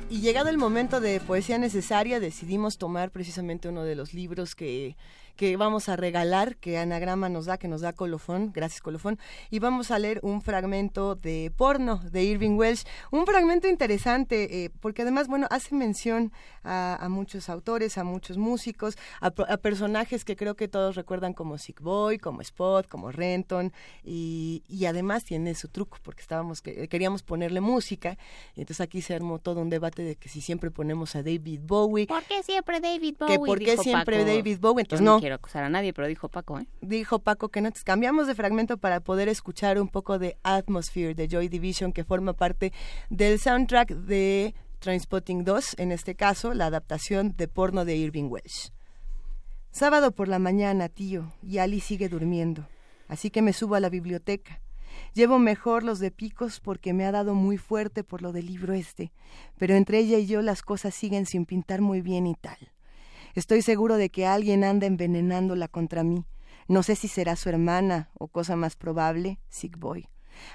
Speaker 2: Y llegado el momento de poesía necesaria, decidimos tomar precisamente uno de los libros que que vamos a regalar, que Anagrama nos da, que nos da Colofón, gracias Colofón, y vamos a leer un fragmento de porno de Irving Welsh, un fragmento interesante, eh, porque además, bueno, hace mención a, muchos autores, a muchos músicos, a, personajes que creo que todos recuerdan como Sick Boy, como Spot, como Renton, y, además tiene su truco, porque estábamos que, queríamos ponerle música, y entonces aquí se armó todo un debate de que si siempre ponemos a David Bowie.
Speaker 4: ¿Por qué siempre David Bowie?
Speaker 2: Que por qué siempre David Bowie, entonces no
Speaker 4: quiero acusar a nadie, pero dijo Paco, ¿eh?
Speaker 2: Dijo Paco que no. Cambiamos de fragmento para poder escuchar un poco de Atmosphere de Joy Division, que forma parte del soundtrack de Trainspotting 2, en este caso, la adaptación de porno de Irving Welsh. Sábado por la mañana, tío, y Ali sigue durmiendo, así que me subo a la biblioteca. Llevo mejor los de picos porque me ha dado muy fuerte por lo del libro este, pero entre ella y yo las cosas siguen sin pintar muy bien y tal. Estoy seguro de que alguien anda envenenándola contra mí. No sé si será su hermana o cosa más probable, Sick Boy.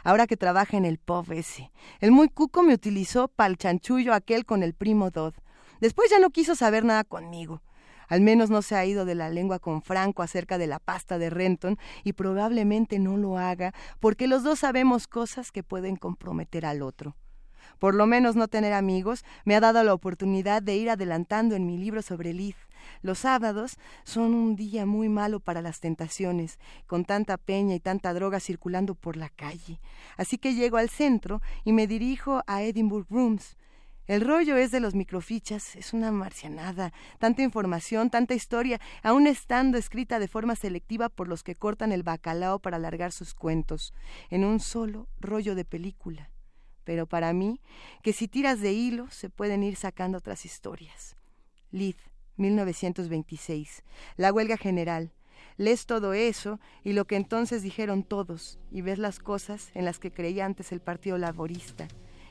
Speaker 2: Ahora que trabaja en el pub ese. El muy cuco me utilizó pa'l chanchullo aquel con el primo Dodd. Después ya no quiso saber nada conmigo. Al menos no se ha ido de la lengua con Franco acerca de la pasta de Renton y probablemente no lo haga porque los dos sabemos cosas que pueden comprometer al otro. Por lo menos no tener amigos me ha dado la oportunidad de ir adelantando en mi libro sobre Liz. Los sábados son un día muy malo para las tentaciones, con tanta peña y tanta droga circulando por la calle. Así que llego al centro y me dirijo a Edinburgh Rooms. El rollo es de los microfichas, es una marcianada, tanta información, tanta historia, aún estando escrita de forma selectiva por los que cortan el bacalao para alargar sus cuentos, en un solo rollo de película. Pero para mí, que si tiras de hilo, se pueden ir sacando otras historias. Lid, 1926. La huelga general. Lees todo eso y lo que entonces dijeron todos, y ves las cosas en las que creía antes el Partido Laborista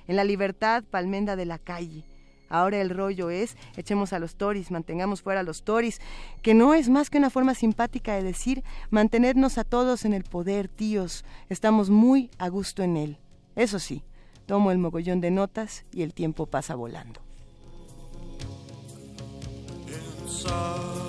Speaker 2: en la libertad palmenda de la calle. Ahora el rollo es, echemos a los toris, mantengamos fuera a los toris, que no es más que una forma simpática de decir, mantenernos a todos en el poder, tíos, estamos muy a gusto en él. Eso sí, tomo el mogollón de notas y el tiempo pasa volando.
Speaker 1: Movimiento.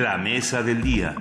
Speaker 1: La mesa del día.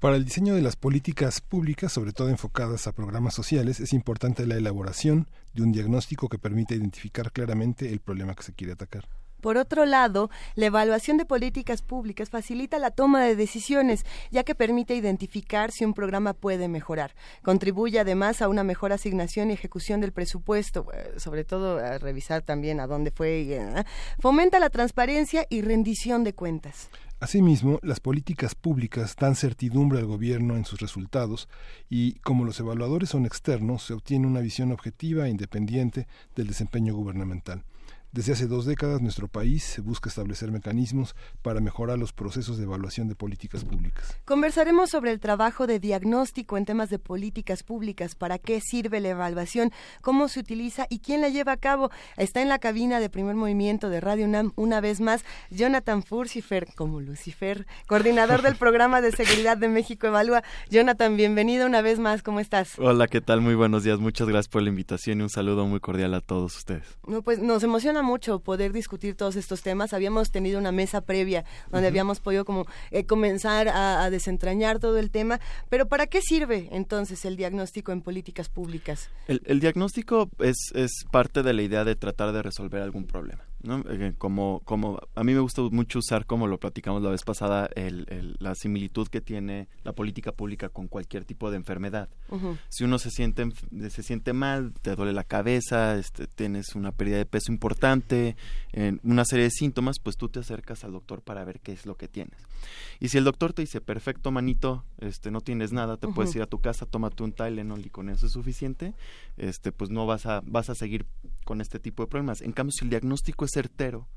Speaker 3: Para el diseño de las políticas públicas, sobre todo enfocadas a programas sociales, es importante la elaboración de un diagnóstico que permita identificar claramente el problema que se quiere atacar.
Speaker 2: Por otro lado, la evaluación de políticas públicas facilita la toma de decisiones, ya que permite identificar si un programa puede mejorar. Contribuye además a una mejor asignación y ejecución del presupuesto, eh, sobre todo a revisar también a dónde fue. Eh, fomenta la transparencia y rendición de cuentas.
Speaker 3: Asimismo, las políticas públicas dan certidumbre al gobierno en sus resultados y, como los evaluadores son externos, se obtiene una visión objetiva e independiente del desempeño gubernamental. Desde hace dos décadas nuestro país busca establecer mecanismos para mejorar los procesos de evaluación de políticas públicas.
Speaker 2: Conversaremos sobre el trabajo de diagnóstico en temas de políticas públicas, para qué sirve la evaluación, cómo se utiliza y quién la lleva a cabo. Está en la cabina de primer movimiento de Radio UNAM una vez más Jonathan Furcifer, como Lucifer, coordinador del programa de seguridad de México Evalúa. Jonathan, bienvenido una vez más, ¿cómo estás?
Speaker 31: Hola, ¿qué tal? Muy buenos días, muchas gracias por la invitación y un saludo muy cordial a todos ustedes.
Speaker 2: No, pues nos emociona mucho poder discutir todos estos temas. Habíamos tenido una mesa previa donde habíamos podido como eh, comenzar a, desentrañar todo el tema, pero ¿para qué sirve entonces el diagnóstico en políticas públicas?
Speaker 31: El, diagnóstico es, es parte de la idea de tratar de resolver algún problema. ¿No? Eh, como, como a mí me gusta mucho usar, como lo platicamos la vez pasada, el, la similitud que tiene la política pública con cualquier tipo de enfermedad. Si uno se siente, se siente mal, te duele la cabeza, este, tienes una pérdida de peso importante, en una serie de síntomas, pues tú te acercas al doctor para ver qué es lo que tienes. Y si el doctor te dice, perfecto, manito, este, no tienes nada, te puedes ir a tu casa, tómate un Tylenol y con eso es suficiente, este, pues no vas a, vas a seguir con este tipo de problemas. En cambio, si el diagnóstico es certero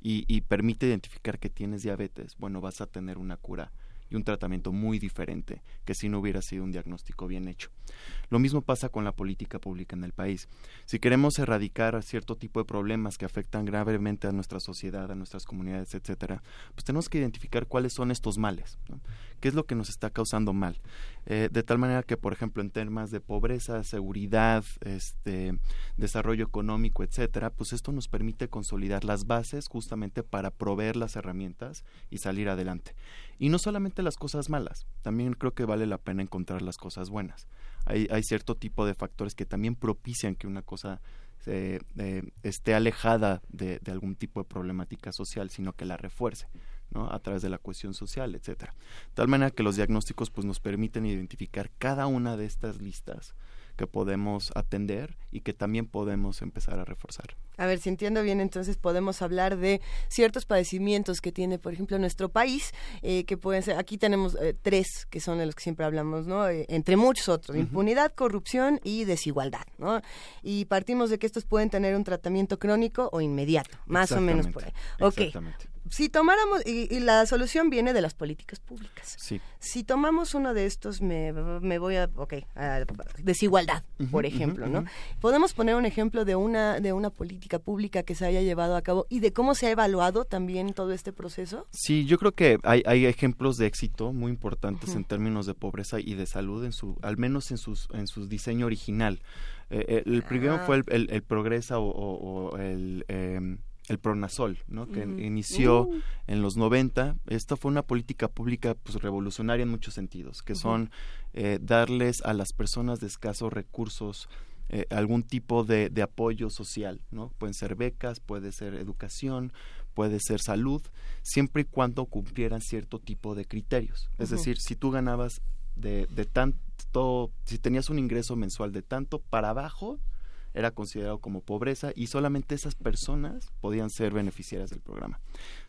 Speaker 31: y, y permite identificar que tienes diabetes, bueno, vas a tener una cura y un tratamiento muy diferente que si no hubiera sido un diagnóstico bien hecho. Lo mismo pasa con la política pública en el país. Si queremos erradicar cierto tipo de problemas que afectan gravemente a nuestra sociedad, a nuestras comunidades, etcétera, pues tenemos que identificar cuáles son estos males, qué es lo que nos está causando mal, eh, de tal manera que, por ejemplo, en temas de pobreza, seguridad, este, desarrollo económico, etcétera, pues esto nos permite consolidar las bases justamente para proveer las herramientas y salir adelante. Y no solamente las cosas malas, también creo que vale la pena encontrar las cosas buenas. Hay, hay cierto tipo de factores que también propician que una cosa eh, esté alejada de, algún tipo de problemática social, sino que la refuerce. ¿no? a través de la cohesión social, etcétera. De tal manera que los diagnósticos pues, nos permiten identificar cada una de estas listas que podemos atender y que también podemos empezar a reforzar.
Speaker 2: A ver, si entiendo bien, entonces podemos hablar de ciertos padecimientos que tiene, por ejemplo, nuestro país, eh, que pueden ser, aquí tenemos eh, tres que son de los que siempre hablamos, ¿no? Eh, entre muchos otros, impunidad, corrupción y desigualdad, ¿no? Y partimos de que estos pueden tener un tratamiento crónico o inmediato, más o menos por ahí. Ok, si tomáramos, y, la solución viene de las políticas públicas.
Speaker 31: Sí.
Speaker 2: Si tomamos uno de estos, me, me voy a, ok, a desigualdad, por ejemplo, ¿no? Podemos poner un ejemplo de una, de una política pública que se haya llevado a cabo y de cómo se ha evaluado también todo este proceso.
Speaker 31: Sí, yo creo que hay, hay ejemplos de éxito muy importantes en términos de pobreza y de salud, en su, al menos en, sus, en su diseño original. Eh, eh, el primero ah. fue el, el, Progresa o, el... Em, el Pronasol, ¿no? que inició uh. en los 90. Esta fue una política pública pues, revolucionaria en muchos sentidos, que son eh, darles a las personas de escasos recursos eh, algún tipo de, apoyo social, ¿no? Pueden ser becas, puede ser educación, puede ser salud, siempre y cuando cumplieran cierto tipo de criterios. Es decir, si tú ganabas de, de tanto, si tenías un ingreso mensual de tanto para abajo, era considerado como pobreza y solamente esas personas podían ser beneficiarias del programa.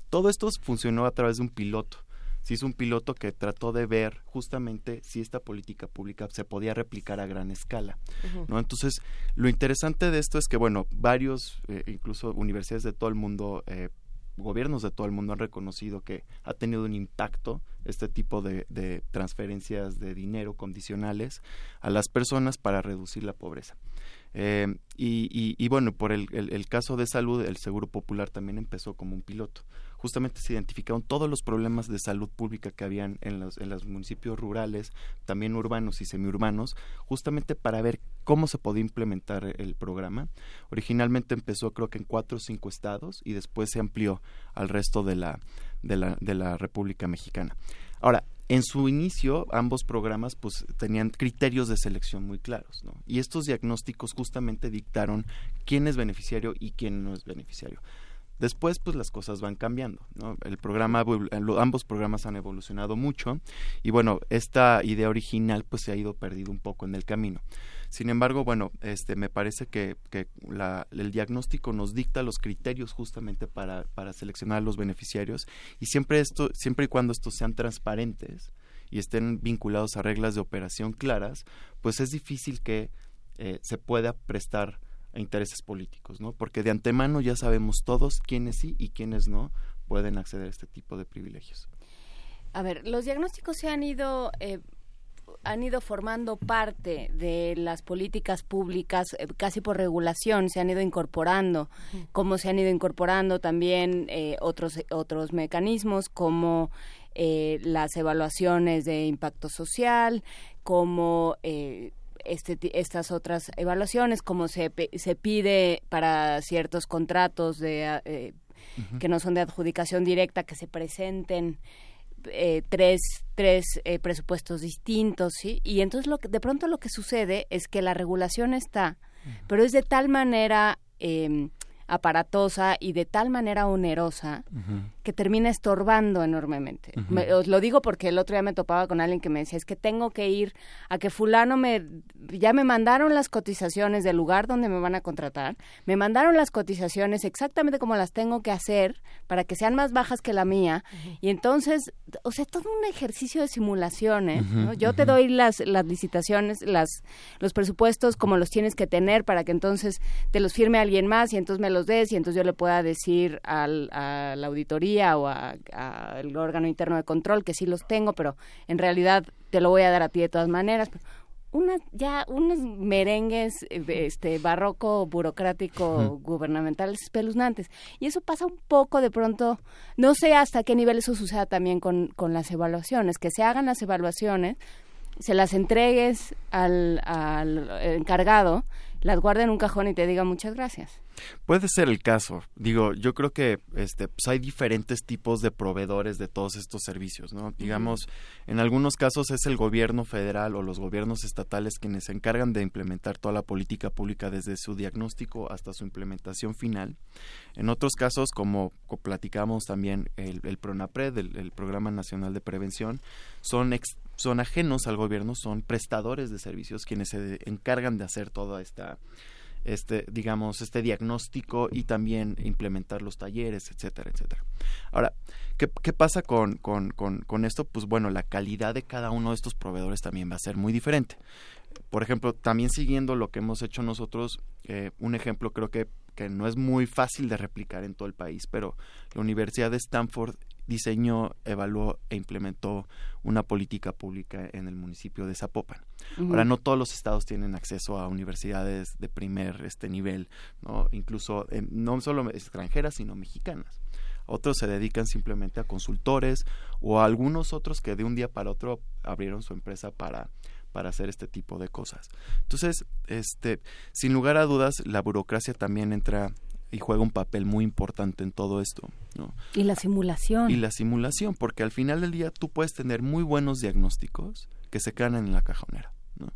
Speaker 31: Todo esto funcionó a través de un piloto. Se hizo un piloto que trató de ver justamente si esta política pública se podía replicar a gran escala. ¿no? Entonces, lo interesante de esto es que, bueno, varios, eh, incluso universidades de todo el mundo, eh, gobiernos de todo el mundo han reconocido que ha tenido un impacto este tipo de, de transferencias de dinero condicionales a las personas para reducir la pobreza. Eh, y, bueno, por el, caso de salud, el Seguro Popular también empezó como un piloto. Justamente se identificaron todos los problemas de salud pública que habían en los, municipios rurales, también urbanos y semiurbanos, justamente para ver cómo se podía implementar el programa. Originalmente empezó creo que en cuatro o cinco estados y después se amplió al resto de la, de la República Mexicana. Ahora, en su inicio ambos programas pues tenían criterios de selección muy claros ¿no? y estos diagnósticos justamente dictaron quién es beneficiario y quién no es beneficiario después pues las cosas van cambiando ¿no? el programa ambos programas han evolucionado mucho y bueno esta idea original pues se ha ido perdido un poco en el camino sin embargo, bueno, este, me parece que, que la, el diagnóstico nos dicta los criterios justamente para, para seleccionar los beneficiarios y siempre esto, siempre y cuando estos sean transparentes y estén vinculados a reglas de operación claras, pues es difícil que eh, se pueda prestar e intereses políticos, ¿no? Porque de antemano ya sabemos todos quiénes sí y quiénes no pueden acceder a este tipo de privilegios.
Speaker 4: A ver, los diagnósticos se han ido eh, han ido formando parte de las políticas públicas eh, casi por regulación, se han ido incorporando, como se han ido incorporando también eh, otros otros mecanismos como las evaluaciones de impacto social, como este, estas otras evaluaciones, como se, se pide para ciertos contratos de, que no son de adjudicación directa, que se presenten eh, tres, tres eh, presupuestos distintos, ¿sí? Y entonces lo que, de pronto lo que sucede es que la regulación está, pero es de tal manera eh, aparatosa y de tal manera onerosa que termina estorbando enormemente. os lo digo porque el otro día me topaba con alguien que me decía, es que tengo que ir a que fulano me, ya me mandaron las cotizaciones del lugar donde me van a contratar, me mandaron las cotizaciones exactamente como las tengo que hacer para que sean más bajas que la mía, y entonces, o sea, todo un ejercicio de simulaciones, Yo te doy las, las licitaciones, las, los presupuestos como los tienes que tener para que entonces te los firme alguien más y entonces me los des y entonces yo le pueda decir al, a la auditoría o al órgano interno de control que sí los tengo, pero en realidad te lo voy a dar a ti de todas maneras. Una, ya unos merengues este barroco burocrático gubernamental espeluznantes y eso pasa un poco de pronto no sé hasta qué nivel eso suceda también con, con las evaluaciones que se hagan las evaluaciones se las entregues al, al encargado las guarde en un cajón y te diga muchas gracias
Speaker 31: Puede ser el caso. Digo, yo creo que este, pues hay diferentes tipos de proveedores de todos estos servicios, ¿no? Digamos, en algunos casos es el gobierno federal o los gobiernos estatales quienes se encargan de implementar toda la política pública desde su diagnóstico hasta su implementación final. En otros casos, como platicamos también, el, el PRONAPRED, el, Programa Nacional de Prevención, son son ajenos al gobierno, son prestadores de servicios quienes se encargan de hacer toda esta este, digamos, este diagnóstico y también implementar los talleres, etcétera, etcétera. Ahora, ¿qué, pasa con, con, con, esto? Pues bueno, la calidad de cada uno de estos proveedores también va a ser muy diferente. Por ejemplo, también siguiendo lo que hemos hecho nosotros, eh, un ejemplo creo que, que no es muy fácil de replicar en todo el país, pero la Universidad de Stanford diseñó, evaluó e implementó una política pública en el municipio de Zapopan. Ahora, no todos los estados tienen acceso a universidades de primer este nivel, ¿no? incluso no solo extranjeras, sino mexicanas. Otros se dedican simplemente a consultores o a algunos otros que de un día para otro abrieron su empresa para para hacer este tipo de cosas. Entonces, este, sin lugar a dudas, la burocracia también entra y juega un papel muy importante en todo esto. ¿no?
Speaker 4: Y la simulación.
Speaker 31: Y la simulación, porque al final del día tú puedes tener muy buenos diagnósticos que se quedan en la cajonera. ¿no?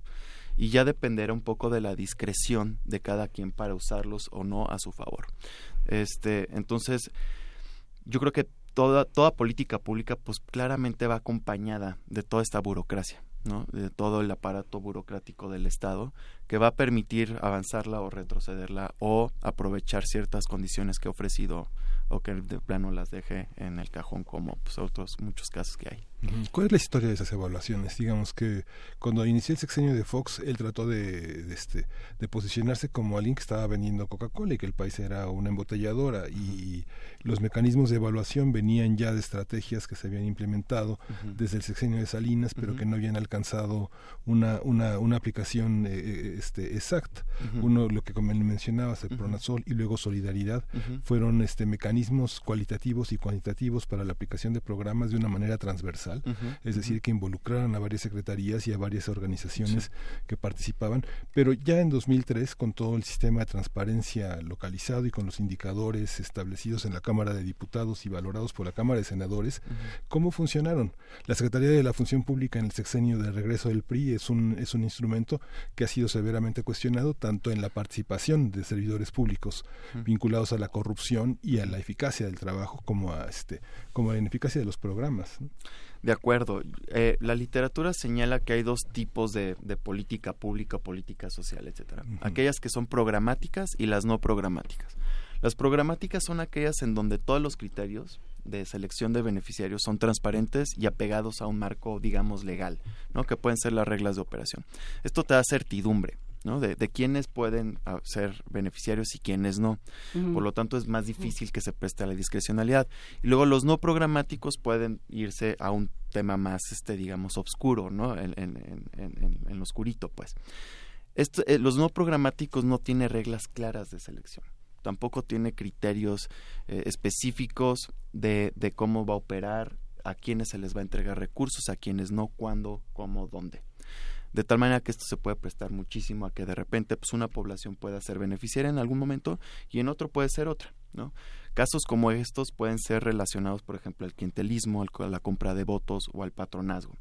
Speaker 31: Y ya dependerá un poco de la discreción de cada quien para usarlos o no a su favor. Este, entonces, yo creo que toda, toda política pública pues claramente va acompañada de toda esta burocracia. ¿No? de todo el aparato burocrático del Estado que va a permitir avanzarla o retrocederla o aprovechar ciertas condiciones que ha ofrecido o que de plano las deje en el cajón como pues, otros muchos casos que hay.
Speaker 3: ¿Cuál es la historia de esas evaluaciones? Digamos que cuando inició el sexenio de Fox, él trató de, este, de posicionarse como alguien que estaba vendiendo Coca-Cola y que el país era una embotelladora. Y los mecanismos de evaluación venían ya de estrategias que se habían implementado desde el sexenio de Salinas, pero que no habían alcanzado una, una, una aplicación eh, eh, este, exacta. Uno, lo que como mencionabas, el Pronasol y luego Solidaridad, fueron este, mecanismos cualitativos y cuantitativos para la aplicación de programas de una manera transversal es decir, que involucraran a varias secretarías y a varias organizaciones que participaban, pero ya en 2003, con todo el sistema de transparencia localizado y con los indicadores establecidos en la Cámara de Diputados y valorados por la Cámara de Senadores, ¿cómo funcionaron? La Secretaría de la Función Pública en el sexenio de regreso del PRI es un, es un instrumento que ha sido severamente cuestionado tanto en la participación de servidores públicos vinculados a la corrupción y a la eficacia del trabajo como a este como a la ineficacia de los programas.
Speaker 31: De acuerdo. Eh, la literatura señala que hay dos tipos de, política pública, política social, etcétera. Aquellas que son programáticas y las no programáticas. Las programáticas son aquellas en donde todos los criterios de selección de beneficiarios son transparentes y apegados a un marco, digamos, legal, ¿no? Que pueden ser las reglas de operación. Esto te da certidumbre. ¿No? De, de quiénes pueden ah, ser beneficiarios y quiénes no. Por lo tanto, es más difícil que se preste a la discrecionalidad. Y luego los no programáticos pueden irse a un tema más, este, digamos, oscuro, ¿no? En, en, en, en, lo oscurito, pues. Esto, eh, los no programáticos no tienen reglas claras de selección. Tampoco tiene criterios eh, específicos de, de cómo va a operar, a quiénes se les va a entregar recursos, a quiénes no, cuándo, cómo, dónde de tal manera que esto se puede prestar muchísimo a que de repente pues una población pueda ser beneficiaria en algún momento y en otro puede ser otra, ¿no? Casos como estos pueden ser relacionados, por ejemplo, al clientelismo, a la compra de votos o al patronazgo,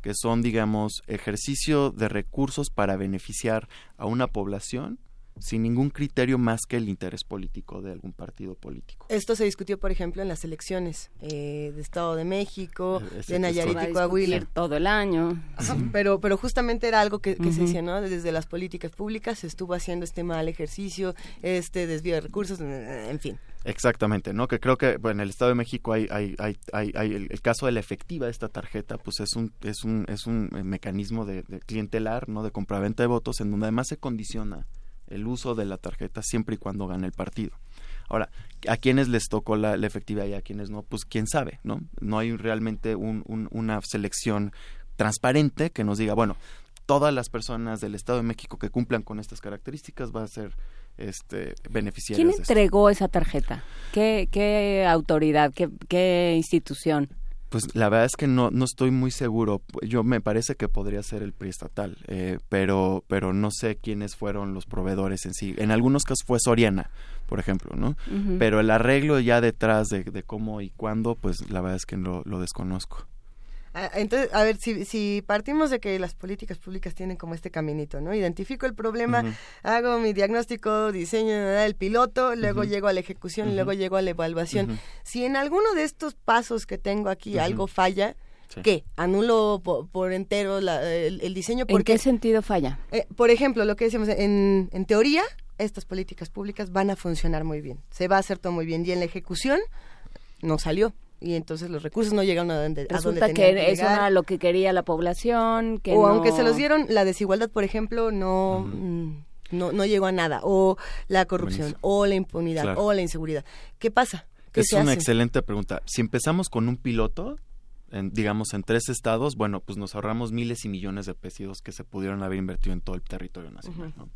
Speaker 31: que son, digamos, ejercicio de recursos para beneficiar a una población sin ningún criterio más que el interés político de algún partido político.
Speaker 2: Esto se discutió, por ejemplo, en las elecciones eh, de Estado de México, de Nayarit y Coahuila.
Speaker 4: todo el año.
Speaker 2: pero, pero justamente era algo que, se decía, ¿no? Desde las políticas públicas se estuvo haciendo este mal ejercicio, este desvío de recursos, en fin.
Speaker 31: Exactamente, ¿no? Que creo que bueno, en el Estado de México hay, hay, hay, hay, el, caso de la efectiva de esta tarjeta, pues es un, es un, es un mecanismo de, de clientelar, ¿no? De compraventa de votos, en donde además se condiciona el uso de la tarjeta siempre y cuando gane el partido. Ahora, ¿a quienes les tocó la, efectividad y a quienes no? Pues quién sabe, ¿no? No hay realmente una selección transparente que nos diga, bueno, todas las personas del Estado de México que cumplan con estas características va a ser este, beneficiarias.
Speaker 4: ¿Quién entregó esa tarjeta? ¿Qué, qué autoridad? ¿Qué, ¿Qué institución?
Speaker 31: Pues la verdad es que no, no estoy muy seguro. Yo me parece que podría ser el PRI estatal, eh, pero, pero no sé quiénes fueron los proveedores en sí. En algunos casos fue Soriana, por ejemplo, ¿no? Pero el arreglo ya detrás de, de, cómo y cuándo, pues la verdad es que lo, lo desconozco.
Speaker 2: Ah, entonces, a ver, si, si partimos de que las políticas públicas tienen como este caminito, ¿no? Identifico el problema, hago mi diagnóstico, diseño el piloto, luego llego a la ejecución, luego llego a la evaluación. Si en alguno de estos pasos que tengo aquí algo falla, ¿Qué? Anulo por, entero el, diseño.
Speaker 4: ¿En qué sentido falla?
Speaker 2: Eh, por ejemplo, lo que decíamos, en, en teoría, estas políticas públicas van a funcionar muy bien. Se va a hacer todo muy bien. Y en la ejecución, no salió y entonces los recursos no llegaron a donde,
Speaker 4: Resulta
Speaker 2: a
Speaker 4: que, eso era lo que quería la población que
Speaker 2: o aunque se los dieron la desigualdad por ejemplo no mm, no, no llegó a nada. O la corrupción o la impunidad o la inseguridad. Qué pasa
Speaker 31: es una excelente pregunta. Si empezamos con un piloto en, digamos en tres estados bueno pues nos ahorramos miles y millones de pesos que se pudieron haber invertido en todo el territorio nacional ¿no?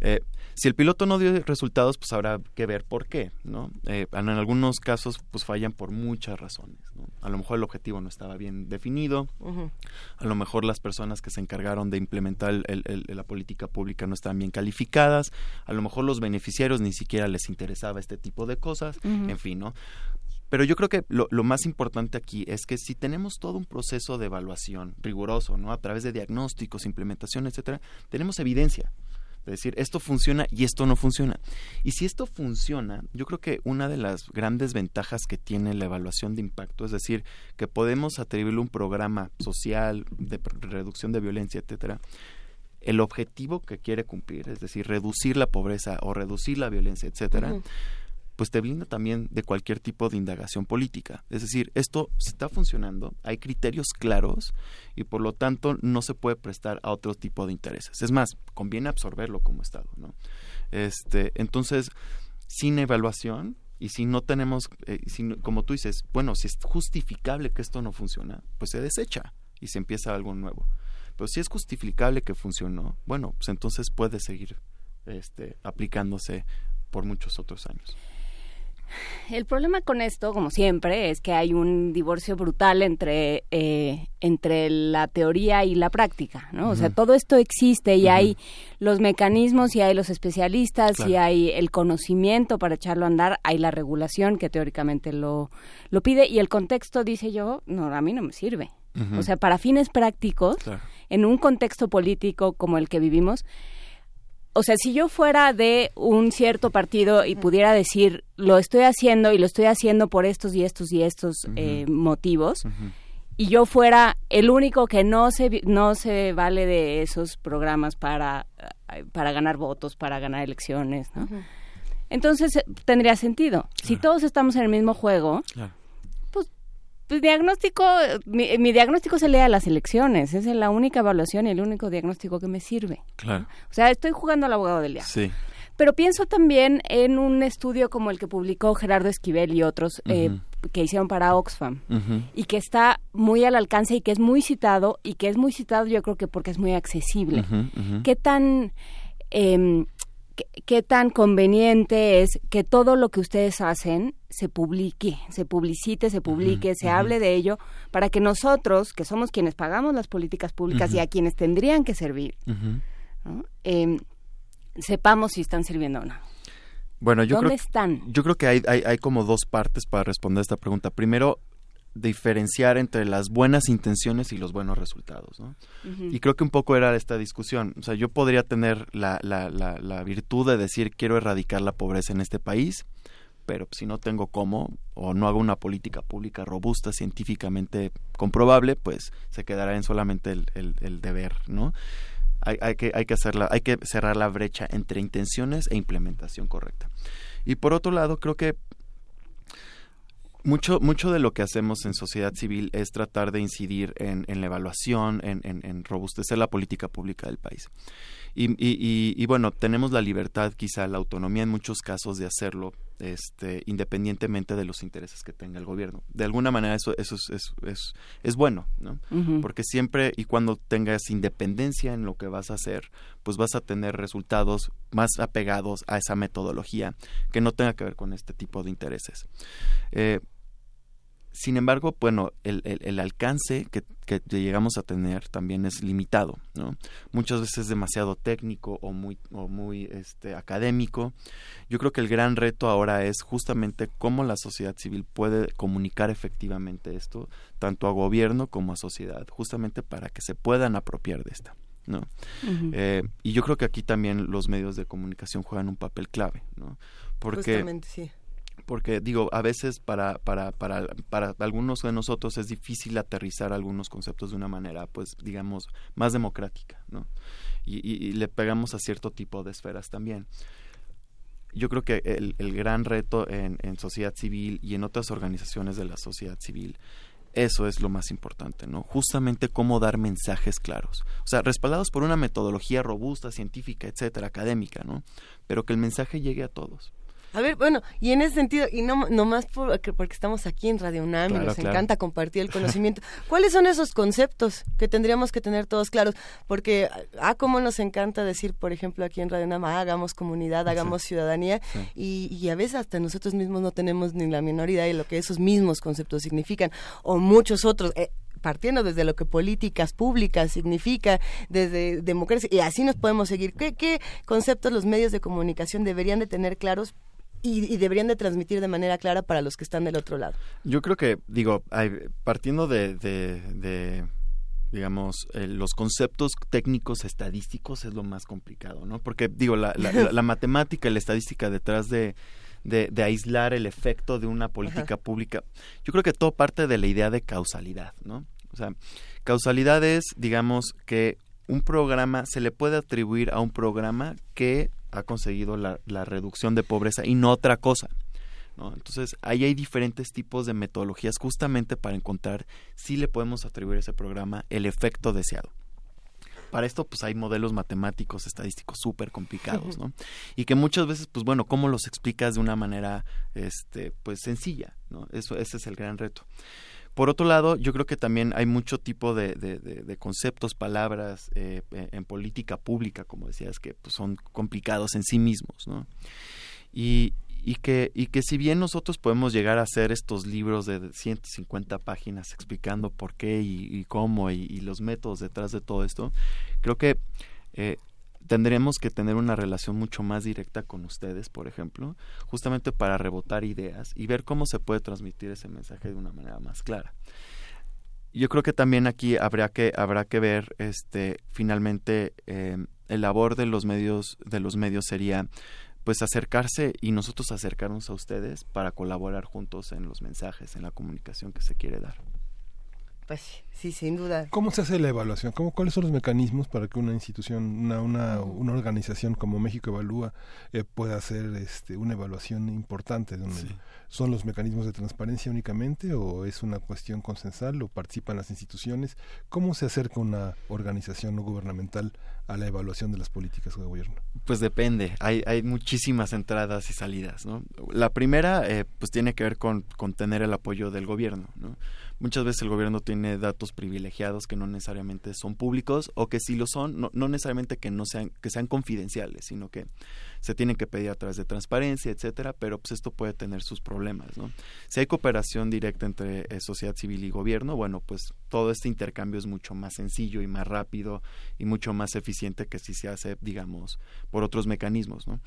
Speaker 31: Eh, si el piloto no dio resultados, pues habrá que ver por qué, ¿no? Eh, en algunos casos, pues fallan por muchas razones, ¿no? A lo mejor el objetivo no estaba bien definido, a lo mejor las personas que se encargaron de implementar la política pública no estaban bien calificadas, a lo mejor los beneficiarios ni siquiera les interesaba este tipo de cosas, en fin, ¿no? Pero yo creo que lo, lo, más importante aquí es que si tenemos todo un proceso de evaluación riguroso, ¿no? A través de diagnósticos, implementación, etcétera, tenemos evidencia. Es decir, esto funciona y esto no funciona. Y si esto funciona, yo creo que una de las grandes ventajas que tiene la evaluación de impacto, es decir, que podemos atribuirle un programa social de reducción de violencia, etcétera, el objetivo que quiere cumplir, es decir, reducir la pobreza o reducir la violencia, etcétera, pues te blinda también de cualquier tipo de indagación política. Es decir, esto está funcionando, hay criterios claros y por lo tanto no se puede prestar a otro tipo de intereses. Es más, conviene absorberlo como Estado, ¿no? Este, entonces, sin evaluación y si no tenemos, eh, como tú dices, bueno, si es justificable que esto no funciona, pues se desecha y se empieza algo nuevo. Pero si es justificable que funcionó, bueno, pues entonces puede seguir este, aplicándose por muchos otros años.
Speaker 4: El problema con esto, como siempre, es que hay un divorcio brutal entre, eh, entre la teoría y la práctica, ¿no? O sea, todo esto existe y hay los mecanismos y hay los especialistas y hay el conocimiento para echarlo a andar, hay la regulación que teóricamente lo, lo pide y el contexto, dice yo, no, a mí no me sirve. O sea, para fines prácticos, en un contexto político como el que vivimos, o sea, si yo fuera de un cierto partido y pudiera decir, lo estoy haciendo y lo estoy haciendo por estos y estos y estos eh, motivos, y yo fuera el único que no se, no se vale de esos programas para, eh, para ganar votos, para ganar elecciones, ¿no? Entonces eh, tendría sentido. Si todos estamos en el mismo juego, pues diagnóstico, mi, diagnóstico se lee a las elecciones, esa es la única evaluación y el único diagnóstico que me sirve.
Speaker 31: Claro.
Speaker 4: O sea, estoy jugando al abogado del diablo.
Speaker 31: Sí.
Speaker 4: Pero pienso también en un estudio como el que publicó Gerardo Esquivel y otros eh, que hicieron para Oxfam y que está muy al alcance y que es muy citado y que es muy citado yo creo que porque es muy accesible. ¿Qué tan... Eh, qué, tan conveniente es que todo lo que ustedes hacen se publique, se publicite, se publique, se hable de ello, para que nosotros, que somos quienes pagamos las políticas públicas y a quienes tendrían que servir, em, sepamos si están sirviendo o no.
Speaker 31: Bueno, yo
Speaker 4: ¿Dónde
Speaker 31: creo,
Speaker 4: están?
Speaker 31: Yo creo que hay, hay, hay como dos partes para responder esta pregunta. Primero, diferenciar entre las buenas intenciones y los buenos resultados. ¿no? Y creo que un poco era esta discusión. O sea, yo podría tener la, la, la, virtud de decir quiero erradicar la pobreza en este país, pero si no tengo cómo o no hago una política pública robusta, científicamente comprobable, pues se quedará en solamente el, el, deber, ¿no? Hay, hay, que, hay, que hacerla, hay que cerrar la brecha entre intenciones e implementación correcta. Y por otro lado, creo que mucho, mucho de lo que hacemos en sociedad civil es tratar de incidir en, la evaluación, en, en, robustecer la política pública del país. Y, y, bueno, tenemos la libertad, quizá la autonomía en muchos casos de hacerlo, este, independientemente de los intereses que tenga el gobierno. De alguna manera eso, eso es, es, es, bueno, ¿no? Porque siempre y cuando tengas independencia en lo que vas a hacer, pues vas a tener resultados más apegados a esa metodología que no tenga que ver con este tipo de intereses. Eh, sin embargo, bueno, el, el, alcance que, que, llegamos a tener también es limitado, ¿no? Muchas veces demasiado técnico o muy, o muy este, académico. Yo creo que el gran reto ahora es justamente cómo la sociedad civil puede comunicar efectivamente esto, tanto a gobierno como a sociedad, justamente para que se puedan apropiar de esta. ¿no? Eh, y yo creo que aquí también los medios de comunicación juegan un papel clave, ¿no?
Speaker 2: Porque Justamente, sí
Speaker 31: porque digo, a veces para, para, para, para algunos de nosotros es difícil aterrizar algunos conceptos de una manera, pues, digamos, más democrática, ¿no? Y, le pegamos a cierto tipo de esferas también. Yo creo que el, el gran reto en, en sociedad civil y en otras organizaciones de la sociedad civil eso es lo más importante, ¿no? Justamente cómo dar mensajes claros. O sea, respaldados por una metodología robusta, científica, etcétera, académica, ¿no? Pero que el mensaje llegue a todos.
Speaker 2: A ver, bueno, y en ese sentido, y no, no más porque estamos aquí en Radio UNAM y nos encanta compartir el conocimiento, ¿cuáles son esos conceptos que tendríamos que tener todos claros? Porque, ah, cómo nos encanta decir, por ejemplo, aquí en Radio UNAM, ah, hagamos comunidad, hagamos ciudadanía, y, y, a veces hasta nosotros mismos no tenemos ni la menor idea de lo que esos mismos conceptos significan, o muchos otros. Eh, partiendo desde lo que políticas públicas significa, desde democracia, y así nos podemos seguir. ¿Qué, ¿Qué, conceptos los medios de comunicación deberían de tener claros y, deberían de transmitir de manera clara para los que están del otro lado.
Speaker 31: Yo creo que, digo, partiendo de, de, digamos, eh, los conceptos técnicos estadísticos es lo más complicado, ¿no? Porque, digo, la, la, matemática y la estadística detrás de, de, aislar el efecto de una política pública, yo creo que todo parte de la idea de causalidad, ¿no? O sea, causalidad es, digamos, que un programa se le puede atribuir a un programa que ha conseguido la, reducción de pobreza y no otra cosa. ¿no? Entonces, ahí hay diferentes tipos de metodologías justamente para encontrar si le podemos atribuir a ese programa el efecto deseado. Para esto, pues hay modelos matemáticos, estadísticos súper complicados, ¿no? Y que muchas veces, pues bueno, ¿cómo los explicas de una manera, este, pues sencilla, ¿no? Eso, ese es el gran reto. Por otro lado, yo creo que también hay mucho tipo de, de, conceptos, palabras eh, en política pública, como decías, que pues, son complicados en sí mismos, ¿no? Y, y, que, y que si bien nosotros podemos llegar a hacer estos libros de 150 páginas explicando por qué y, cómo y, los métodos detrás de todo esto, creo que eh, tendremos que tener una relación mucho más directa con ustedes, por ejemplo, justamente para rebotar ideas y ver cómo se puede transmitir ese mensaje de una manera más clara. Yo creo que también aquí habrá que habrá que ver, este, finalmente, eh, el labor de los medios de los medios sería pues acercarse y nosotros acercarnos a ustedes para colaborar juntos en los mensajes, en la comunicación que se quiere dar.
Speaker 2: Pues Sí, sin duda.
Speaker 3: ¿Cómo se hace la evaluación? ¿Cómo, ¿Cuáles son los mecanismos para que una institución, una, una, una organización como México Evalúa eh, pueda hacer este, una evaluación importante? ¿Son los mecanismos de transparencia únicamente o es una cuestión consensal o participan las instituciones? ¿Cómo se acerca una organización no gubernamental a la evaluación de las políticas de gobierno?
Speaker 31: Pues depende, hay, hay muchísimas entradas y salidas. ¿no? La primera eh, pues tiene que ver con, con tener el apoyo del gobierno. ¿no? Muchas veces el gobierno tiene datos privilegiados que no necesariamente son públicos o que si lo son, no, no, necesariamente que no sean, que sean confidenciales, sino que se tienen que pedir a través de transparencia, etcétera, pero pues esto puede tener sus problemas, ¿no? Si hay cooperación directa entre eh, sociedad civil y gobierno, bueno, pues todo este intercambio es mucho más sencillo y más rápido y mucho más eficiente que si se hace, digamos, por otros mecanismos, ¿no?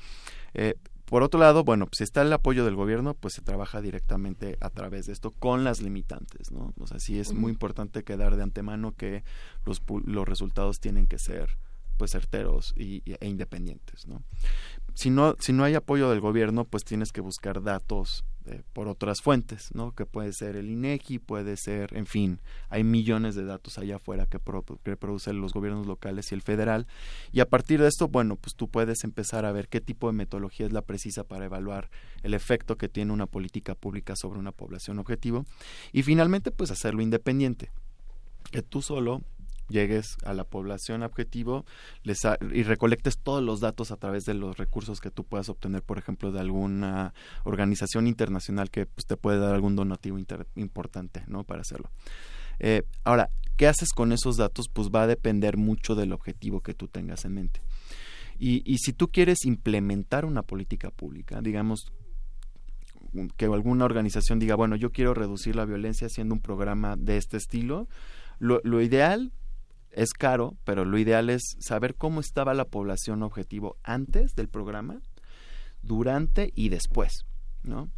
Speaker 31: Eh, por otro lado, bueno, pues si está el apoyo del gobierno, pues se trabaja directamente a través de esto con las limitantes, ¿no? O sea, sí es muy importante quedar de antemano que los, los resultados tienen que ser pues certeros y, e independientes, ¿no? Si no, si no hay apoyo del gobierno, pues tienes que buscar datos por otras fuentes, ¿no? Que puede ser el INEGI, puede ser, en fin, hay millones de datos allá afuera que, producen los gobiernos locales y el federal. Y a partir de esto, bueno, pues tú puedes empezar a ver qué tipo de metodología es la precisa para evaluar el efecto que tiene una política pública sobre una población objetivo. Y finalmente, pues hacerlo independiente. Que tú solo llegues a la población objetivo les y recolectes todos los datos a través de los recursos que tú puedas obtener, por ejemplo, de alguna organización internacional que pues, te puede dar algún donativo importante, ¿no? Para hacerlo. Eh, ahora, ¿qué haces con esos datos? Pues va a depender mucho del objetivo que tú tengas en mente. Y, y si tú quieres implementar una política pública, digamos, que alguna organización diga, bueno, yo quiero reducir la violencia haciendo un programa de este estilo, lo, lo ideal es caro, pero lo ideal es saber cómo estaba la población objetivo antes del programa, durante y después, ¿no?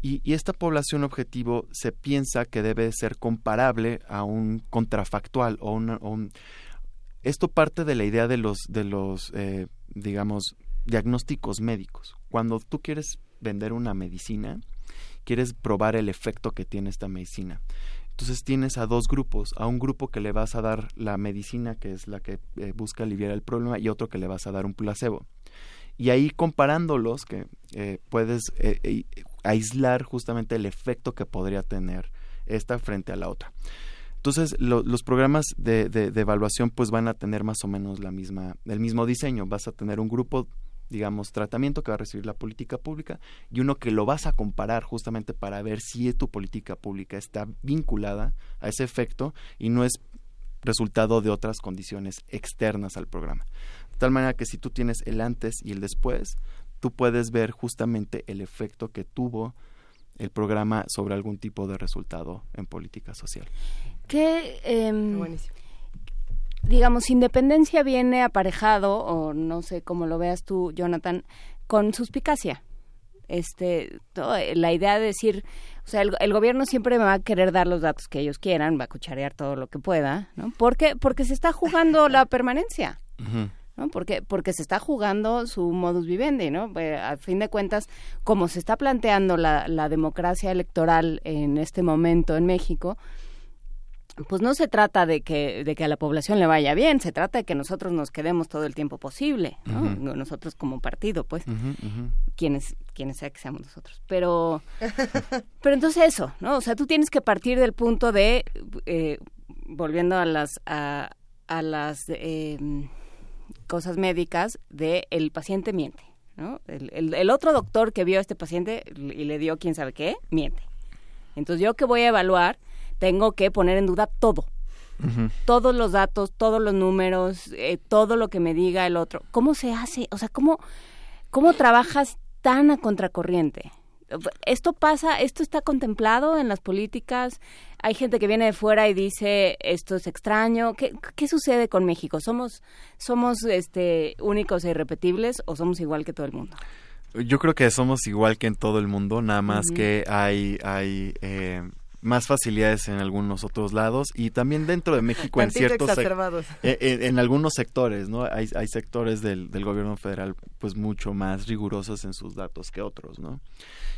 Speaker 31: Y, esta población objetivo se piensa que debe ser comparable a un contrafactual o. Esto parte de la idea de los, de los eh, digamos, diagnósticos médicos. Cuando tú quieres vender una medicina, quieres probar el efecto que tiene esta medicina. Entonces tienes a dos grupos, a un grupo que le vas a dar la medicina, que es la que eh, busca aliviar el problema, y otro que le vas a dar un placebo. Y ahí comparándolos, que eh, puedes eh, aislar justamente el efecto que podría tener esta frente a la otra. Entonces, los programas de, de, de, evaluación pues van a tener más o menos la misma, el mismo diseño. Vas a tener un grupo digamos, tratamiento que va a recibir la política pública y uno que lo vas a comparar justamente para ver si tu política pública está vinculada a ese efecto y no es resultado de otras condiciones externas al programa. De tal manera que si tú tienes el antes y el después, tú puedes ver justamente el efecto que tuvo el programa sobre algún tipo de resultado en política social.
Speaker 4: ¿Qué, em, digamos, independencia viene aparejado, o no sé cómo lo veas tú, Jonathan, con suspicacia. Este, la idea de decir, o sea, el, gobierno siempre va a querer dar los datos que ellos quieran, va a cucharear todo lo que pueda, ¿no? Porque, porque se está jugando la permanencia. ¿no? Porque, porque se está jugando su modus vivendi, ¿no? Eh, a fin de cuentas, como se está planteando la, la democracia electoral en este momento en México, pues no se trata de que, de que a la población le vaya bien, se trata de que nosotros nos quedemos todo el tiempo posible, ¿no? Nosotros como partido, pues, quienes, quienes sea que seamos nosotros. Pero, pero entonces eso, ¿no? O sea, tú tienes que partir del punto de, eh, volviendo a las, a, a las eh, cosas médicas, de el paciente miente, ¿no? El, el, el otro doctor que vio a este paciente y le dio quién sabe qué, miente. Entonces yo que voy a evaluar tengo que poner en duda todo. Todos los datos, todos los números, eh, todo lo que me diga el otro. ¿Cómo se hace? O sea, ¿cómo, cómo trabajas tan a contracorriente? Esto pasa, esto está contemplado en las políticas. Hay gente que viene de fuera y dice esto es extraño. ¿Qué, qué sucede con México? ¿Somos, somos este, únicos e irrepetibles o somos igual que todo el mundo?
Speaker 31: Yo creo que somos igual que en todo el mundo, nada más que hay, hay eh, más facilidades en algunos otros lados y también dentro de México en ciertos eh, en, en, algunos sectores no hay, hay sectores del, del gobierno federal pues mucho más rigurosos en sus datos que otros no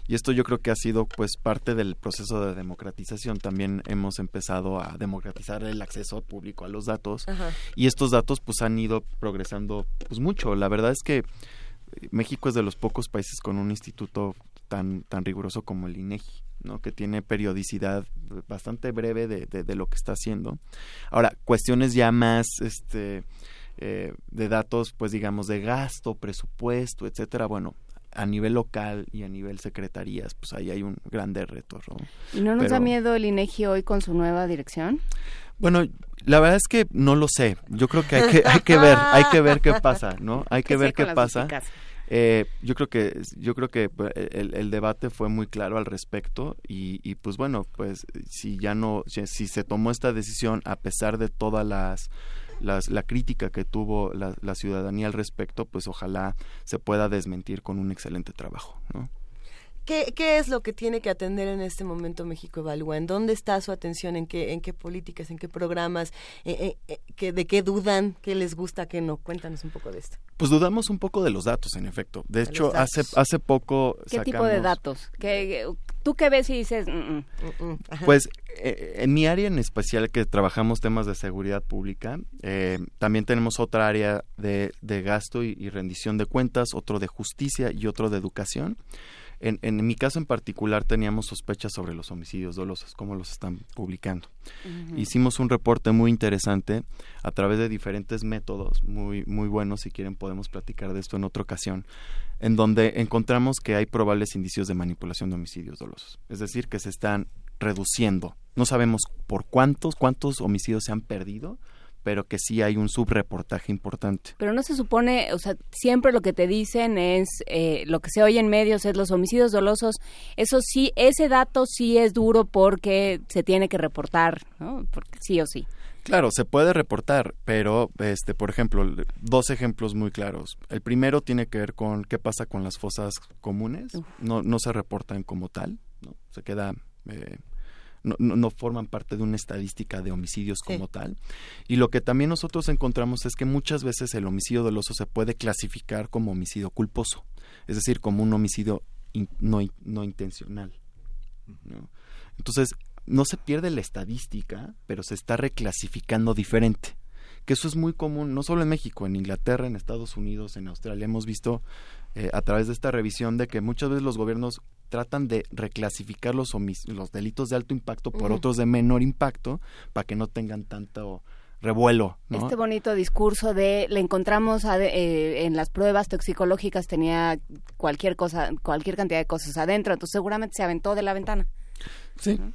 Speaker 31: y esto yo creo que ha sido pues parte del proceso de democratización. También hemos empezado a democratizar el acceso público a los datos y estos datos pues han ido progresando pues mucho. La verdad es que México es de los pocos países con un instituto tan tan riguroso como el INEGI ¿no? que tiene periodicidad bastante breve de, de, lo que está haciendo. Ahora, cuestiones ya más este, eh, de datos, pues digamos, de gasto, presupuesto, etcétera, bueno, a nivel local y a nivel secretarías, pues ahí hay un grande reto. ¿no?
Speaker 4: ¿Y no nos da miedo el INEGI hoy con su nueva dirección?
Speaker 31: Bueno, la verdad es que no lo sé. Yo creo que hay que, hay que ver, hay que ver qué pasa, ¿no? Hay que ver qué pasa. Eh, yo creo que yo creo que pues, el, debate fue muy claro al respecto y, pues bueno pues si ya no si, se tomó esta decisión a pesar de todas las, la crítica que tuvo la, ciudadanía al respecto pues ojalá se pueda desmentir con un excelente trabajo ¿no?
Speaker 2: ¿Qué, ¿Qué, es lo que tiene que atender en este momento México Evalúa? ¿En dónde está su atención? ¿En qué, en qué políticas? ¿En qué programas? Eh, eh, eh, ¿De qué dudan? ¿Qué les gusta? ¿Qué no? Cuéntanos un poco de esto.
Speaker 31: Pues dudamos un poco de los datos, en efecto. De, hecho, hace hace poco
Speaker 4: ¿Qué tipo de datos? ¿Qué, ¿Tú qué ves y dices? Mm,
Speaker 31: mm"? Mm, pues en mi área en especial que trabajamos temas de seguridad pública, también tenemos otra área de, de gasto y rendición de cuentas, otro de justicia y otro de educación. En, en, mi caso en particular teníamos sospechas sobre los homicidios dolosos, cómo los están publicando. Hicimos un reporte muy interesante a través de diferentes métodos, muy, muy buenos, si quieren podemos platicar de esto en otra ocasión, en donde encontramos que hay probables indicios de manipulación de homicidios dolosos. Es decir, que se están reduciendo. No sabemos por cuántos, cuántos homicidios se han perdido, pero que sí hay un subreportaje importante.
Speaker 4: Pero no se supone, o sea, siempre lo que te dicen es, eh, lo que se oye en medios es los homicidios dolosos, eso sí, ese dato sí es duro porque se tiene que reportar, ¿no? Porque sí o sí.
Speaker 31: Claro, se puede reportar, pero, este, por ejemplo, dos ejemplos muy claros. El primero tiene que ver con qué pasa con las fosas comunes. No, no se reportan como tal, ¿no? Se queda eh, no, forman parte de una estadística de homicidios como tal. Y lo que también nosotros encontramos es que muchas veces el homicidio doloso se puede clasificar como homicidio culposo, es decir, como un homicidio no, no intencional. Entonces, no se pierde la estadística, pero se está reclasificando diferente que eso es muy común, no solo en México, en Inglaterra, en Estados Unidos, en Australia. Hemos visto eh, a través de esta revisión de que muchas veces los gobiernos tratan de reclasificar los, los delitos de alto impacto por otros de menor impacto para que no tengan tanto revuelo.
Speaker 4: Este bonito discurso de le encontramos eh, en las pruebas toxicológicas tenía cualquier cosa, cualquier cantidad de cosas adentro, entonces seguramente se aventó de la ventana.
Speaker 31: Sí. No,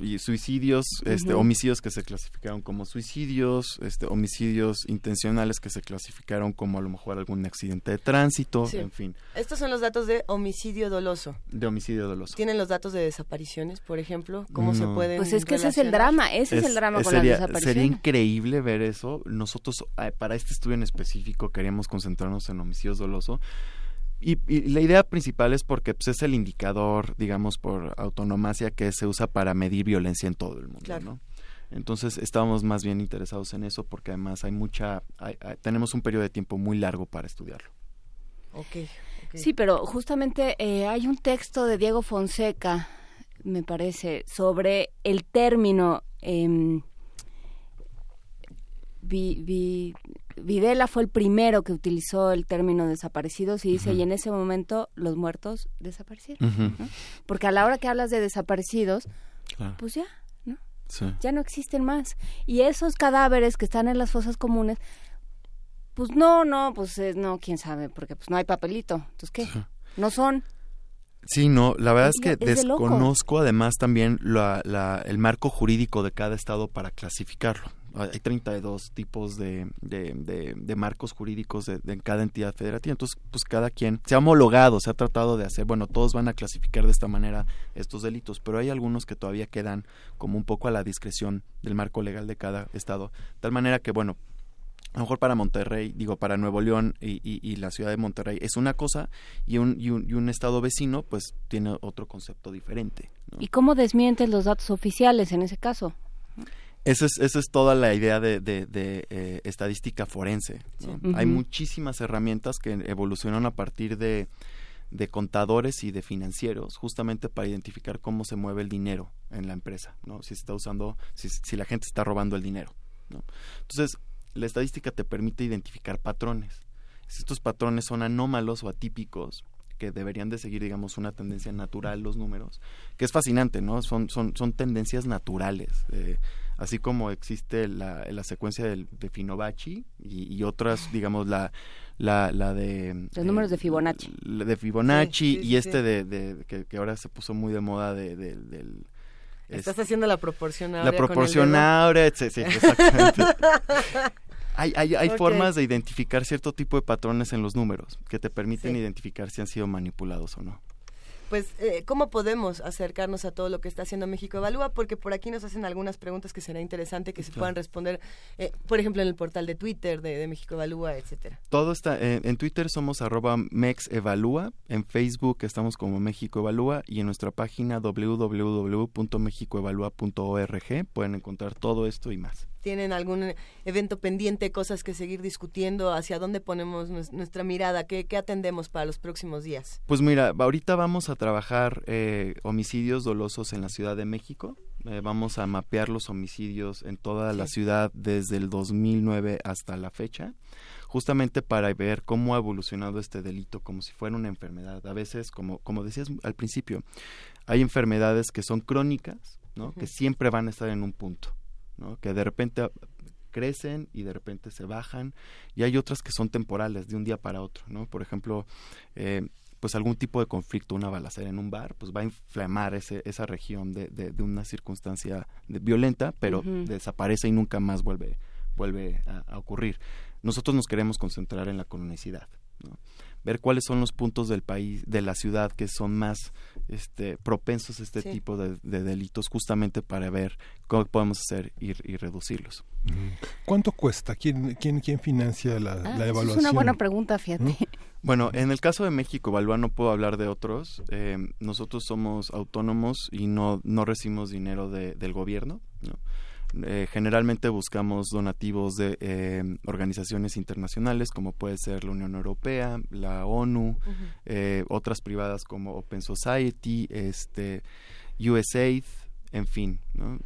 Speaker 31: y suicidios, este, homicidios que se clasificaron como suicidios, este, homicidios intencionales que se clasificaron como a lo mejor algún accidente de tránsito, en fin.
Speaker 2: Estos son los datos de homicidio doloso.
Speaker 31: De homicidio doloso.
Speaker 2: ¿Tienen los datos de desapariciones, por ejemplo? ¿Cómo se pueden
Speaker 4: Pues es que ese es el drama, ese es, el drama con
Speaker 31: sería,
Speaker 4: las desapariciones.
Speaker 31: Sería increíble ver eso. Nosotros, eh, para este estudio en específico, queríamos concentrarnos en homicidios doloso y, la idea principal es porque pues, es el indicador, digamos, por autonomacia que se usa para medir violencia en todo el mundo, ¿no? Entonces estábamos más bien interesados en eso porque además hay mucha, tenemos un periodo de tiempo muy largo para estudiarlo.
Speaker 2: Okay,
Speaker 4: Sí, pero justamente eh, hay un texto de Diego Fonseca, me parece, sobre el término eh, vi, Videla fue el primero que utilizó el término desaparecidos y dice, y en ese momento los muertos desaparecieron. Porque a la hora que hablas de desaparecidos, pues ya, ¿no? Ya no existen más. Y esos cadáveres que están en las fosas comunes, pues no, no, pues no, quién sabe, porque pues no hay papelito. Entonces, ¿qué? No son.
Speaker 31: Sí, no, la verdad es que desconozco además también la, el marco jurídico de cada estado para clasificarlo hay 32 tipos de, de, de, marcos jurídicos de, de, cada entidad federativa. Entonces, pues cada quien se ha homologado, se ha tratado de hacer, bueno, todos van a clasificar de esta manera estos delitos, pero hay algunos que todavía quedan como un poco a la discreción del marco legal de cada estado. Tal manera que, bueno, a lo mejor para Monterrey, digo, para Nuevo León y, la ciudad de Monterrey es una cosa y un, y un, estado vecino pues tiene otro concepto diferente.
Speaker 4: ¿Y cómo desmientes los datos oficiales en ese caso?
Speaker 31: Esa es, esa es toda la idea de, eh, estadística forense. Hay muchísimas herramientas que evolucionan a partir de, contadores y de financieros, justamente para identificar cómo se mueve el dinero en la empresa, ¿no? Si está usando, si, si la gente está robando el dinero, ¿no? Entonces, la estadística te permite identificar patrones. Si estos patrones son anómalos o atípicos, que deberían de seguir, digamos, una tendencia natural los números, que es fascinante, ¿no? Son, son, son tendencias naturales. Eh, así como existe la, la secuencia de, de Fibonacci y, otras, digamos, la, la, la de...
Speaker 4: Los números de eh, Fibonacci.
Speaker 31: de Fibonacci y este de, de que, ahora se puso muy de moda de, del...
Speaker 2: Estás haciendo la proporción.
Speaker 31: La proporción ahora, sí, exactamente. Hay, hay, hay formas de identificar cierto tipo de patrones en los números que te permiten identificar si han sido manipulados o no
Speaker 2: pues, eh, ¿cómo podemos acercarnos a todo lo que está haciendo México Evalúa? Porque por aquí nos hacen algunas preguntas que será interesante que se puedan responder, eh, por ejemplo, en el portal de Twitter de, México Evalúa, etcétera.
Speaker 31: Todo está, en, Twitter somos arroba mexevalúa, en Facebook estamos como México Evalúa y en nuestra página www.mexicoevalúa.org pueden encontrar todo esto y más
Speaker 2: tienen algún evento pendiente, cosas que seguir discutiendo, hacia dónde ponemos nuestra mirada, ¿Qué, atendemos para los próximos días.
Speaker 31: Pues mira, ahorita vamos a trabajar eh, homicidios dolosos en la Ciudad de México. Eh, vamos a mapear los homicidios en toda la ciudad desde el 2009 hasta la fecha justamente para ver cómo ha evolucionado este delito como si fuera una enfermedad. A veces, como, como decías al principio, hay enfermedades que son crónicas, ¿no? que siempre van a estar en un punto que de repente crecen y de repente se bajan y hay otras que son temporales de un día para otro ¿no? por ejemplo eh, pues algún tipo de conflicto una balacera en un bar pues va a inflamar ese, esa región de, de, una circunstancia violenta pero desaparece y nunca más vuelve vuelve a, a, ocurrir nosotros nos queremos concentrar en la cronicidad ¿no? Ver cuáles son los puntos del país, de la ciudad que son más este, propensos a este tipo de, delitos, justamente para ver cómo podemos hacer y, y reducirlos.
Speaker 3: ¿Cuánto cuesta? ¿Quién, quién, quién financia la, ah, evaluación? Es
Speaker 4: una buena pregunta, fíjate.
Speaker 31: Bueno, en el caso de México Evalúa no puedo hablar de otros. Eh, nosotros somos autónomos y no, no recibimos dinero de, del gobierno. ¿no? Eh, generalmente buscamos donativos de eh, organizaciones internacionales como puede ser la Unión Europea, la ONU, eh, otras privadas como Open Society, este, USAID, en fin. ¿no?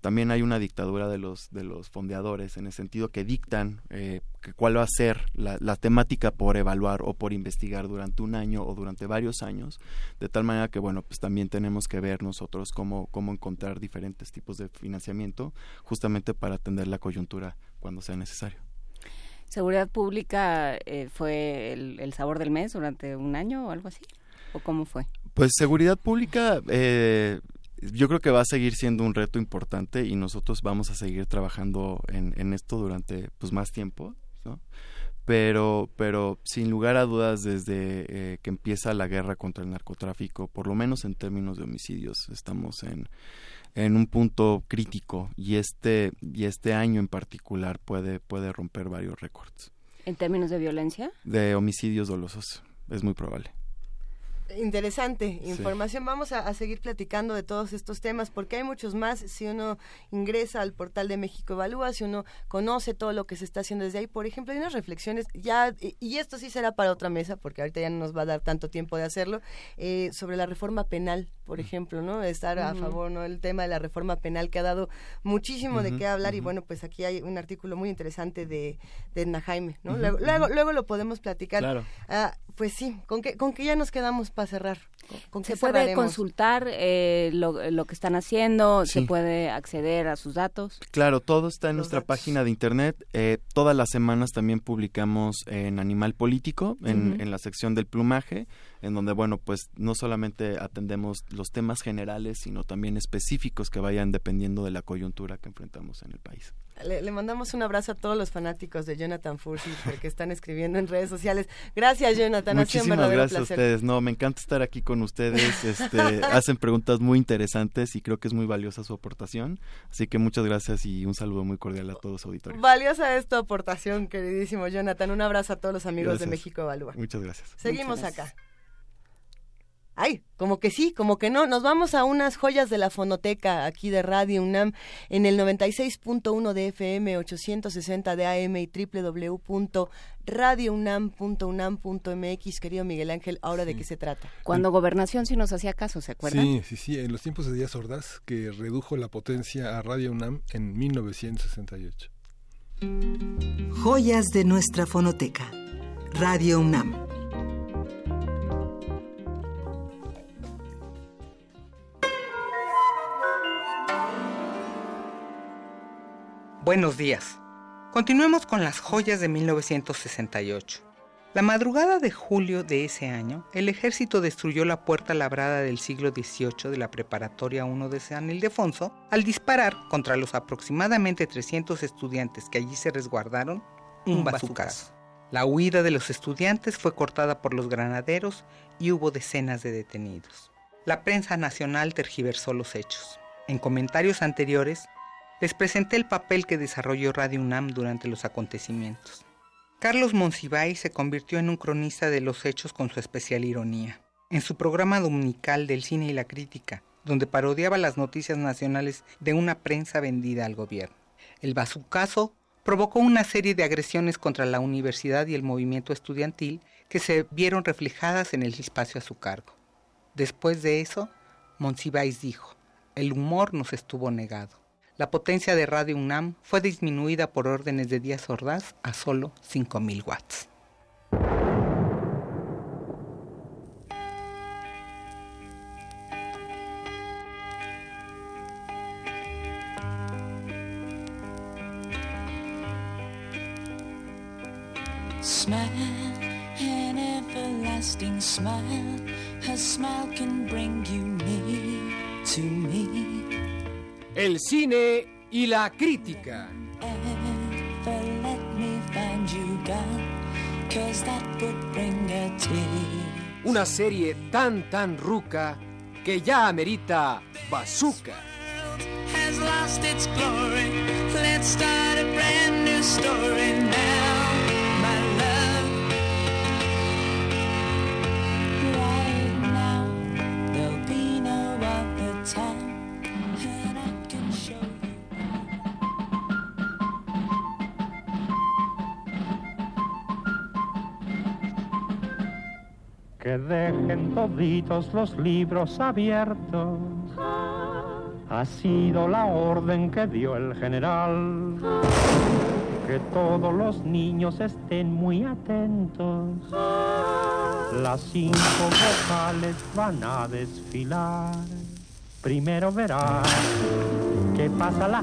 Speaker 31: También hay una dictadura de los de los fondeadores en el sentido que dictan eh, cuál va a ser la, temática por evaluar o por investigar durante un año o durante varios años de tal manera que bueno pues también tenemos que ver nosotros cómo cómo encontrar diferentes tipos de financiamiento justamente para atender la coyuntura cuando sea necesario.
Speaker 4: Seguridad pública eh, fue el, el sabor del mes durante un año o algo así o cómo fue
Speaker 31: pues seguridad pública eh, yo creo que va a seguir siendo un reto importante y nosotros vamos a seguir trabajando en, en esto durante pues más tiempo, ¿no? Pero, pero sin lugar a dudas, desde eh, que empieza la guerra contra el narcotráfico, por lo menos en términos de homicidios, estamos en, en un punto crítico y este, y este año en particular puede, puede romper varios récords.
Speaker 4: ¿En términos de violencia?
Speaker 31: De homicidios dolosos, es muy probable.
Speaker 2: Interesante información. Vamos a, seguir platicando de todos estos temas porque hay muchos más. Si uno ingresa al portal de México Evalúa, si uno conoce todo lo que se está haciendo desde ahí, por ejemplo, hay unas reflexiones ya, y esto sí será para otra mesa porque ahorita ya no nos va a dar tanto tiempo de hacerlo, eh, sobre la reforma penal, por ejemplo, ¿no? Estar a favor, ¿no? El tema de la reforma penal que ha dado muchísimo de qué hablar y bueno, pues aquí hay un artículo muy interesante de, de Edna Jaime, ¿no? luego, luego, lo podemos platicar. Claro. Ah, pues sí, ¿con qué, ¿con qué ya nos quedamos para cerrar? ¿Con
Speaker 4: se puede consultar eh, lo, lo, que están haciendo, se puede acceder a sus datos.
Speaker 31: Claro, todo está en nuestra página de internet. Eh, todas las semanas también publicamos en Animal Político, en, en la sección del plumaje. en donde, bueno, pues no solamente atendemos los temas generales, sino también específicos que vayan dependiendo de la coyuntura que enfrentamos en el país.
Speaker 2: Le, mandamos un abrazo a todos los fanáticos de Jonathan Fursi que están escribiendo en redes sociales. Gracias, Jonathan.
Speaker 31: Muchísimas gracias a ustedes. No, me encanta estar aquí con ustedes. Este, hacen preguntas muy interesantes y creo que es muy valiosa su aportación. Así que muchas gracias y un saludo muy cordial a todos auditores.
Speaker 2: Valiosa es tu aportación, queridísimo Jonathan. Un abrazo a todos los amigos de México Evalúa.
Speaker 31: Muchas gracias.
Speaker 2: Seguimos acá. Ay, como que sí, como que no. Nos vamos a unas joyas de la fonoteca aquí de Radio UNAM en el 96.1 de FM, 860 de AM y www.radiounam.unam.mx. Querido Miguel Ángel, ¿ahora de qué se trata?
Speaker 4: Cuando Gobernación sí nos hacía caso, ¿se acuerdan?
Speaker 3: Sí, sí, sí, en los tiempos de Díaz Ordaz, que redujo la potencia a Radio UNAM en 1968.
Speaker 23: Joyas de nuestra fonoteca. Radio UNAM.
Speaker 32: Buenos días. Continuemos con las joyas de 1968. La madrugada de julio de ese año, el ejército destruyó la puerta labrada del siglo XVIII de la Preparatoria 1 de San Ildefonso al disparar contra los aproximadamente 300 estudiantes que allí se resguardaron un bazucazo. La huida de los estudiantes fue cortada por los granaderos y hubo decenas de detenidos. La prensa nacional tergiversó los hechos. En comentarios anteriores, les presenté el papel que desarrolló Radio UNAM durante los acontecimientos. Carlos Monsiváis se convirtió en un cronista de los hechos con su especial ironía. En su programa dominical del cine y la crítica, donde parodiaba las noticias nacionales de una prensa vendida al gobierno. El bazucazo provocó una serie de agresiones contra la universidad y el movimiento estudiantil que se vieron reflejadas en el espacio a su cargo. Después de eso, Monsiváis dijo, el humor nos estuvo negado la potencia de Radio UNAM fue disminuida por órdenes de Díaz Ordaz a solo 5.000 watts.
Speaker 33: Smile, an everlasting smile. A smile can bring you near to me.
Speaker 34: El cine y la crítica. Una serie tan tan ruca que ya amerita bazooka. Has lost its glory. Let's start a brand new story now.
Speaker 35: Dejen toditos los libros abiertos. Ha sido la orden que dio el general. Que todos los niños estén muy atentos. Las cinco vocales van a desfilar. Primero verás que pasa la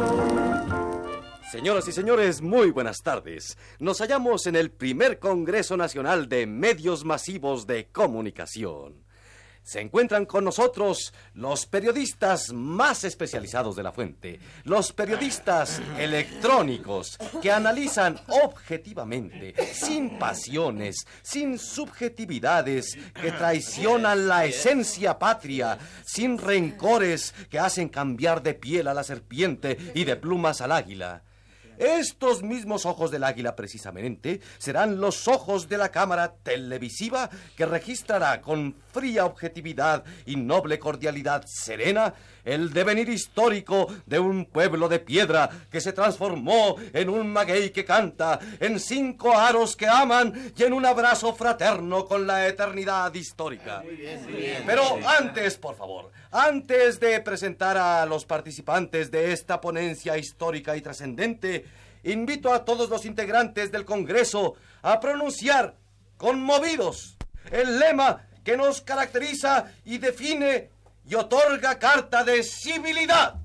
Speaker 36: Señoras y señores, muy buenas tardes. Nos hallamos en el primer Congreso Nacional de Medios Masivos de Comunicación. Se encuentran con nosotros los periodistas más especializados de la fuente, los periodistas electrónicos que analizan objetivamente, sin pasiones, sin subjetividades que traicionan la esencia patria, sin rencores que hacen cambiar de piel a la serpiente y de plumas al águila Estos mismos ojos del águila, precisamente, serán los ojos de la cámara televisiva que registrará con fría objetividad y noble cordialidad serena el devenir histórico de un pueblo de piedra que se transformó en un maguey que canta, en cinco aros que aman y en un abrazo fraterno con la eternidad histórica. Pero antes, por favor, antes de presentar a los participantes de esta ponencia histórica y trascendente, invito a todos los integrantes del Congreso a pronunciar, conmovidos, el lema que nos caracteriza y define y otorga carta de civilidad.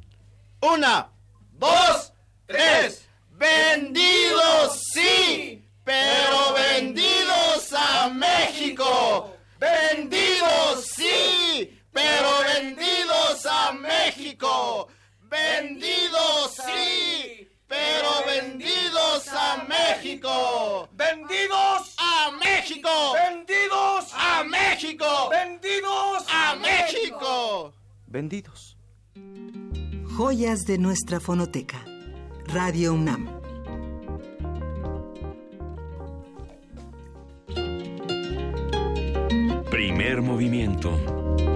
Speaker 37: Una, dos, tres. Vendidos sí, pero vendidos a México. Vendidos sí, pero vendidos a México. Vendidos sí, pero vendidos a México.
Speaker 36: Vendidos
Speaker 37: a México.
Speaker 36: Vendidos
Speaker 37: a México.
Speaker 36: Vendidos
Speaker 37: a México.
Speaker 36: Vendidos.
Speaker 23: Joyas de nuestra fonoteca. Radio UNAM.
Speaker 1: Primer movimiento.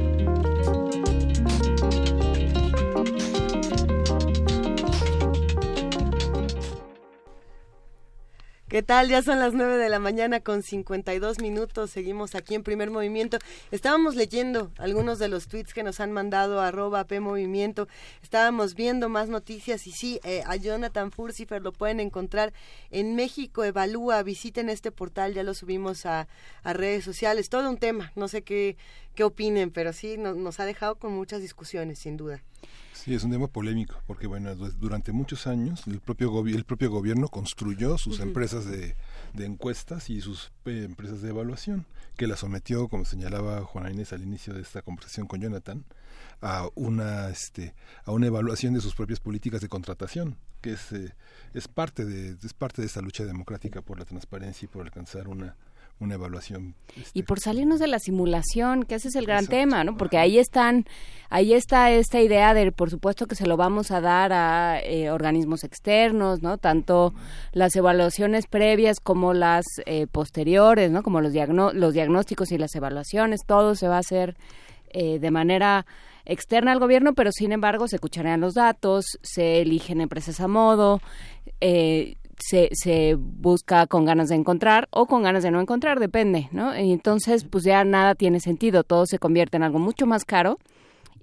Speaker 2: ¿Qué tal? Ya son las 9 de la mañana con 52 minutos. Seguimos aquí en primer movimiento. Estábamos leyendo algunos de los tweets que nos han mandado arroba P Movimiento. Estábamos viendo más noticias y sí, eh, a Jonathan Furcifer lo pueden encontrar en México Evalúa. Visiten este portal, ya lo subimos a, redes sociales. Todo un tema. No sé qué, qué opinen, pero sí no, nos ha dejado con muchas discusiones, sin duda.
Speaker 3: Sí, es un tema polémico, porque bueno, durante muchos años el propio, el propio gobierno construyó sus uh -huh. empresas de, de, encuestas y sus eh, empresas de evaluación, que la sometió, como señalaba Juana Inés al inicio de esta conversación con Jonathan, a una, este, a una evaluación de sus propias políticas de contratación, que es, eh, es, parte de, es parte de esta lucha democrática por la transparencia y por alcanzar una, una evaluación.
Speaker 4: Este, y por salirnos de la simulación, que ese es el gran exacto. tema, ¿no? Porque ahí están, ahí está esta idea de, por supuesto, que se lo vamos a dar a eh, organismos externos, ¿no? Tanto las evaluaciones previas como las eh, posteriores, ¿no? Como los, diagno los diagnósticos y las evaluaciones, todo se va a hacer eh, de manera externa al gobierno, pero sin embargo se escucharán los datos, se eligen empresas a modo, eh, se, se busca con ganas de encontrar o con ganas de no encontrar, depende, ¿no? Y entonces, pues ya nada tiene sentido, todo se convierte en algo mucho más caro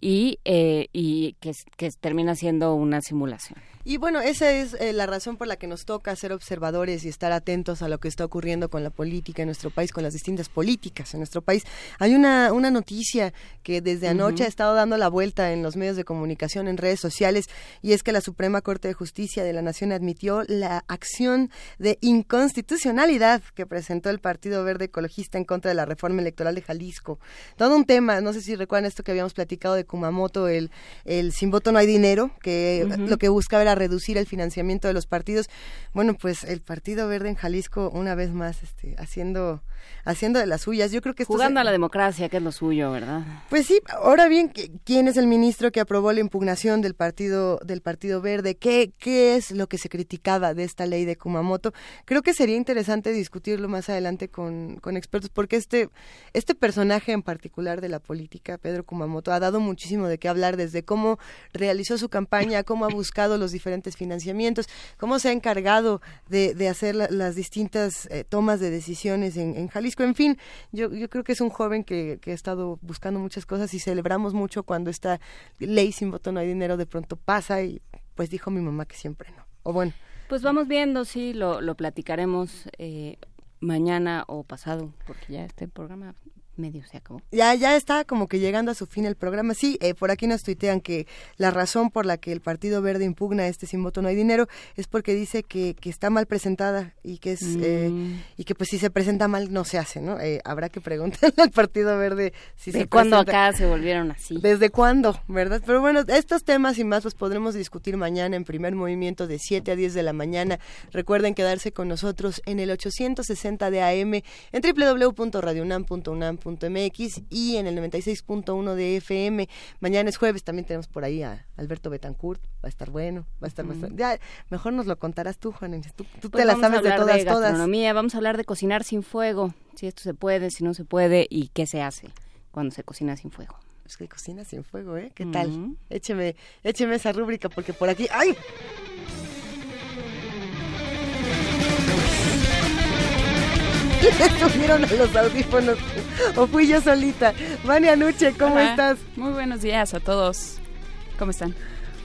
Speaker 4: y, eh, y que, que termina siendo una simulación.
Speaker 2: Y bueno, esa es eh, la razón por la que nos toca ser observadores y estar atentos a lo que está ocurriendo con la política en nuestro país, con las distintas políticas en nuestro país. Hay una, una noticia que desde anoche uh -huh. ha estado dando la vuelta en los medios de comunicación, en redes sociales, y es que la Suprema Corte de Justicia de la Nación admitió la acción de inconstitucionalidad que presentó el Partido Verde Ecologista en contra de la reforma electoral de Jalisco. Todo un tema, no sé si recuerdan esto que habíamos platicado de Kumamoto, el, el sin voto no hay dinero, que uh -huh. lo que buscaba era reducir el financiamiento de los partidos. Bueno, pues el Partido Verde en Jalisco una vez más este, haciendo haciendo de las suyas. Yo creo que esto
Speaker 4: jugando
Speaker 2: se...
Speaker 4: a la democracia, que es lo suyo, ¿verdad?
Speaker 2: Pues sí. Ahora bien, ¿quién es el ministro que aprobó la impugnación del partido del Partido Verde? ¿Qué qué es lo que se criticaba de esta ley de Kumamoto? Creo que sería interesante discutirlo más adelante con, con expertos, porque este este personaje en particular de la política, Pedro Kumamoto, ha dado muchísimo de qué hablar desde cómo realizó su campaña, cómo ha buscado los diferentes financiamientos, cómo se ha encargado de, de hacer la, las distintas eh, tomas de decisiones en, en Jalisco. En fin, yo, creo que es un joven que, que, ha estado buscando muchas cosas y celebramos mucho cuando esta ley sin voto no hay dinero de pronto pasa y pues dijo mi mamá que siempre no. O bueno.
Speaker 4: Pues vamos viendo, sí, lo, lo platicaremos eh, mañana o pasado, porque ya este programa medio se acabó.
Speaker 2: Ya, ya está como que llegando a su fin el programa. Sí, eh, por aquí nos tuitean que la razón por la que el Partido Verde impugna este sin voto no hay dinero es porque dice que, que está mal presentada y que es mm. eh, y que pues si se presenta mal no se hace, ¿no? Eh, habrá que preguntarle al Partido Verde si
Speaker 4: ¿De
Speaker 2: se
Speaker 4: cuándo acá se volvieron así?
Speaker 2: ¿Desde cuándo, verdad? Pero bueno, estos temas y más los podremos discutir mañana en primer movimiento de 7 a 10 de la mañana. Recuerden quedarse con nosotros en el 860 de AM en www.radionam.unam unam.mx y en el 96.1 de FM. Mañana es jueves, también tenemos por ahí a Alberto Betancourt, va a estar bueno, va a estar bastante... Ya, mejor nos lo contarás tú, Juan, tú, tú
Speaker 4: Pues
Speaker 2: te la
Speaker 4: vamos a
Speaker 2: sabes de todas,
Speaker 4: de
Speaker 2: todas.
Speaker 4: gastronomía, vamos a hablar de cocinar sin fuego, si esto se puede, si no se puede y qué se hace cuando se cocina sin fuego.
Speaker 2: Es que cocina sin fuego, ¿eh? ¿Qué tal? Écheme, écheme esa rúbrica porque por aquí... ¡Ay! Le subieron a los audífonos o fui yo solita. Vania Nuche, ¿cómo
Speaker 38: Hola.
Speaker 2: estás?
Speaker 38: Muy buenos días a todos. ¿Cómo están?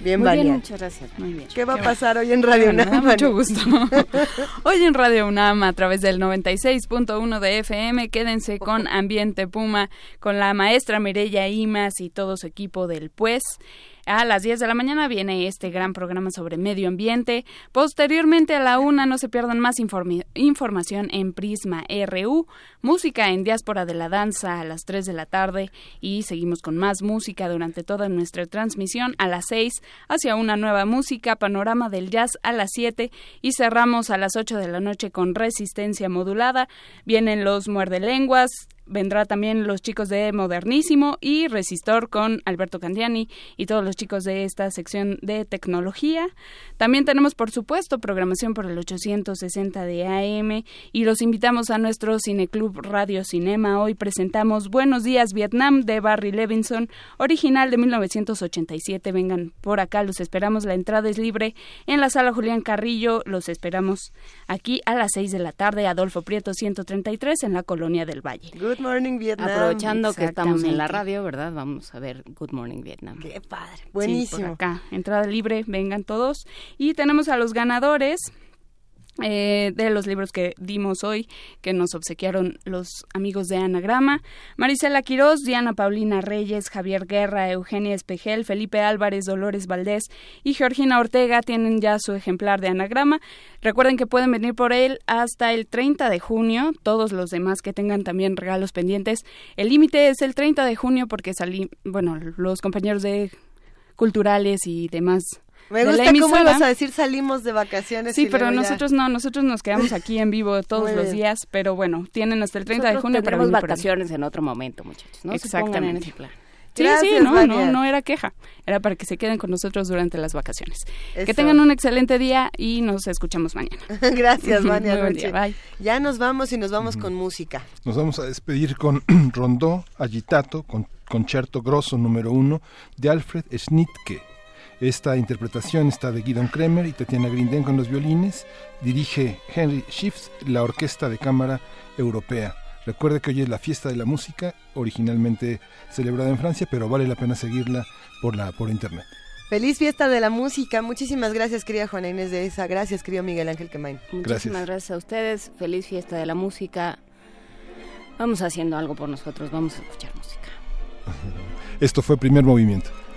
Speaker 2: Bien,
Speaker 4: Muy
Speaker 2: Vania.
Speaker 4: bien, muchas gracias. Muy bien.
Speaker 2: ¿Qué va a pasar hoy en Radio
Speaker 38: Bueno,
Speaker 2: UNAM?
Speaker 38: mucho gusto. Hoy en Radio UNAM a través del 96.1 de FM, quédense con Ambiente Puma, con la maestra Mireya Imas y todo su equipo del Pues. A las 10 de la mañana viene este gran programa sobre medio ambiente. Posteriormente a la una no se pierdan más información en Prisma RU, música en Diáspora de la Danza a las 3 de la tarde y seguimos con más música durante toda nuestra transmisión a las 6 hacia una nueva música, panorama del jazz a las 7 y cerramos a las 8 de la noche con resistencia modulada. Vienen los muerdelenguas, vendrá también los chicos de Modernísimo y Resistor con Alberto Candiani y todos los chicos de esta sección de tecnología. También tenemos, por supuesto, programación por el 860 de AM y los invitamos a nuestro Cineclub Radio Cinema. Hoy presentamos Buenos Días Vietnam de Barry Levinson, original de 1987. Vengan por acá, los esperamos. La entrada es libre en la sala Julián Carrillo. Los esperamos aquí a las 6 de la tarde, Adolfo Prieto 133 en la Colonia del Valle.
Speaker 2: Good morning, Vietnam.
Speaker 4: Aprovechando que estamos en la radio, ¿verdad? Vamos a ver Good Morning Vietnam.
Speaker 2: Qué padre.
Speaker 38: Sí,
Speaker 2: Buenísimo.
Speaker 38: por acá, entrada libre, vengan todos. Y tenemos a los ganadores eh, de los libros que dimos hoy, que nos obsequiaron los amigos de Anagrama. Marisela Quirós, Diana Paulina Reyes, Javier Guerra, Eugenia Espejel, Felipe Álvarez, Dolores Valdés y Georgina Ortega tienen ya su ejemplar de Anagrama. Recuerden que pueden venir por él hasta el 30 de junio. Todos los demás que tengan también regalos pendientes. El límite es el 30 de junio porque salí, bueno, los compañeros de culturales y demás.
Speaker 2: Me
Speaker 38: de la
Speaker 2: gusta cómo ibas a decir salimos de vacaciones.
Speaker 38: Sí, pero
Speaker 2: ya-
Speaker 38: nosotros no, nosotros nos quedamos aquí en vivo todos
Speaker 2: Muy
Speaker 38: los
Speaker 2: bien.
Speaker 38: días, pero bueno, tienen hasta el 30 de junio para
Speaker 4: vacaciones en otro momento, muchachos. No se pongan en
Speaker 38: Exactamente.
Speaker 4: ese plan.
Speaker 38: Sí, sí,
Speaker 2: Gracias,
Speaker 38: no,
Speaker 2: Vania.
Speaker 38: no, no era queja. Era para que se queden con nosotros durante las vacaciones. Que tengan un excelente día y nos escuchamos mañana.
Speaker 2: Gracias, Vania
Speaker 38: Muy buen día, bye.
Speaker 2: Ya nos vamos y nos vamos con música.
Speaker 3: Nos vamos a despedir con Rondó Agitato, con concerto grosso número uno de Alfred Schnittke. Esta interpretación está de Guidon Kremer y Tatiana Grinden con los violines. Dirige Henry Schiff, la Orquesta de Cámara Europea. Recuerde que hoy es la fiesta de la música, originalmente celebrada en Francia, pero vale la pena seguirla por, la, por internet.
Speaker 2: Feliz fiesta de la música. Muchísimas gracias, querida Juana Inés de esa. Gracias, querido Miguel Ángel Quemain.
Speaker 4: Muchísimas gracias a ustedes. Feliz fiesta de la música. Vamos haciendo algo por nosotros. Vamos a escuchar música.
Speaker 3: Esto fue Primer Movimiento.